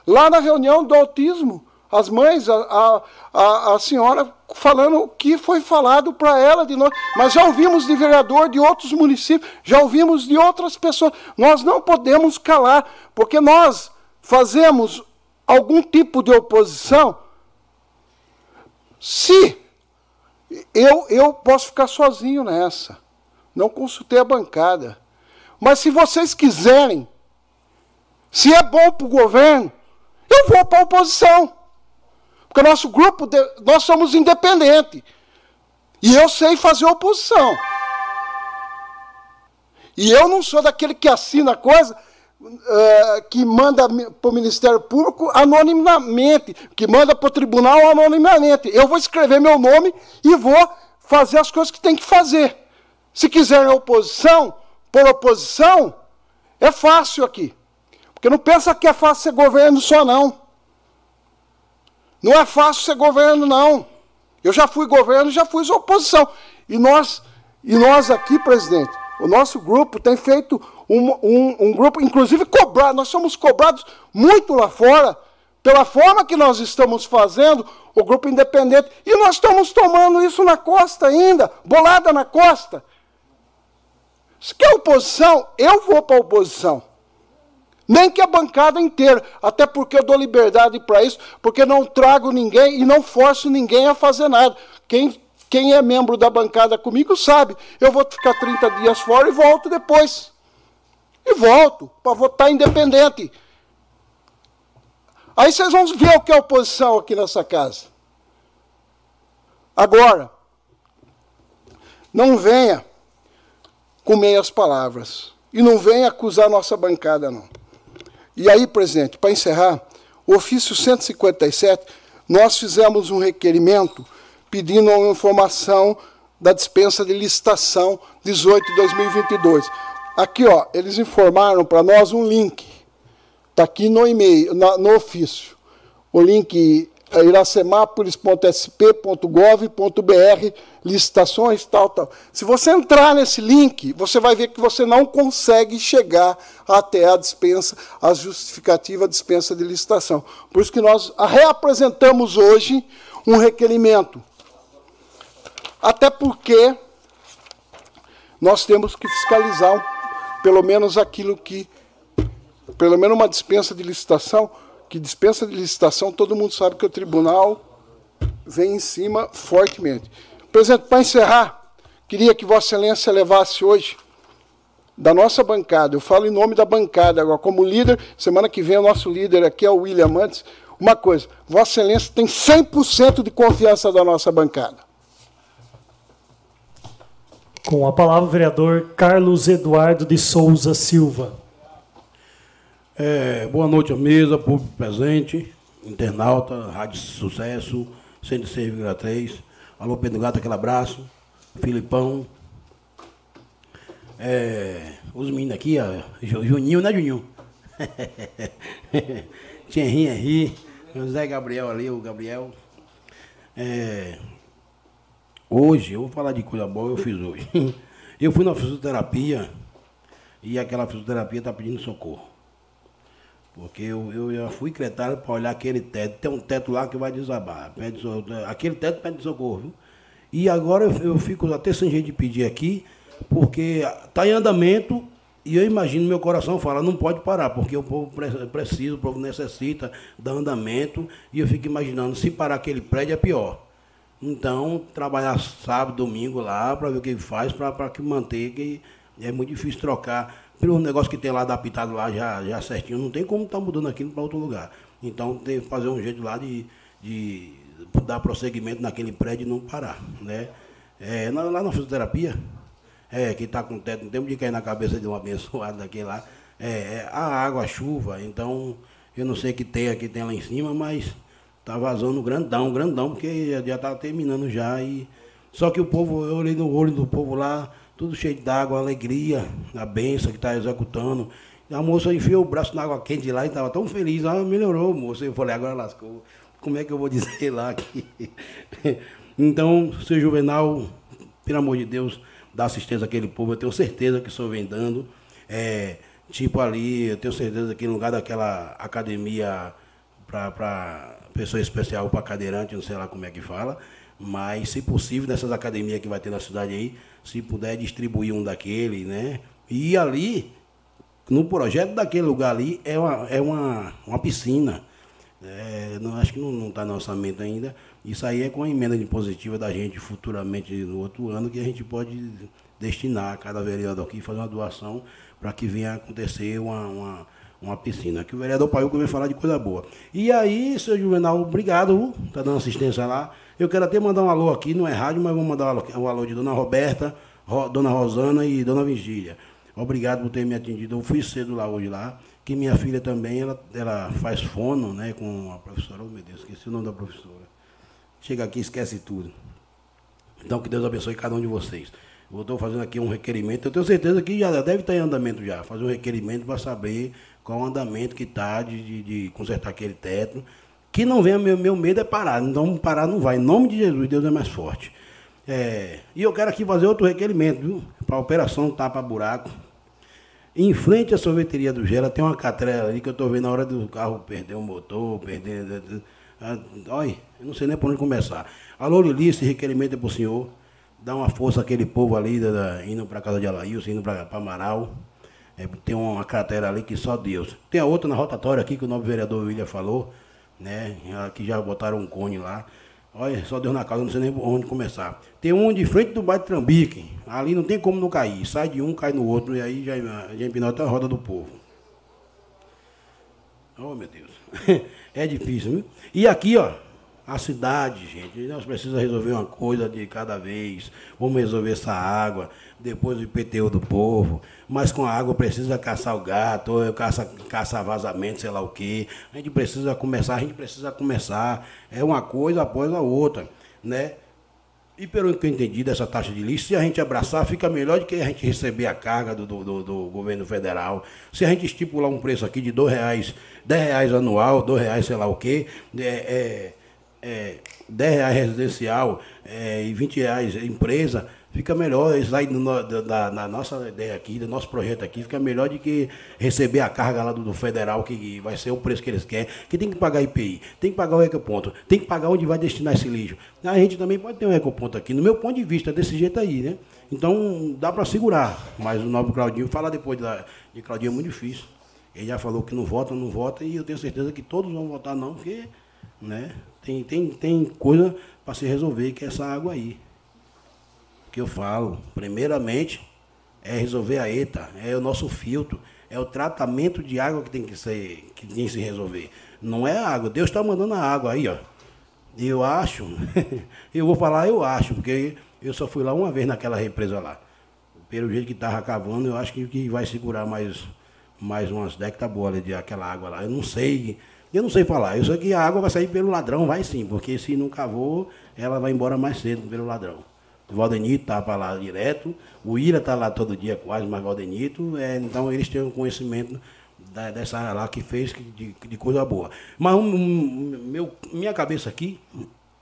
lá na reunião do autismo, as mães, a, a, a senhora falando o que foi falado para ela de nós. Mas já ouvimos de vereador de outros municípios, já ouvimos de outras pessoas. Nós não podemos calar, porque nós fazemos algum tipo de oposição. Se eu, eu posso ficar sozinho nessa, não consultei a bancada. Mas se vocês quiserem se é bom para o governo, eu vou para a oposição. Porque nosso grupo, nós somos independentes. E eu sei fazer oposição. E eu não sou daquele que assina coisa uh, que manda para o Ministério Público anonimamente, que manda para o tribunal anonimamente. Eu vou escrever meu nome e vou fazer as coisas que tem que fazer. Se quiserem oposição, por oposição, é fácil aqui. Porque não pensa que é fácil ser governo só, não. Não é fácil ser governo, não. Eu já fui governo, já fui oposição. E nós, e nós aqui, presidente, o nosso grupo tem feito um, um, um grupo, inclusive cobrado, nós somos cobrados muito lá fora, pela forma que nós estamos fazendo, o grupo independente, e nós estamos tomando isso na costa ainda, bolada na costa. Se quer oposição, eu vou para a oposição. Nem que a bancada inteira, até porque eu dou liberdade para isso, porque não trago ninguém e não forço ninguém a fazer nada. Quem, quem é membro da bancada comigo sabe, eu vou ficar 30 dias fora e volto depois. E volto para votar independente. Aí vocês vão ver o que é oposição aqui nessa casa. Agora, não venha com meias palavras. E não venha acusar nossa bancada, não. E aí, presidente, para encerrar, o ofício 157, nós fizemos um requerimento pedindo uma informação da dispensa de licitação 18 de 2022. Aqui, ó, eles informaram para nós um link. Está aqui no e-mail, no ofício. O link iracemápolis.sp.gov.br, licitações, tal, tal. Se você entrar nesse link, você vai ver que você não consegue chegar até a dispensa, a justificativa dispensa de licitação. Por isso que nós reapresentamos hoje um requerimento. Até porque nós temos que fiscalizar pelo menos aquilo que, pelo menos uma dispensa de licitação, que dispensa de licitação, todo mundo sabe que o tribunal vem em cima fortemente. Presidente, para encerrar, queria que Vossa Excelência levasse hoje da nossa bancada, eu falo em nome da bancada agora, como líder, semana que vem o nosso líder aqui é o William Mantes, uma coisa, Vossa Excelência tem 100% de confiança da nossa bancada. Com a palavra, o vereador Carlos Eduardo de Souza Silva. É, boa noite à mesa, público presente, internauta, Rádio Sucesso, 106,3. Alô, Pedro Gato, aquele abraço. Filipão. É, os meninos aqui, ó, Juninho, né, Juninho? Thierry Henry, José Gabriel ali, o Gabriel. É, hoje, eu vou falar de coisa boa, eu fiz hoje. Eu fui na fisioterapia e aquela fisioterapia está pedindo socorro. Porque eu, eu já fui cretado para olhar aquele teto. Tem um teto lá que vai desabar. Pede, aquele teto pede socorro. Viu? E agora eu, eu fico até sem jeito de pedir aqui, porque está em andamento e eu imagino, meu coração fala, não pode parar, porque o povo precisa, o povo necessita dar andamento, e eu fico imaginando, se parar aquele prédio é pior. Então, trabalhar sábado, domingo lá, para ver o que faz, para que manter, que é muito difícil trocar. Pelo negócio que tem lá adaptado lá já, já certinho, não tem como estar tá mudando aquilo para outro lugar. Então, tem que fazer um jeito lá de, de dar prosseguimento naquele prédio e não parar. Né? É, lá na fisioterapia, é, que está com teto, não tem de cair na cabeça de um abençoado daquele lá. É, é, a água, a chuva, então eu não sei que tem aqui tem lá em cima, mas tá vazando grandão, grandão, porque já está terminando já. E, só que o povo, eu olhei no olho do povo lá, tudo cheio d'água, alegria, a benção que está executando. A moça enfiou o braço na água quente lá e estava tão feliz, ah, melhorou, moça. Eu falei, agora lascou. Como é que eu vou dizer lá aqui? então, seu Juvenal, pelo amor de Deus, dar assistência àquele povo, eu tenho certeza que estou vem dando. É, tipo ali, eu tenho certeza que no lugar daquela academia para pessoa especial, para cadeirante, não sei lá como é que fala, mas se possível, nessas academias que vai ter na cidade aí, se puder distribuir um daquele, né? E ali, no projeto daquele lugar ali, é uma, é uma, uma piscina. É, não, acho que não está no orçamento ainda, isso aí é com a emenda impositiva da gente futuramente no outro ano que a gente pode destinar a cada vereador aqui fazer uma doação para que venha acontecer uma, uma, uma piscina. Que o vereador Paiuca vem falar de coisa boa. E aí, seu Juvenal, obrigado, tá dando assistência lá. Eu quero até mandar um alô aqui, não é rádio, mas vou mandar um alô, um alô de Dona Roberta, Ro, Dona Rosana e Dona Vigília. Obrigado por ter me atendido. Eu fui cedo lá hoje lá, que minha filha também, ela, ela faz fono, né, com a professora, oh meu Deus, esqueci o nome da professora chega aqui esquece tudo. Então que Deus abençoe cada um de vocês. Eu estou fazendo aqui um requerimento, eu tenho certeza que já deve estar em andamento já. Fazer um requerimento para saber qual o andamento que está de, de, de, consertar aquele teto. Que não venha, meu, meu medo é parar. Então parar não vai. Em nome de Jesus, Deus é mais forte. É, e eu quero aqui fazer outro requerimento, viu? Para a operação tapa buraco. Em frente à sorveteria do Gera tem uma catrela ali que eu estou vendo na hora do carro perder o motor, perder. Olha, eu não sei nem por onde começar. Alô, Lili, esse requerimento é para o senhor. Dá uma força àquele povo ali, da, da, indo para casa de Alailson, indo para Amaral. É, tem uma cratera ali que só Deus. Tem a outra na rotatória aqui que o novo vereador William falou, né? Que já botaram um cone lá. Olha, só Deus na casa, não sei nem onde começar. Tem um de frente do bairro Trambique. Ali não tem como não cair. Sai de um, cai no outro, e aí já, já empinota a roda do povo. Oh, meu Deus. é difícil, viu? E aqui, ó, a cidade, gente, nós precisamos resolver uma coisa de cada vez. Vamos resolver essa água, depois o IPTU do povo. Mas com a água precisa caçar o gato, ou caça, caçar vazamento, sei lá o quê. A gente precisa começar, a gente precisa começar. É uma coisa após a outra, né? E pelo que eu entendi dessa taxa de lixo, se a gente abraçar, fica melhor do que a gente receber a carga do, do, do governo federal. Se a gente estipular um preço aqui de R$ reais, R$ reais anual, R$ reais sei lá o quê, é, é, é, 10 reais residencial é, e 20 reais empresa, fica melhor. Isso aí no, da, na nossa ideia aqui, do nosso projeto aqui, fica melhor do que receber a carga lá do, do, federal, que vai ser o preço que eles querem, que tem que pagar IPI, tem que pagar o ecoponto, tem que pagar onde vai destinar esse lixo. A gente também pode ter um ecoponto aqui, no meu ponto de vista, desse jeito aí, né? Então dá para segurar. Mas o novo Claudinho, falar depois da, de Claudinho é muito difícil. Ele já falou que não vota, não vota, e eu tenho certeza que todos vão votar não, porque né, tem, tem, tem coisa para se resolver que é essa água aí. Que eu falo, primeiramente, é resolver a ETA, é o nosso filtro, é o tratamento de água que tem que ser, que tem que se resolver. Não é a água. Deus está mandando a água aí, ó. Eu acho, eu vou falar eu acho, porque eu só fui lá uma vez naquela represa lá. pelo jeito que estava cavando, eu acho que, que vai segurar mais, mais umas décadas boas de aquela água lá. Eu não sei, eu não sei falar. Eu sei que a água vai sair pelo ladrão, vai sim, porque se não cavou, ela vai embora mais cedo pelo ladrão. O Valdenito está para lá direto, o Ira está lá todo dia quase, mas Valdenito, é, então eles têm um conhecimento da, dessa área lá que fez de, de coisa boa. Mas um, meu, minha cabeça aqui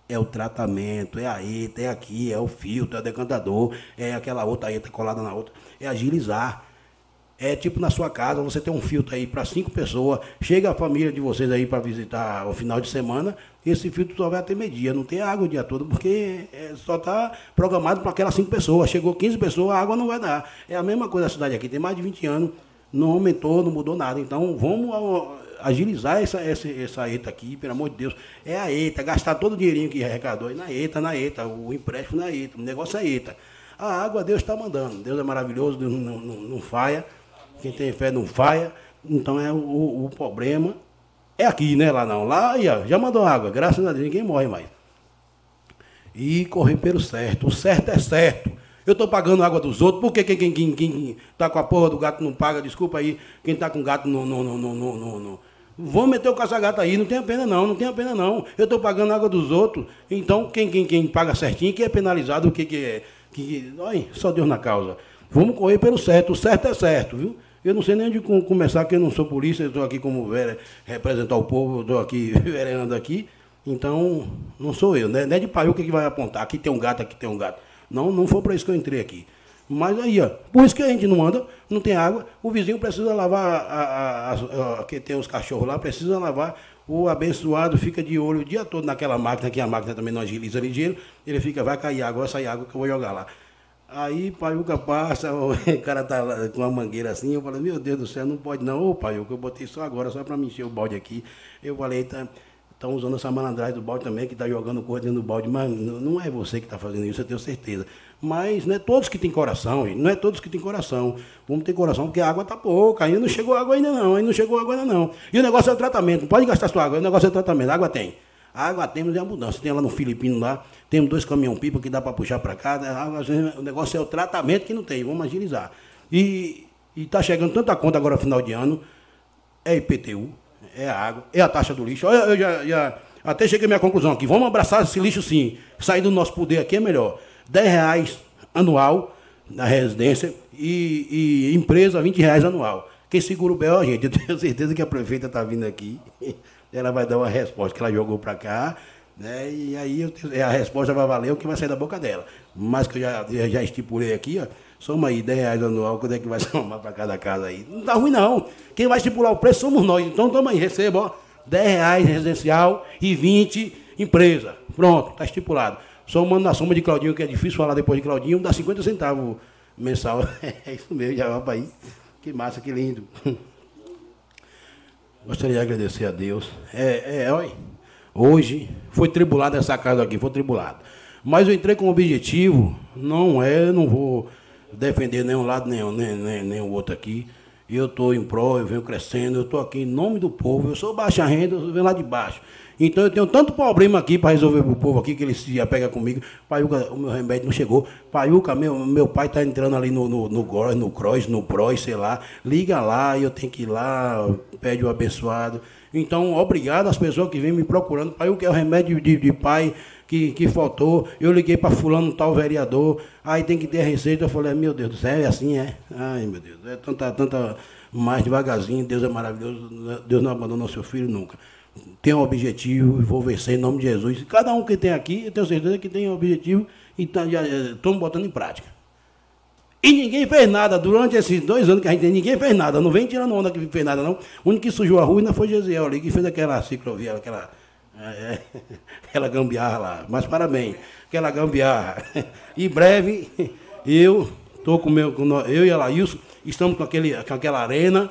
é o tratamento, é a ETA, é aqui, é o filtro, é o decantador, é aquela outra ETA colada na outra. É agilizar. É tipo na sua casa, você tem um filtro aí para cinco pessoas, chega a família de vocês aí para visitar o final de semana, esse filtro só vai até meio-dia, não tem água o dia todo, porque é, só está programado para aquelas cinco pessoas. Chegou 15 pessoas, a água não vai dar. É a mesma coisa a cidade aqui, tem mais de 20 anos, não aumentou, não mudou nada. Então vamos agilizar essa, essa, essa ETA aqui, pelo amor de Deus. É a ETA, gastar todo o dinheirinho que arrecadou aí na ETA, na ETA, o empréstimo na ETA, o negócio é ETA. A água Deus está mandando, Deus é maravilhoso, Deus não, não, não falha, quem tem fé não falha, então é o, o problema é aqui, né? Lá não. Lá ó, já mandou água, graças a Deus, ninguém morre mais. E correr pelo certo. O certo é certo. Eu estou pagando água dos outros, porque quem, quem, quem, quem tá com a porra do gato não paga, desculpa aí, quem está com gato não, não, não, não, não, não, Vão meter o caça-gato aí, não tem pena não, não tem pena não. Eu estou pagando água dos outros, então quem, quem, quem paga certinho, que é penalizado, o que, que é. Que, olha, só Deus na causa. Vamos correr pelo certo, o certo é certo, viu? Eu não sei nem onde começar, porque eu não sou polícia, eu estou aqui como vera, representar o povo, estou aqui vereando aqui. Então, não sou eu, né? Não é de paiuca que vai apontar, aqui tem um gato, aqui tem um gato. Não, não foi para isso que eu entrei aqui. Mas aí, ó, por isso que a gente não anda, não tem água, o vizinho precisa lavar, a, a, a, a que tem os cachorros lá, precisa lavar, o abençoado fica de olho o dia todo naquela máquina, que a máquina também não agiliza ligeiro, ele fica, vai cair água, vai sair água que eu vou jogar lá. Aí Paiuca passa, o cara tá com uma mangueira assim, eu falei, meu Deus do céu, não pode não, ô Paiuca, eu botei só agora, só para me encher o balde aqui. Eu falei, tá, estão usando essa malandragem do balde também, que está jogando coisa dentro do balde, mas não é você que está fazendo isso, eu tenho certeza. Mas não é todos que têm coração, não é todos que têm coração. Vamos ter coração, porque a água está pouca, ainda não chegou água ainda não, ainda não chegou água ainda não. E o negócio é o tratamento, não pode gastar sua água, o negócio é o tratamento, a água tem. A água temos em abundância. Tem lá no Filipino lá, temos dois caminhão-pipa que dá para puxar para cá. Né? o negócio é o tratamento que não tem, vamos agilizar. E está chegando tanta conta agora final de ano, é IPTU, é água, é a taxa do lixo. Olha, eu já, já até cheguei à minha conclusão aqui. Vamos abraçar esse lixo sim. Sair do nosso poder aqui é melhor. 10 reais anual na residência e, e empresa 20 reais anual. Quem segura o BO, gente, eu tenho certeza que a prefeita está vindo aqui. Ela vai dar uma resposta que ela jogou para cá. Né? E aí tenho, a resposta vai valer o que vai sair da boca dela. Mas que eu já, eu já estipulei aqui, ó, soma aí 10 reais anual, quando é que vai somar para cada casa aí? Não tá ruim não. Quem vai estipular o preço somos nós. Então toma aí, receba, ó, 10 reais residencial e 20 empresa. Pronto, está estipulado. Somando na soma de Claudinho, que é difícil falar depois de Claudinho, dá 50 centavos mensal. É isso mesmo, já vai aí. Que massa, que lindo. Gostaria de agradecer a Deus. É, é, olha, hoje foi tribulado essa casa aqui, foi tribulado. Mas eu entrei com o objetivo, não é, não vou defender nenhum lado, nem, nem, nem, nem o outro aqui. Eu estou em pró, eu venho crescendo, eu estou aqui em nome do povo, eu sou baixa renda, eu venho lá de baixo. Então eu tenho tanto problema aqui para resolver para o povo aqui, que ele se apega comigo. Paiuca, o meu remédio não chegou. Paiuca, meu, meu pai está entrando ali no, no, no Góis, no Cross, no sei lá. Liga lá, eu tenho que ir lá, pede o abençoado. Então, obrigado às pessoas que vêm me procurando. Paiuca é o remédio de, de pai que, que faltou. Eu liguei para fulano, tal vereador. Aí tem que ter a receita. Eu falei, meu Deus do céu, é assim, é? Ai, meu Deus, é tanta, tanta mais devagarzinho. Deus é maravilhoso. Deus não abandonou seu filho nunca tem um objetivo vou vencer em nome de Jesus. Cada um que tem aqui, eu tenho certeza que tem um objetivo e tá, já estamos botando em prática. E ninguém fez nada durante esses dois anos que a gente tem, ninguém fez nada. Não vem tirando onda que fez nada, não. O único que sujou a rua ainda foi Gesiel ali, que fez aquela ciclovia, aquela, é, aquela gambiarra lá. Mas parabéns, aquela gambiarra. E breve, eu estou com meu, com, eu e a Laílson, estamos com, aquele, com aquela arena.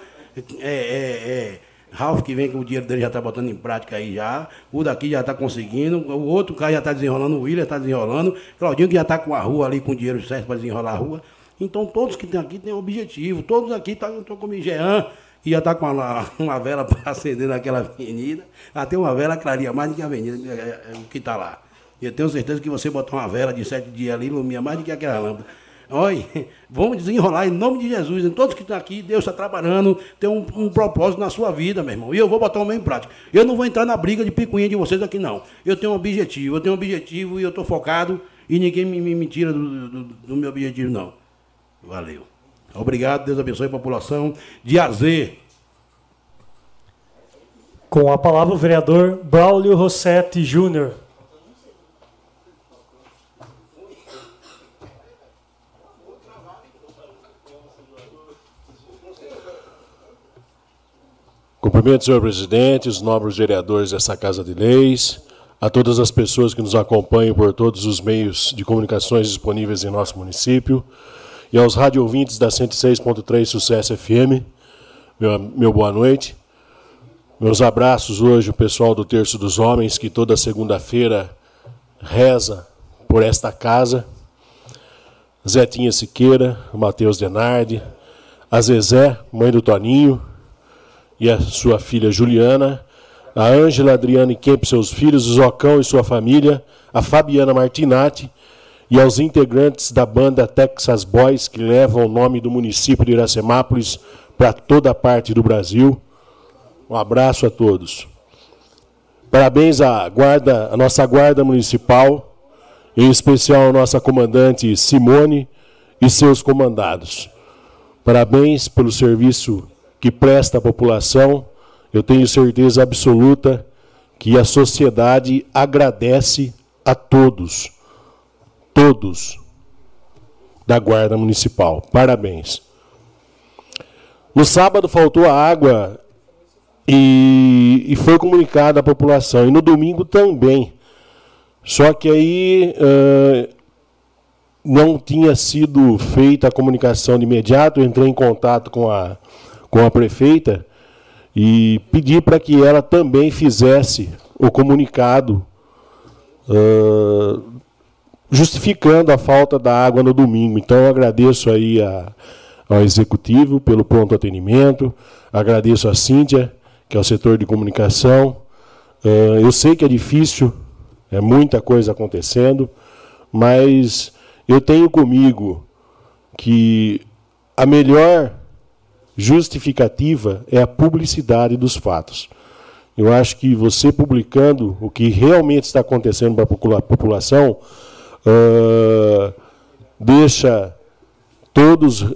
É, é, é Ralph que vem com o dinheiro dele já está botando em prática aí já. O daqui já está conseguindo. O outro cara já está desenrolando. O William está desenrolando. Claudinho que já está com a rua ali, com o dinheiro certo para desenrolar a rua. Então todos que tem aqui têm objetivo. Todos aqui tá, estou com o Jean, que já está com uma, uma vela para acender naquela avenida. Até uma vela clareia mais do que a avenida é, é, é, que está lá. Eu tenho certeza que você botar uma vela de sete dias ali, ilumina mais do que aquela lâmpada. Olha, vamos desenrolar em nome de Jesus. Em todos que estão aqui, Deus está trabalhando, tem um, um, propósito na sua vida, meu irmão. E eu vou botar o meu em prática. Eu não vou entrar na briga de picuinha de vocês aqui, não. Eu tenho um objetivo, eu tenho um objetivo e eu estou focado e ninguém me, me, me tira do, do, do, meu objetivo, não. Valeu. Obrigado, Deus abençoe a população de AZ. Com a palavra o vereador Braulio Rossetti Júnior. Cumprimento, senhor presidente, os nobres vereadores dessa Casa de Leis, a todas as pessoas que nos acompanham por todos os meios de comunicações disponíveis em nosso município, e aos rádio ouvintes da 106.3 Sucesso FM, meu, meu boa noite. Meus abraços hoje, o pessoal do Terço dos Homens, que toda segunda-feira reza por esta casa. Zetinha Siqueira, Matheus Denardi, a Zezé, mãe do Toninho, e a sua filha Juliana, a Ângela Adriane Kemp, seus filhos, o Zocão e sua família, a Fabiana Martinati e aos integrantes da banda Texas Boys, que levam o nome do município de Iracemápolis para toda a parte do Brasil. Um abraço a todos. Parabéns à guarda, à nossa guarda municipal, em especial a nossa comandante Simone e seus comandados. Parabéns pelo serviço que presta à população, eu tenho certeza absoluta que a sociedade agradece a todos, todos da Guarda Municipal. Parabéns. No sábado faltou a água e, e foi comunicada à população, e no domingo também. Só que aí uh, não tinha sido feita a comunicação de imediato, eu entrei em contato com a com a prefeita e pedi para que ela também fizesse o comunicado uh, justificando a falta da água no domingo. Então eu agradeço aí a, ao executivo pelo pronto atendimento, agradeço a Cíntia, que é o setor de comunicação. Uh, eu sei que é difícil, é muita coisa acontecendo, mas eu tenho comigo que a melhor justificativa é a publicidade dos fatos. Eu acho que você publicando o que realmente está acontecendo para a população uh, deixa todos uh,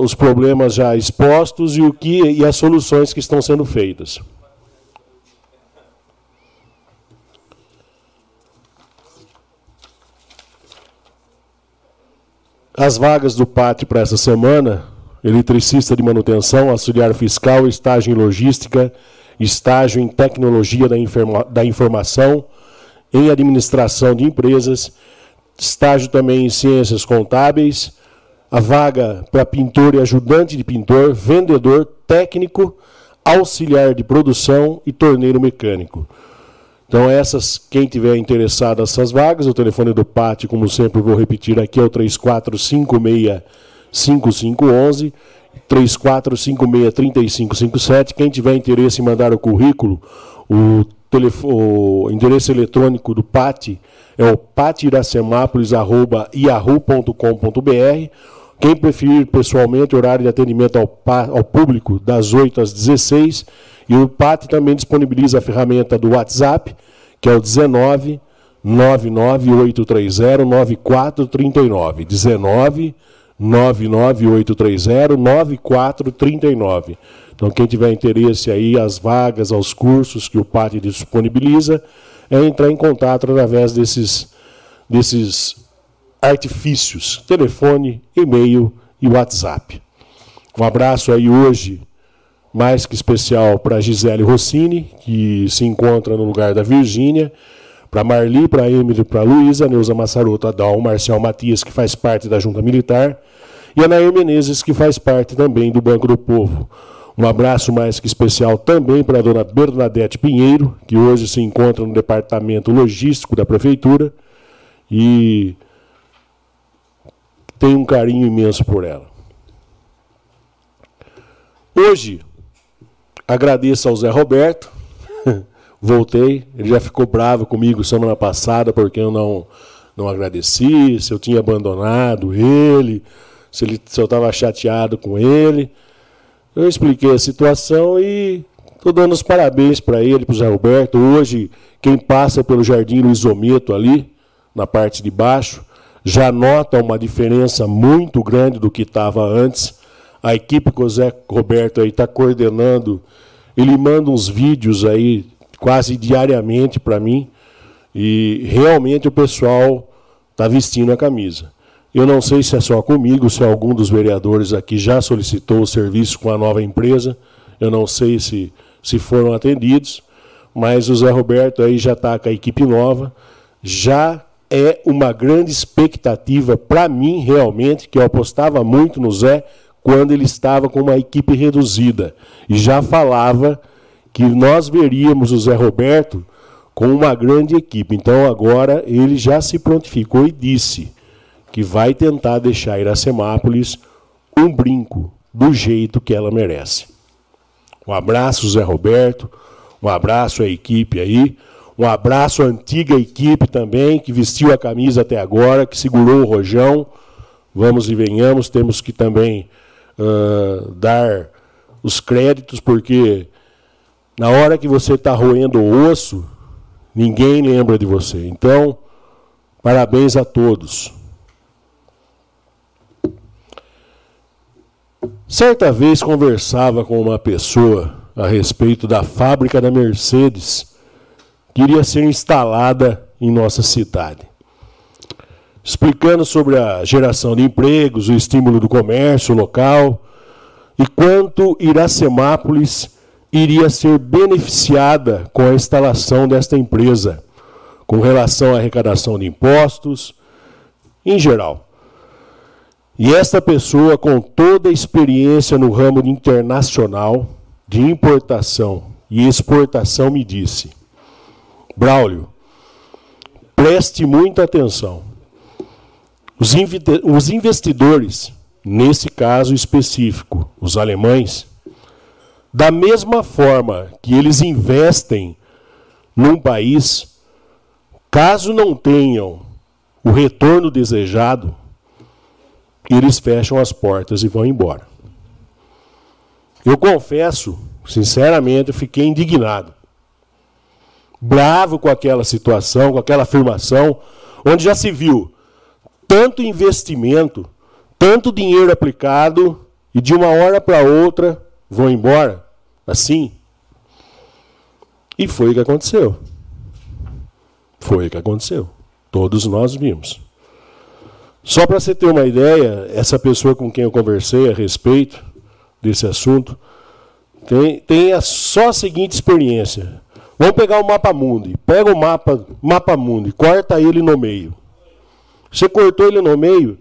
os problemas já expostos e o que e as soluções que estão sendo feitas. As vagas do pátio para essa semana eletricista de manutenção, auxiliar fiscal, estágio em logística, estágio em tecnologia da, informa da informação, em administração de empresas, estágio também em ciências contábeis, a vaga para pintor e ajudante de pintor, vendedor, técnico, auxiliar de produção e torneiro mecânico. Então, essas, quem tiver interessado nessas vagas, o telefone do pátio, como sempre vou repetir aqui, é o 3456 5511 3456-3557. Quem tiver interesse em mandar o currículo, o, telefone, o endereço eletrônico do PAT o patiracemápolis.yahoo.com.br. Quem preferir pessoalmente, horário de atendimento ao, ao, público, das 8 às 16. E o PAT também disponibiliza a ferramenta do WhatsApp, que é o 19 99830 9439. 19 99830-9439. Então, quem tiver interesse aí, as vagas, aos cursos que o PAT disponibiliza, é entrar em contato através desses, desses artifícios, telefone, e-mail e WhatsApp. Um abraço aí hoje, mais que especial, para Gisele Rossini, que se encontra no lugar da Virgínia, para Marli, para Emily, para Luísa, Neuza Massaroto, Adal, Marcial Matias, que faz parte da Junta Militar, e a Nair Menezes, que faz parte também do Banco do Povo. Um abraço mais que especial também para a dona Bernadette Pinheiro, que hoje se encontra no departamento logístico da Prefeitura e tem um carinho imenso por ela. Hoje, agradeço ao Zé Roberto, voltei, ele já ficou bravo comigo semana passada porque eu não não agradeci, se eu tinha abandonado ele, se, ele, se eu estava chateado com ele. Eu expliquei a situação e estou dando os parabéns para ele, para o Zé Roberto. Hoje, quem passa pelo Jardim Luiz Ometo ali, na parte de baixo, já nota uma diferença muito grande do que estava antes. A equipe que o Zé Roberto aí está coordenando, ele manda uns vídeos aí quase diariamente para mim e realmente o pessoal está vestindo a camisa. Eu não sei se é só comigo, se algum dos vereadores aqui já solicitou o serviço com a nova empresa. Eu não sei se, se foram atendidos, mas o Zé Roberto aí já está com a equipe nova, já é uma grande expectativa para mim, realmente, que eu apostava muito no Zé quando ele estava com uma equipe reduzida. E já falava que nós veríamos o Zé Roberto com uma grande equipe. Então agora ele já se prontificou e disse que vai tentar deixar Iracemápolis um brinco do jeito que ela merece. Um abraço, Zé Roberto. Um abraço à equipe aí. Um abraço à antiga equipe também, que vestiu a camisa até agora, que segurou o rojão. Vamos e venhamos, temos que também uh, dar os créditos, porque na hora que você está roendo o osso, ninguém lembra de você. Então, parabéns a todos. Certa vez conversava com uma pessoa a respeito da fábrica da Mercedes iria ser instalada em nossa cidade. Explicando sobre a geração de empregos, o estímulo do comércio local e quanto Iracemápolis iria ser beneficiada com a instalação desta empresa, com relação à arrecadação de impostos, em geral. E esta pessoa, com toda a experiência no ramo internacional, de importação e exportação, me disse: Braulio, preste muita atenção. Os investidores, nesse caso específico, os alemães, da mesma forma que eles investem num país, caso não tenham o retorno desejado, eles fecham as portas e vão embora. Eu confesso, sinceramente, eu fiquei indignado bravo com aquela situação, com aquela afirmação, onde já se viu tanto investimento, tanto dinheiro aplicado, e de uma hora para outra vão embora, assim. E foi o que aconteceu. Foi o que aconteceu. Todos nós vimos. Só para você ter uma ideia, essa pessoa com quem eu conversei a respeito desse assunto tem, tem a só a seguinte experiência. Vamos pegar o mapa mundi. Pega o mapa, mapa mundi, corta ele no meio. Você cortou ele no meio,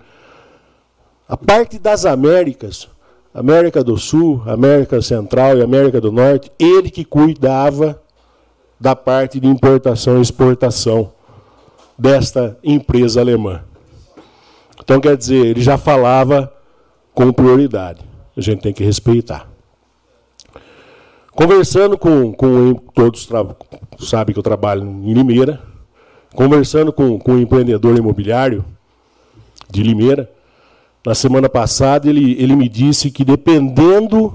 a parte das Américas, América do Sul, América Central e América do Norte, ele que cuidava da parte de importação e exportação desta empresa alemã. Então, quer dizer, ele já falava com prioridade. A gente tem que respeitar. Conversando com, com todos sabem que eu trabalho em Limeira, conversando com, com um empreendedor imobiliário de Limeira, na semana passada ele, ele me disse que dependendo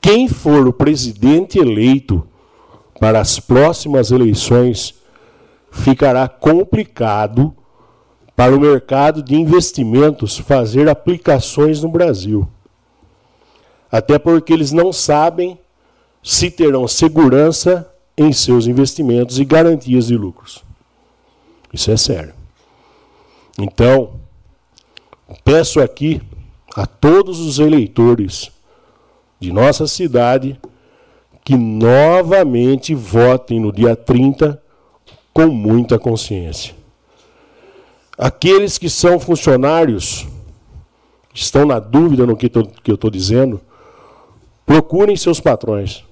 quem for o presidente eleito para as próximas eleições, ficará complicado para o mercado de investimentos fazer aplicações no Brasil. Até porque eles não sabem se terão segurança em seus investimentos e garantias de lucros. Isso é sério. Então, peço aqui a todos os eleitores de nossa cidade que novamente votem no dia 30 com muita consciência. Aqueles que são funcionários, estão na dúvida no que, que eu estou dizendo, procurem seus patrões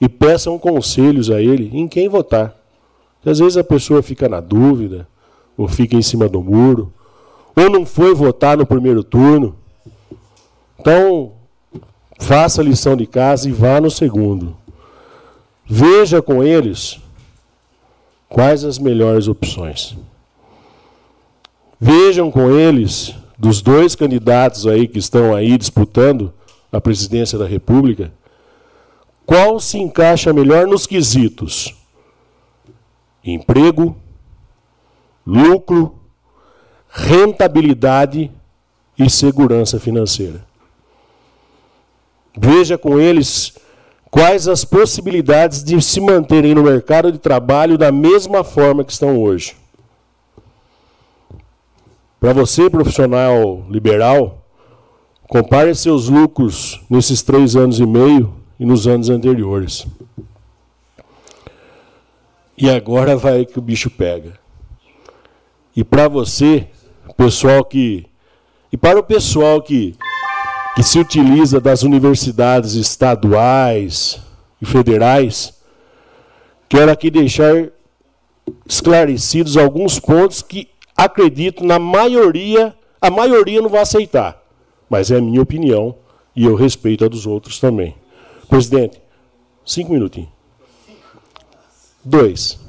e peçam conselhos a ele em quem votar. Porque às vezes a pessoa fica na dúvida, ou fica em cima do muro, ou não foi votar no primeiro turno. Então, faça a lição de casa e vá no segundo. Veja com eles quais as melhores opções. Vejam com eles, dos dois candidatos aí que estão aí disputando a presidência da República, qual se encaixa melhor nos quesitos: emprego, lucro, rentabilidade e segurança financeira. Veja com eles quais as possibilidades de se manterem no mercado de trabalho da mesma forma que estão hoje. Para você, profissional liberal, compare seus lucros nesses três anos e meio e nos anos anteriores. E agora vai que o bicho pega. E para você, pessoal que. E para o pessoal que, que se utiliza das universidades estaduais e federais, quero aqui deixar esclarecidos alguns pontos que acredito na maioria, a maioria não vai aceitar. Mas é a minha opinião e eu respeito a dos outros também. Presidente, cinco minutinhos. Dois.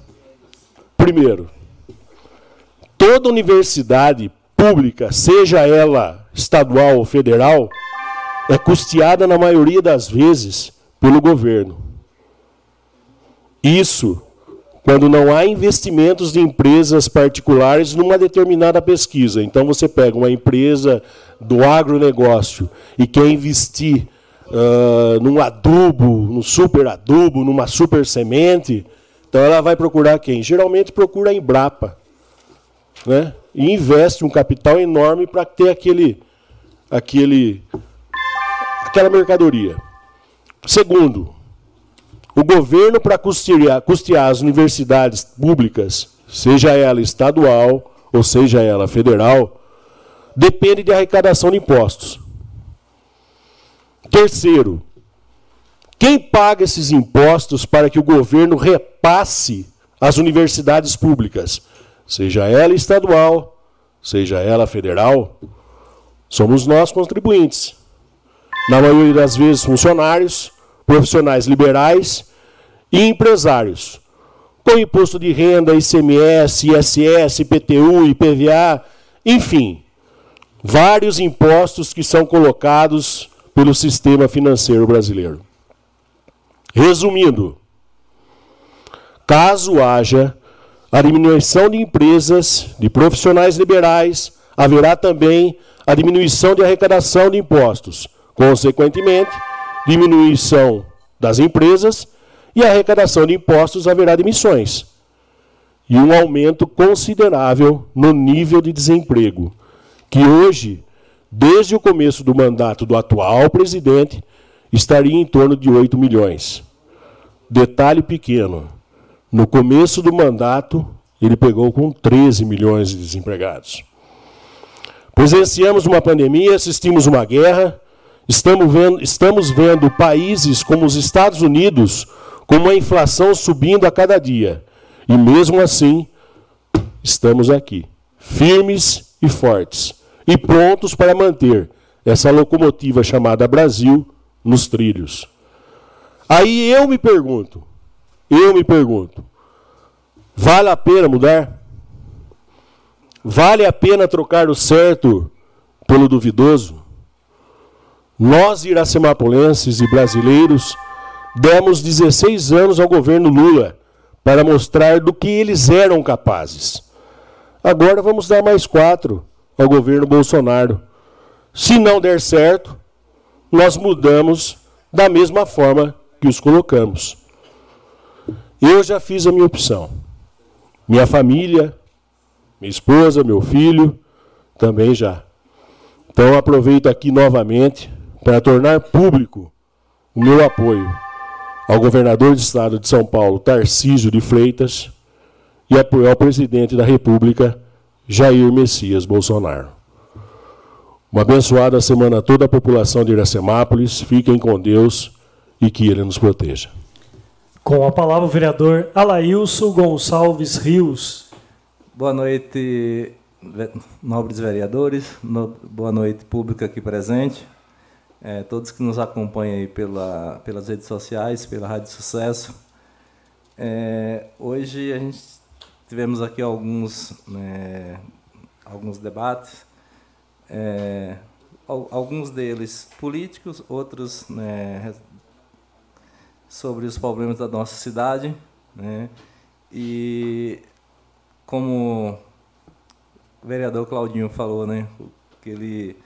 Primeiro, toda universidade pública, seja ela estadual ou federal, é custeada na maioria das vezes pelo governo. Isso quando não há investimentos de empresas particulares numa determinada pesquisa. Então você pega uma empresa do agronegócio e quer investir uh, num adubo, num super adubo, numa super semente, então ela vai procurar quem? Geralmente procura a Embrapa. Né? E investe um capital enorme para ter aquele, aquele, aquela mercadoria. Segundo, o governo, para custear, custear as universidades públicas, seja ela estadual ou seja ela federal, depende de arrecadação de impostos. Terceiro, quem paga esses impostos para que o governo repasse às universidades públicas, seja ela estadual, seja ela federal, somos nós contribuintes. Na maioria das vezes, funcionários, profissionais liberais e empresários. Com imposto de renda, ICMS, ISS, IPTU, IPVA, enfim, vários impostos que são colocados pelo sistema financeiro brasileiro. Resumindo, caso haja a diminuição de empresas, de profissionais liberais, haverá também a diminuição de arrecadação de impostos. Consequentemente, diminuição das empresas e a arrecadação de impostos haverá demissões. E um aumento considerável no nível de desemprego, que hoje desde o começo do mandato do atual presidente, estaria em torno de 8 milhões. Detalhe pequeno: no começo do mandato, ele pegou com 13 milhões de desempregados. Presenciamos uma pandemia, assistimos uma guerra, estamos vendo, estamos vendo países como os Estados Unidos com uma inflação subindo a cada dia. E mesmo assim, estamos aqui, firmes e fortes e prontos para manter essa locomotiva chamada Brasil nos trilhos. Aí eu me pergunto, eu me pergunto, vale a pena mudar? Vale a pena trocar o certo pelo duvidoso? Nós, iracemapolenses e brasileiros, demos 16 anos ao governo Lula para mostrar do que eles eram capazes. Agora vamos dar mais quatro ao governo Bolsonaro. Se não der certo, nós mudamos da mesma forma que os colocamos. Eu já fiz a minha opção. Minha família, minha esposa, meu filho, também já. Então aproveito aqui novamente para tornar público o meu apoio ao governador de estado de São Paulo, Tarcísio de Freitas, e apoio ao presidente da República, Jair Messias Bolsonaro. Uma abençoada semana a toda a população de Iracemápolis. Fiquem com Deus e que Ele nos proteja. Com a palavra o vereador Alailson Gonçalves Rios. Boa noite, nobres vereadores. boa noite, público aqui presente. É, todos que nos acompanham aí pela, pelas redes sociais, pela Rádio Sucesso. É, hoje a gente tivemos aqui alguns né, alguns debates, é, alguns deles políticos, outros né, sobre os problemas da nossa cidade, né? E como o vereador Claudinho falou, né, que ele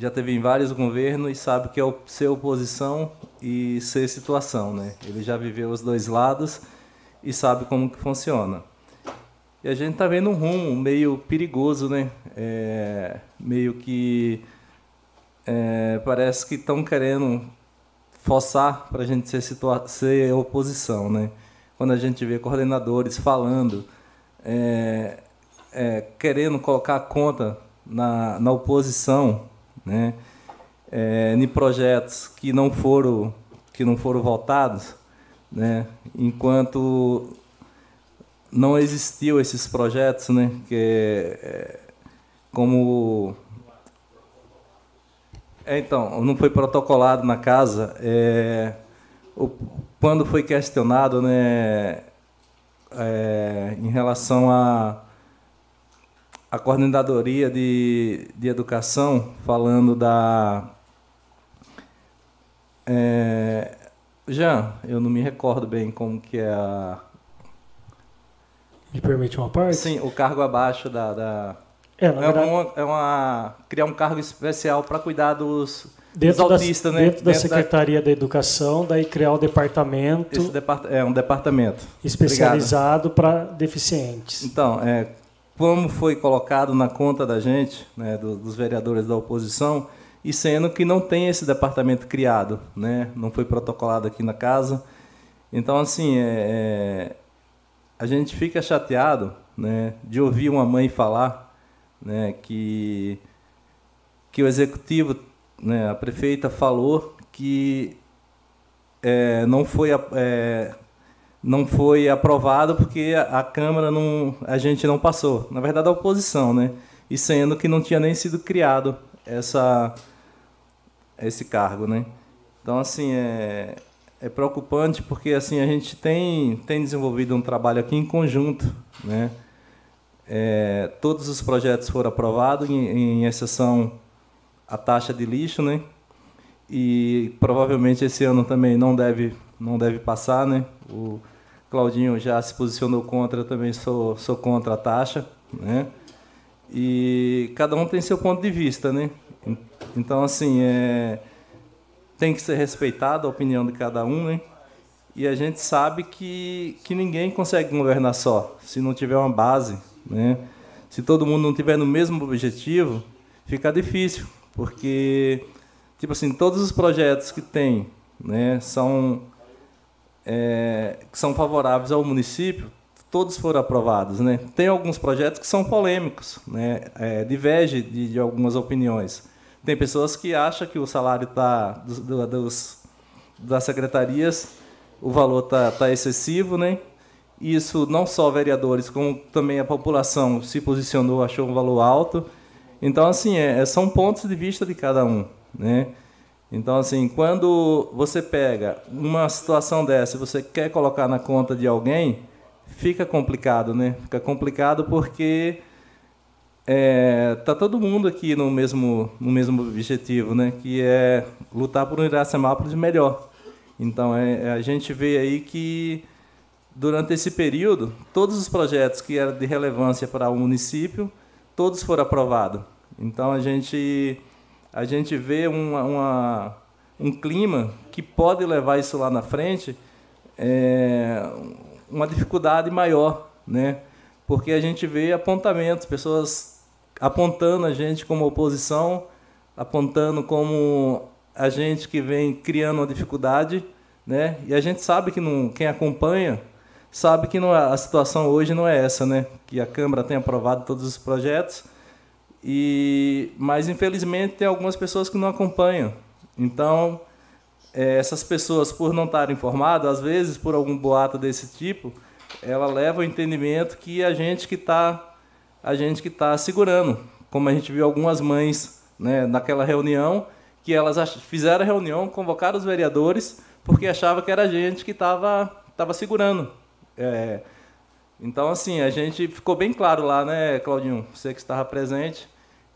já teve em vários governos e sabe que é ser oposição e ser situação, né? Ele já viveu os dois lados e sabe como que funciona. E a gente está vendo um rumo meio perigoso, né? É, meio que é, parece que estão querendo forçar para a gente ser, ser oposição, né? Quando a gente vê coordenadores falando, é, é, querendo colocar a conta na, na oposição, né? É, em projetos que não foram que não foram votados, né? Enquanto não existiu esses projetos, né? Que é, como é, então não foi protocolado na casa. É, o, quando foi questionado, né? É, em relação a a coordenadoria de, de educação falando da é, Jean, eu não me recordo bem como que é a me permite uma parte? Sim, o cargo abaixo da. da... É, é, verdade... uma, é uma. criar um cargo especial para cuidar dos, dentro dos autistas, da, né? Dentro da Secretaria da... da... Educação, daí criar o departamento. Esse depart... É um departamento. Especializado para deficientes. Então, é, como foi colocado na conta da gente, né, do, dos vereadores da oposição, e sendo que não tem esse departamento criado, né? não foi protocolado aqui na casa. Então, assim, é, é a gente fica chateado né, de ouvir uma mãe falar né, que, que o executivo, né, a prefeita falou que é, não, foi, é, não foi aprovado porque a, Câmara não, a gente não passou. Na verdade, a oposição, né? E sendo que não tinha nem sido criado essa, esse cargo, né? Então, assim, é, é preocupante porque assim a gente tem tem desenvolvido um trabalho aqui em conjunto, né? É, todos os projetos foram aprovados, em, em, exceção a taxa de lixo, né? E provavelmente esse ano também não deve não deve passar, né? O Claudinho já se posicionou contra, também sou sou contra a taxa, né? E cada um tem seu ponto de vista, né? Então assim é tem que ser respeitada a opinião de cada um, né? E a gente sabe que, que ninguém consegue governar só, se não tiver uma base, né? Se todo mundo não tiver no mesmo objetivo, fica difícil, porque tipo assim, todos os projetos que tem, né, são é, que são favoráveis ao município, todos foram aprovados, né? Tem alguns projetos que são polêmicos, né? É, diverge de, de algumas opiniões. Tem pessoas que acham que o salário tá dos, dos das secretarias, o valor tá, tá excessivo, né? Isso não só vereadores, como também a população se posicionou, achou um valor alto. Então, assim, é são pontos de vista de cada um, né? Então, assim, quando você pega uma situação dessa e você quer colocar na conta de alguém, fica complicado, né? Fica complicado porque é, tá todo mundo aqui no mesmo, no mesmo objetivo, né? Que é lutar por um Iracemápolis melhor. Então, é, a gente vê aí que durante esse período, todos os projetos que eram de relevância para o município, todos foram aprovados. Então, a gente, a gente vê uma, uma um clima que pode levar isso lá na frente, é, uma dificuldade maior, né? Porque a gente vê apontamentos, pessoas apontando a gente como oposição, apontando como a gente que vem criando uma dificuldade, né? E a gente sabe que não, quem acompanha sabe que não, a situação hoje não é essa, né? Que a Câmara tem aprovado todos os projetos e, mas infelizmente tem algumas pessoas que não acompanham. Então é, essas pessoas, por não estarem informadas, às vezes por algum boato desse tipo, ela leva o entendimento que a gente que está a gente que está segurando. Como a gente viu algumas mães né, naquela reunião, que elas fizeram a reunião, convocaram os vereadores, porque achavam que era a gente que estava tava segurando. É, Então, assim, a gente ficou bem claro lá, né, Claudinho? Você que estava presente,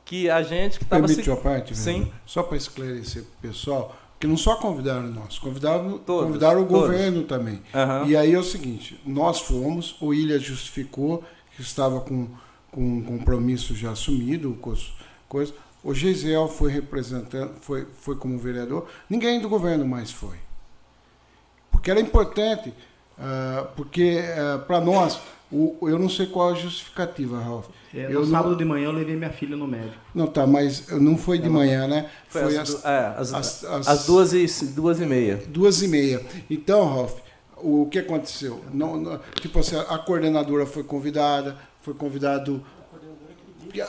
que a gente que estava... Permite se... a parte, Sim. Só para esclarecer para o pessoal, que não só convidaram nós, convidaram, Todos, convidaram o todos. governo também. Aham. E aí é o seguinte, nós fomos, o Ilha justificou que estava com, com um compromisso já assumido, coisas. O Geisel foi representando, foi, foi como vereador, ninguém do governo mais foi. Porque era importante, ah, porque para nós, o, eu não sei qual a justificativa, Ralf. É, eu no não- sábado de manhã eu levei minha filha no médico. Não, tá, mas não foi de manhã, né? Foi, às, du- é, às, às duas, e, duas e meia. Duas e meia. Então, Ralf, o que aconteceu? Não, não- tipo assim, a coordenadora foi convidada, foi convidado.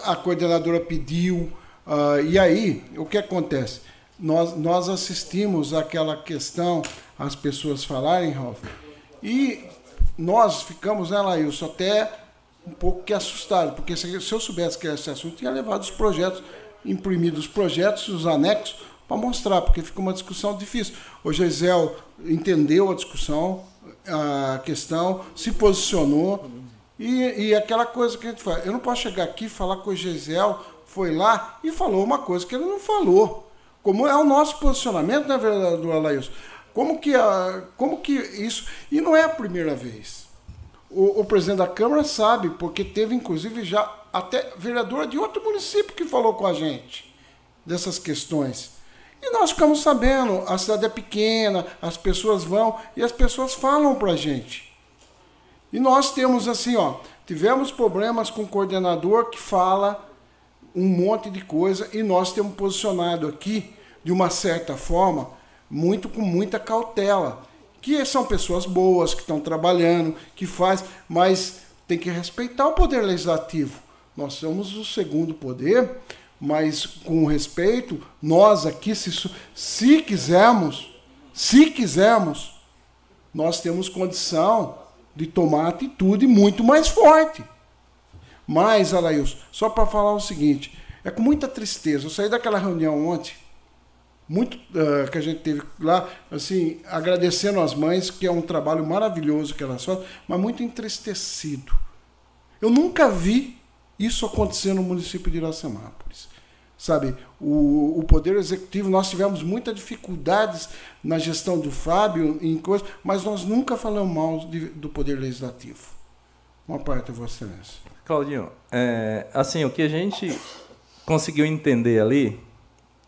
A coordenadora pediu. ah, e aí, o que acontece? Nós, nós assistimos àquela questão, as pessoas falarem, Ralf, e nós ficamos, né, Lailson, até um pouco que assustados, porque se, eu soubesse que era esse assunto, tinha levado os projetos, imprimido os projetos, os anexos, para mostrar, porque fica uma discussão difícil. O Gisel entendeu a discussão, a questão, se posicionou, e, e aquela coisa que a gente faz. Eu não posso chegar aqui e falar que o Gisel foi lá e falou uma coisa que ele não falou. Como é o nosso posicionamento, né, vereador Alailson? Como que, a, como que isso. E não é a primeira vez. O, o presidente da Câmara sabe, porque teve, inclusive, já até vereadora de outro município que falou com a gente dessas questões. E nós ficamos sabendo, a cidade é pequena, as pessoas vão e as pessoas falam para a gente. E nós temos assim, ó, tivemos problemas com o coordenador que fala um monte de coisa e nós temos posicionado aqui de uma certa forma, muito com muita cautela, que são pessoas boas que estão trabalhando, que faz, mas tem que respeitar o poder legislativo. Nós somos o segundo poder, mas com respeito, nós aqui se se quisermos, se quisermos, nós temos condição de tomar atitude muito mais forte. Mas, Alailson, só para falar o seguinte, é com muita tristeza. Eu saí daquela reunião ontem, muito ah, que a gente teve lá, assim, agradecendo as mães, que é um trabalho maravilhoso que elas fazem, mas muito entristecido. Eu nunca vi isso acontecer no município de Iracemápolis. Sabe, o, o Poder Executivo, nós tivemos muitas dificuldades na gestão do Fábio, em coisas, mas nós nunca falamos mal de- do Poder Legislativo. Uma parte, Vossa Excelência. Claudinho, é, assim, o que a gente conseguiu entender ali,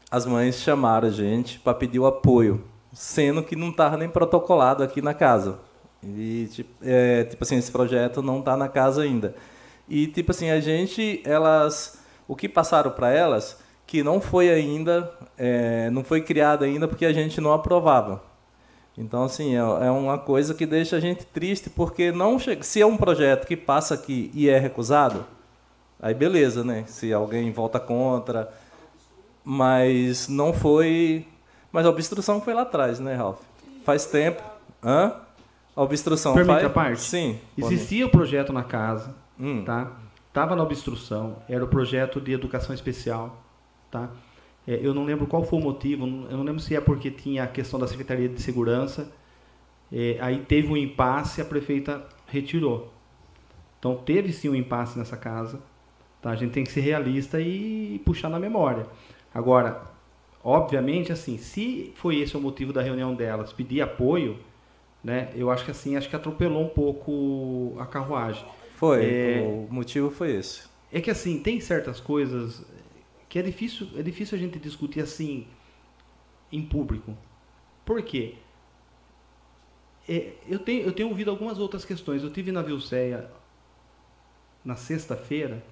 as mães chamaram a gente para pedir o apoio, sendo que não estava nem protocolado aqui na casa. E, tipo, é, tipo assim, esse projeto não está na casa ainda. E, tipo assim, a gente, elas, o que passaram para elas, que não foi ainda, é, não foi criado ainda porque a gente não aprovava. Então, assim, é, é uma coisa que deixa a gente triste, porque não chega, se é um projeto que passa aqui e é recusado, aí beleza, né? Se alguém volta contra, mas não foi... Mas a obstrução foi lá atrás, né, Ralf? Faz tempo. Hã? A obstrução Permite faz... a parte? Sim. Existia o projeto na casa, Hum. tá? Tava na obstrução, era o projeto de educação especial, tá? É, eu não lembro qual foi o motivo, eu não lembro se é porque tinha a questão da Secretaria de Segurança, é, aí teve um impasse, a prefeita retirou. Então teve sim um impasse nessa casa, tá? A gente tem que ser realista e puxar na memória. Agora, obviamente, assim, se foi esse o motivo da reunião delas, pedir apoio, né? Eu acho que assim, acho que atropelou um pouco a carruagem. Foi, É, o motivo foi esse. é que assim, tem certas coisas que é difícil, é difícil a gente discutir assim em público. Por quê? É, eu, tenho, eu tenho ouvido algumas outras questões. Eu tive na Vilceia na sexta-feira,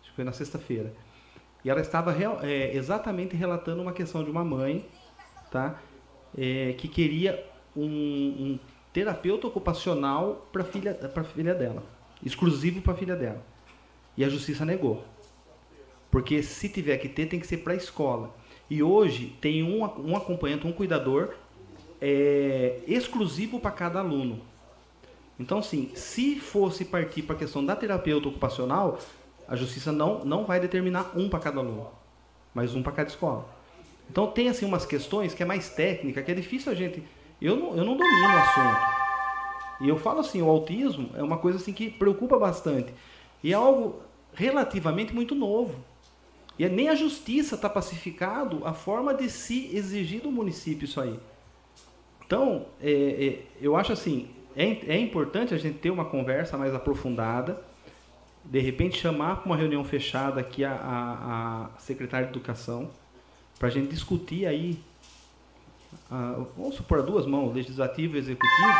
acho que foi na sexta-feira, e ela estava real- é, exatamente relatando uma questão de uma mãe, tá? É, que queria um, um terapeuta ocupacional para filha para filha dela, exclusivo para filha dela. E a justiça negou. Porque se tiver que ter, tem que ser para a escola. E hoje tem um, um acompanhante, um cuidador é, exclusivo para cada aluno. Então, assim, se fosse partir para a questão da terapeuta ocupacional, a justiça não, não vai determinar um para cada aluno, mas um para cada escola. Então, tem assim umas questões que é mais técnica, que é difícil a gente. Eu não, eu não domino o assunto. E eu falo assim, o autismo é uma coisa assim que preocupa bastante. E é algo relativamente muito novo. E é nem a justiça está pacificado a forma de se exigir do município isso aí. Então, é, é, eu acho assim, é, é importante a gente ter uma conversa mais aprofundada, de repente chamar para uma reunião fechada aqui a, a, a secretária de Educação, para a gente discutir aí, a, vamos supor, duas mãos, legislativo e executivo,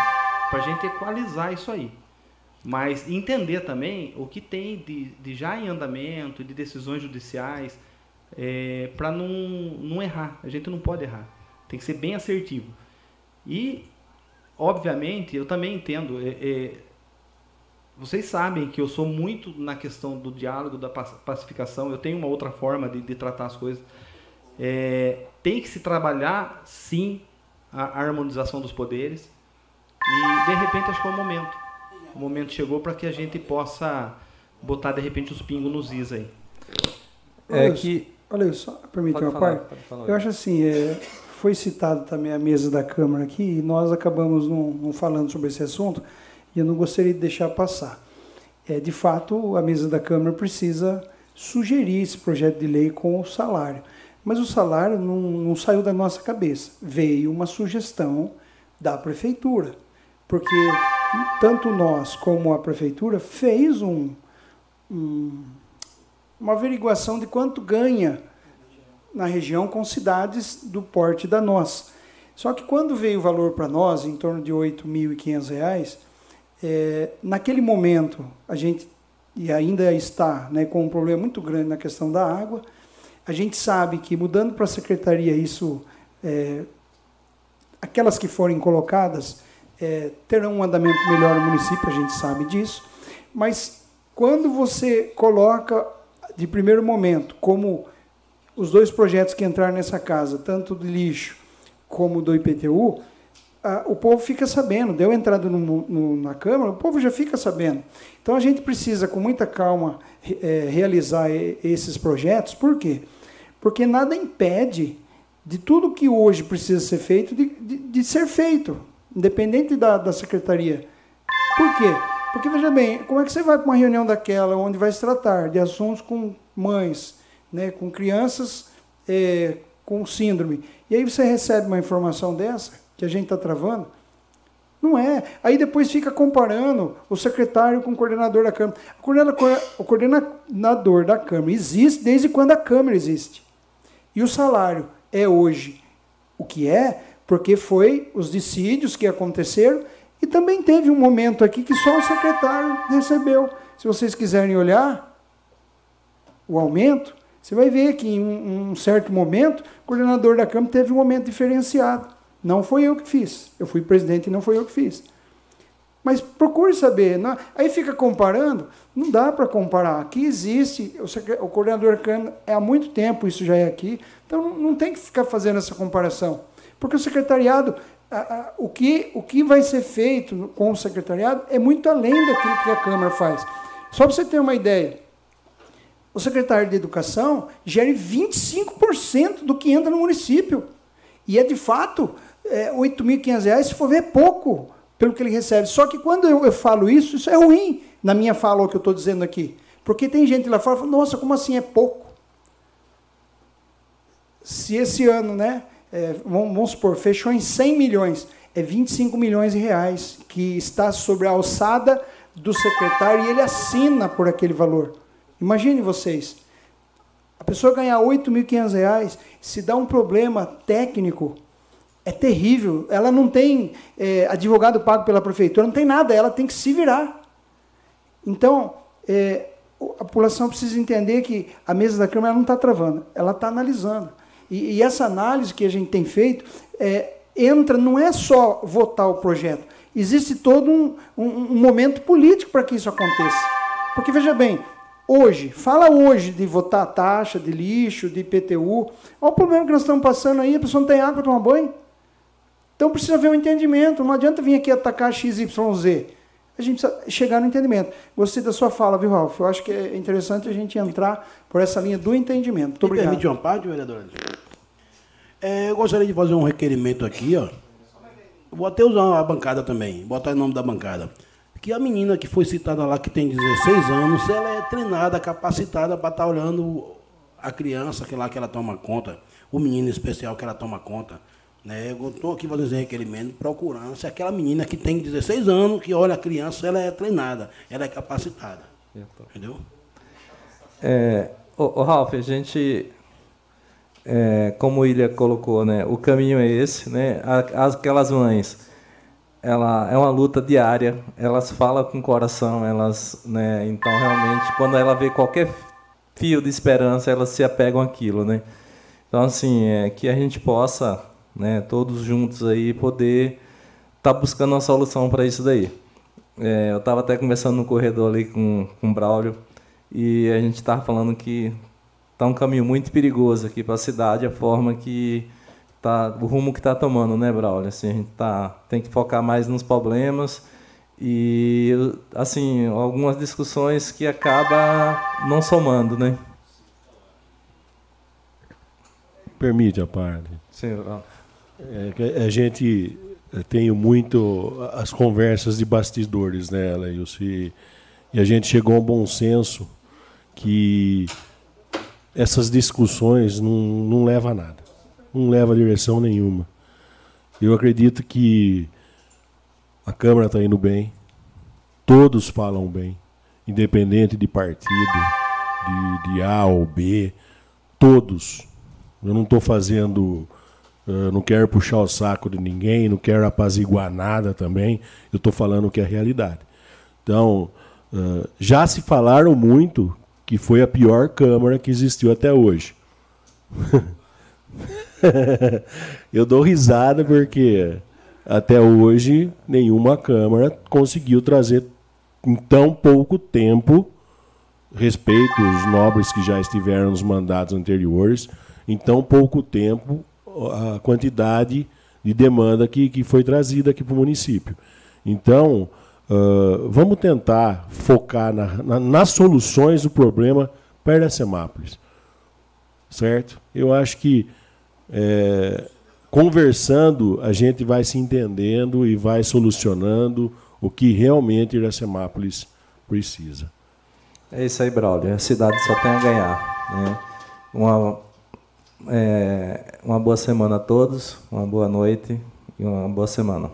para a gente equalizar isso aí. Mas entender também o que tem de, de já em andamento, de decisões judiciais, é, para não, não errar. A gente não pode errar. Tem que ser bem assertivo. E, obviamente, eu também entendo. É, é, vocês sabem que eu sou muito na questão do diálogo, da pacificação. Eu tenho uma outra forma de, de tratar as coisas. É, tem que se trabalhar, sim, a harmonização dos poderes. E, de repente, acho que é o momento o momento chegou para que a gente possa botar de repente os pingos nos is aí. É olha, que olha só, permite uma parte. Eu acho assim, é, foi citado também a mesa da Câmara aqui e nós acabamos não, não, falando sobre esse assunto eu não gostaria de deixar passar. É, de fato, a mesa da Câmara precisa sugerir esse projeto de lei com o salário. Mas o salário não, não saiu da nossa cabeça. Veio uma sugestão da prefeitura. Porque tanto nós como a prefeitura fez um, um, uma averiguação de quanto ganha na região com cidades do porte da nossa. Só que quando veio o valor para nós, em torno de R$ 8.500, é, naquele momento a gente e ainda está né, com um problema muito grande na questão da água. A gente sabe que mudando para a secretaria isso, é, aquelas que forem colocadas, é, terão um andamento melhor no município, a gente sabe disso, mas quando você coloca de primeiro momento, como os dois projetos que entraram nessa casa, tanto do lixo como do IPTU, a, o povo fica sabendo, deu entrada no, no, na Câmara, o povo já fica sabendo. Então a gente precisa, com muita calma, é, realizar esses projetos, por quê? Porque nada impede de tudo que hoje precisa ser feito, de, de, de ser feito independente da, da secretaria. Por quê? Porque, veja bem, como é que você vai para uma reunião daquela onde vai se tratar de assuntos com mães, né, com crianças é, com síndrome, e aí você recebe uma informação dessa, que a gente está travando? Não é. Aí depois fica comparando o secretário com o coordenador da Câmara. O coordenador da Câmara existe desde quando a Câmara existe. E o salário é hoje o que é porque foi os dissídios que aconteceram e também teve um momento aqui que só o secretário recebeu. Se vocês quiserem olhar o aumento, você vai ver que em um certo momento o coordenador da Câmara teve um momento diferenciado. Não foi eu que fiz. Eu fui presidente e não foi eu que fiz. Mas procure saber. Não, aí fica comparando. Não dá para comparar. Aqui existe, o, o coordenador Câmara é há muito tempo, isso já é aqui. Então não, não tem que ficar fazendo essa comparação. Porque o secretariado, a, a, o, que, o que vai ser feito com o secretariado é muito além daquilo que a Câmara faz. Só para você ter uma ideia, o secretário de Educação gere 25% do que entra no município. E é de fato é, R$ 8.500, se for ver, é pouco pelo que ele recebe. Só que quando eu, eu falo isso, isso é ruim na minha fala, o que eu estou dizendo aqui. Porque tem gente lá fora que fala, nossa, como assim é pouco? Se esse ano, né, é, vamos, vamos supor, fechou em 100 milhões, é 25 milhões de reais que está sobre a alçada do secretário e ele assina por aquele valor. Imagine vocês, a pessoa ganhar 8.500 reais, se dá um problema técnico, é terrível. Ela não tem é, advogado pago pela prefeitura, não tem nada, ela tem que se virar. Então, é, a população precisa entender que a mesa da Câmara não está travando, ela está analisando. E, e, essa análise que a gente tem feito é, entra, não é só votar o projeto, existe todo um, um, um momento político para que isso aconteça. Porque, veja bem, hoje, fala hoje de votar taxa de lixo, de IPTU. Olha o problema que nós estamos passando aí, a pessoa não tem água para tomar banho. Então precisa haver um entendimento. Não adianta vir aqui atacar XYZ. A gente precisa chegar no entendimento. Gostei da sua fala, viu, Ralf? Eu acho que é interessante a gente entrar por essa linha do entendimento. Muito obrigado. Permite uma parte, vereador? É, eu gostaria de fazer um requerimento aqui, ó. vou até usar a bancada também, botar o nome da bancada. Que a menina que foi citada lá, que tem 16 anos, ela é treinada, capacitada para estar tá olhando a criança que lá que ela toma conta, o menino especial que ela toma conta. Né? Eu estou aqui fazendo esse requerimento, procurando se aquela menina que tem 16 anos, que olha a criança, ela é treinada, ela é capacitada. Entendeu? É, ô, ô Ralf, a gente é, como o Ilha colocou, né, o caminho é esse, né, aquelas mães, ela é uma luta diária, elas falam com o coração, elas, né, então realmente quando ela vê qualquer fio de esperança, elas se apegam àquilo, né. Então assim, é que a gente possa, né, todos juntos aí poder estar tá buscando uma solução para isso daí. É, eu estava até conversando no corredor ali com, com o Braulio e a gente estava falando que está um caminho muito perigoso aqui para a cidade, a forma que tá, o rumo que está tomando, né, Braulio? Assim, a gente tá, tem que focar mais nos problemas e, assim, algumas discussões que acaba não somando, né? Permite a parte. Sim, é, a gente tem muito as conversas de bastidores, né? E, e a gente chegou a um bom senso que essas discussões não, não levam a nada. Não leva a direção nenhuma. Eu acredito que a Câmara está indo bem, todos falam bem, independente de partido, de, de A ou B, todos. Eu não estou fazendo. Uh, não quero puxar o saco de ninguém, não quero apaziguar nada também. Eu estou falando o que é realidade. Então, uh, já se falaram muito que foi a pior Câmara que existiu até hoje. Eu dou risada porque até hoje nenhuma Câmara conseguiu trazer em tão pouco tempo, respeito os nobres que já estiveram nos mandatos anteriores, em tão pouco tempo a quantidade de demanda que, que foi trazida aqui para o município. Então, Uh, vamos tentar focar na, na, nas soluções do problema da Semápolis. Certo? Eu acho que é, conversando a gente vai se entendendo e vai solucionando o que realmente Iracemápolis precisa. É isso aí, Braulio. A cidade só tem a ganhar. Né? Uma, é, uma boa semana a todos, uma boa noite e uma boa semana.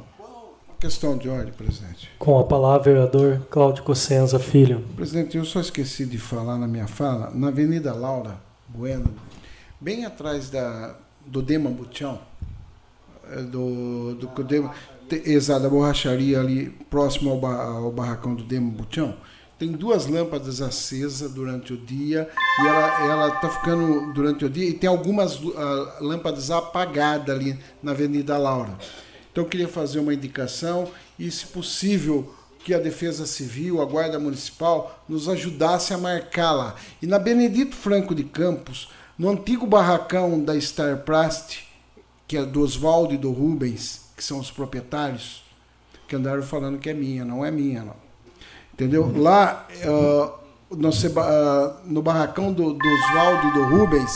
Questão de ordem, presidente. Com a palavra, vereador Cláudio Cossenza Filho. Presidente, eu só esqueci de falar na minha fala, na Avenida Laura Bueno, bem atrás da, do Dema Butião, é, do, do, do Dema, exato, da borracharia ali próximo ao, ao barracão do Dema Butião, tem duas lâmpadas acesas durante o dia e ela está ficando durante o dia e tem algumas uh, lâmpadas apagadas ali na Avenida Laura. Então eu queria fazer uma indicação e, se possível, que a Defesa Civil, a Guarda Municipal, nos ajudasse a marcá-la. E na Benedito Franco de Campos, no antigo barracão da Star Plast, que é do Oswaldo e do Rubens, que são os proprietários, que andaram falando que é minha, não é minha, não. Entendeu? Lá, uh, no, uh, no, barracão do, do Oswaldo e do Rubens,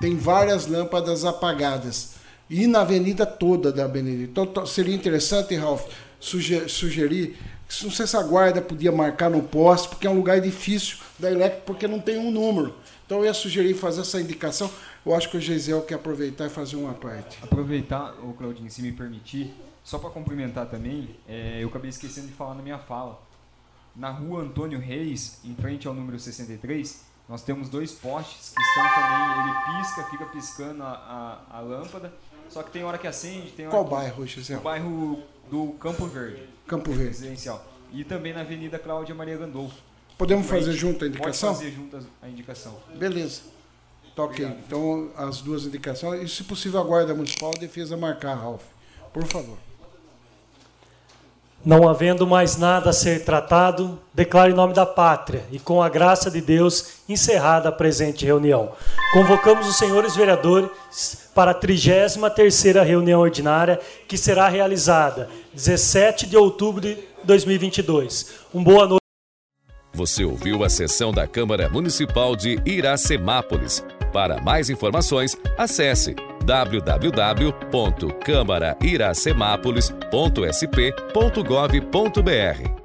tem várias lâmpadas apagadas e na avenida toda da Benedito. Então seria interessante, Ralph, sugerir, não sei se a guarda podia marcar no poste, porque é um lugar difícil da elétrica, porque não tem um número. Então eu ia sugerir fazer essa indicação. Eu acho que o Geisel quer aproveitar e fazer uma parte. Aproveitar, o Claudinho, se me permitir, só para complementar também, é, eu acabei esquecendo de falar na minha fala. Na rua Antônio Reis, em frente ao número 63, nós temos dois postes que estão também, ele pisca, fica piscando a, a, a lâmpada só que tem hora que acende, tem hora Qual que... bairro, José? O bairro do Campo Verde. Campo Verde. Residencial. E também na Avenida Cláudia Maria Gandolfo. Podemos fazer junto a indicação? Pode fazer junto a indicação. Beleza. Tá ok. Então, as duas indicações. E, se possível, a Guarda Municipal a Defesa marcar, Ralf. Por favor. Não havendo mais nada a ser tratado, declaro em nome da pátria e com a graça de Deus encerrada a presente reunião. Convocamos os senhores vereadores para a 33ª reunião ordinária, que será realizada 17 de outubro de 2022. Um boa noite. Você ouviu a sessão da Câmara Municipal de Iracemápolis. Para mais informações, acesse www.câmarairacemápolis.sp.gov.br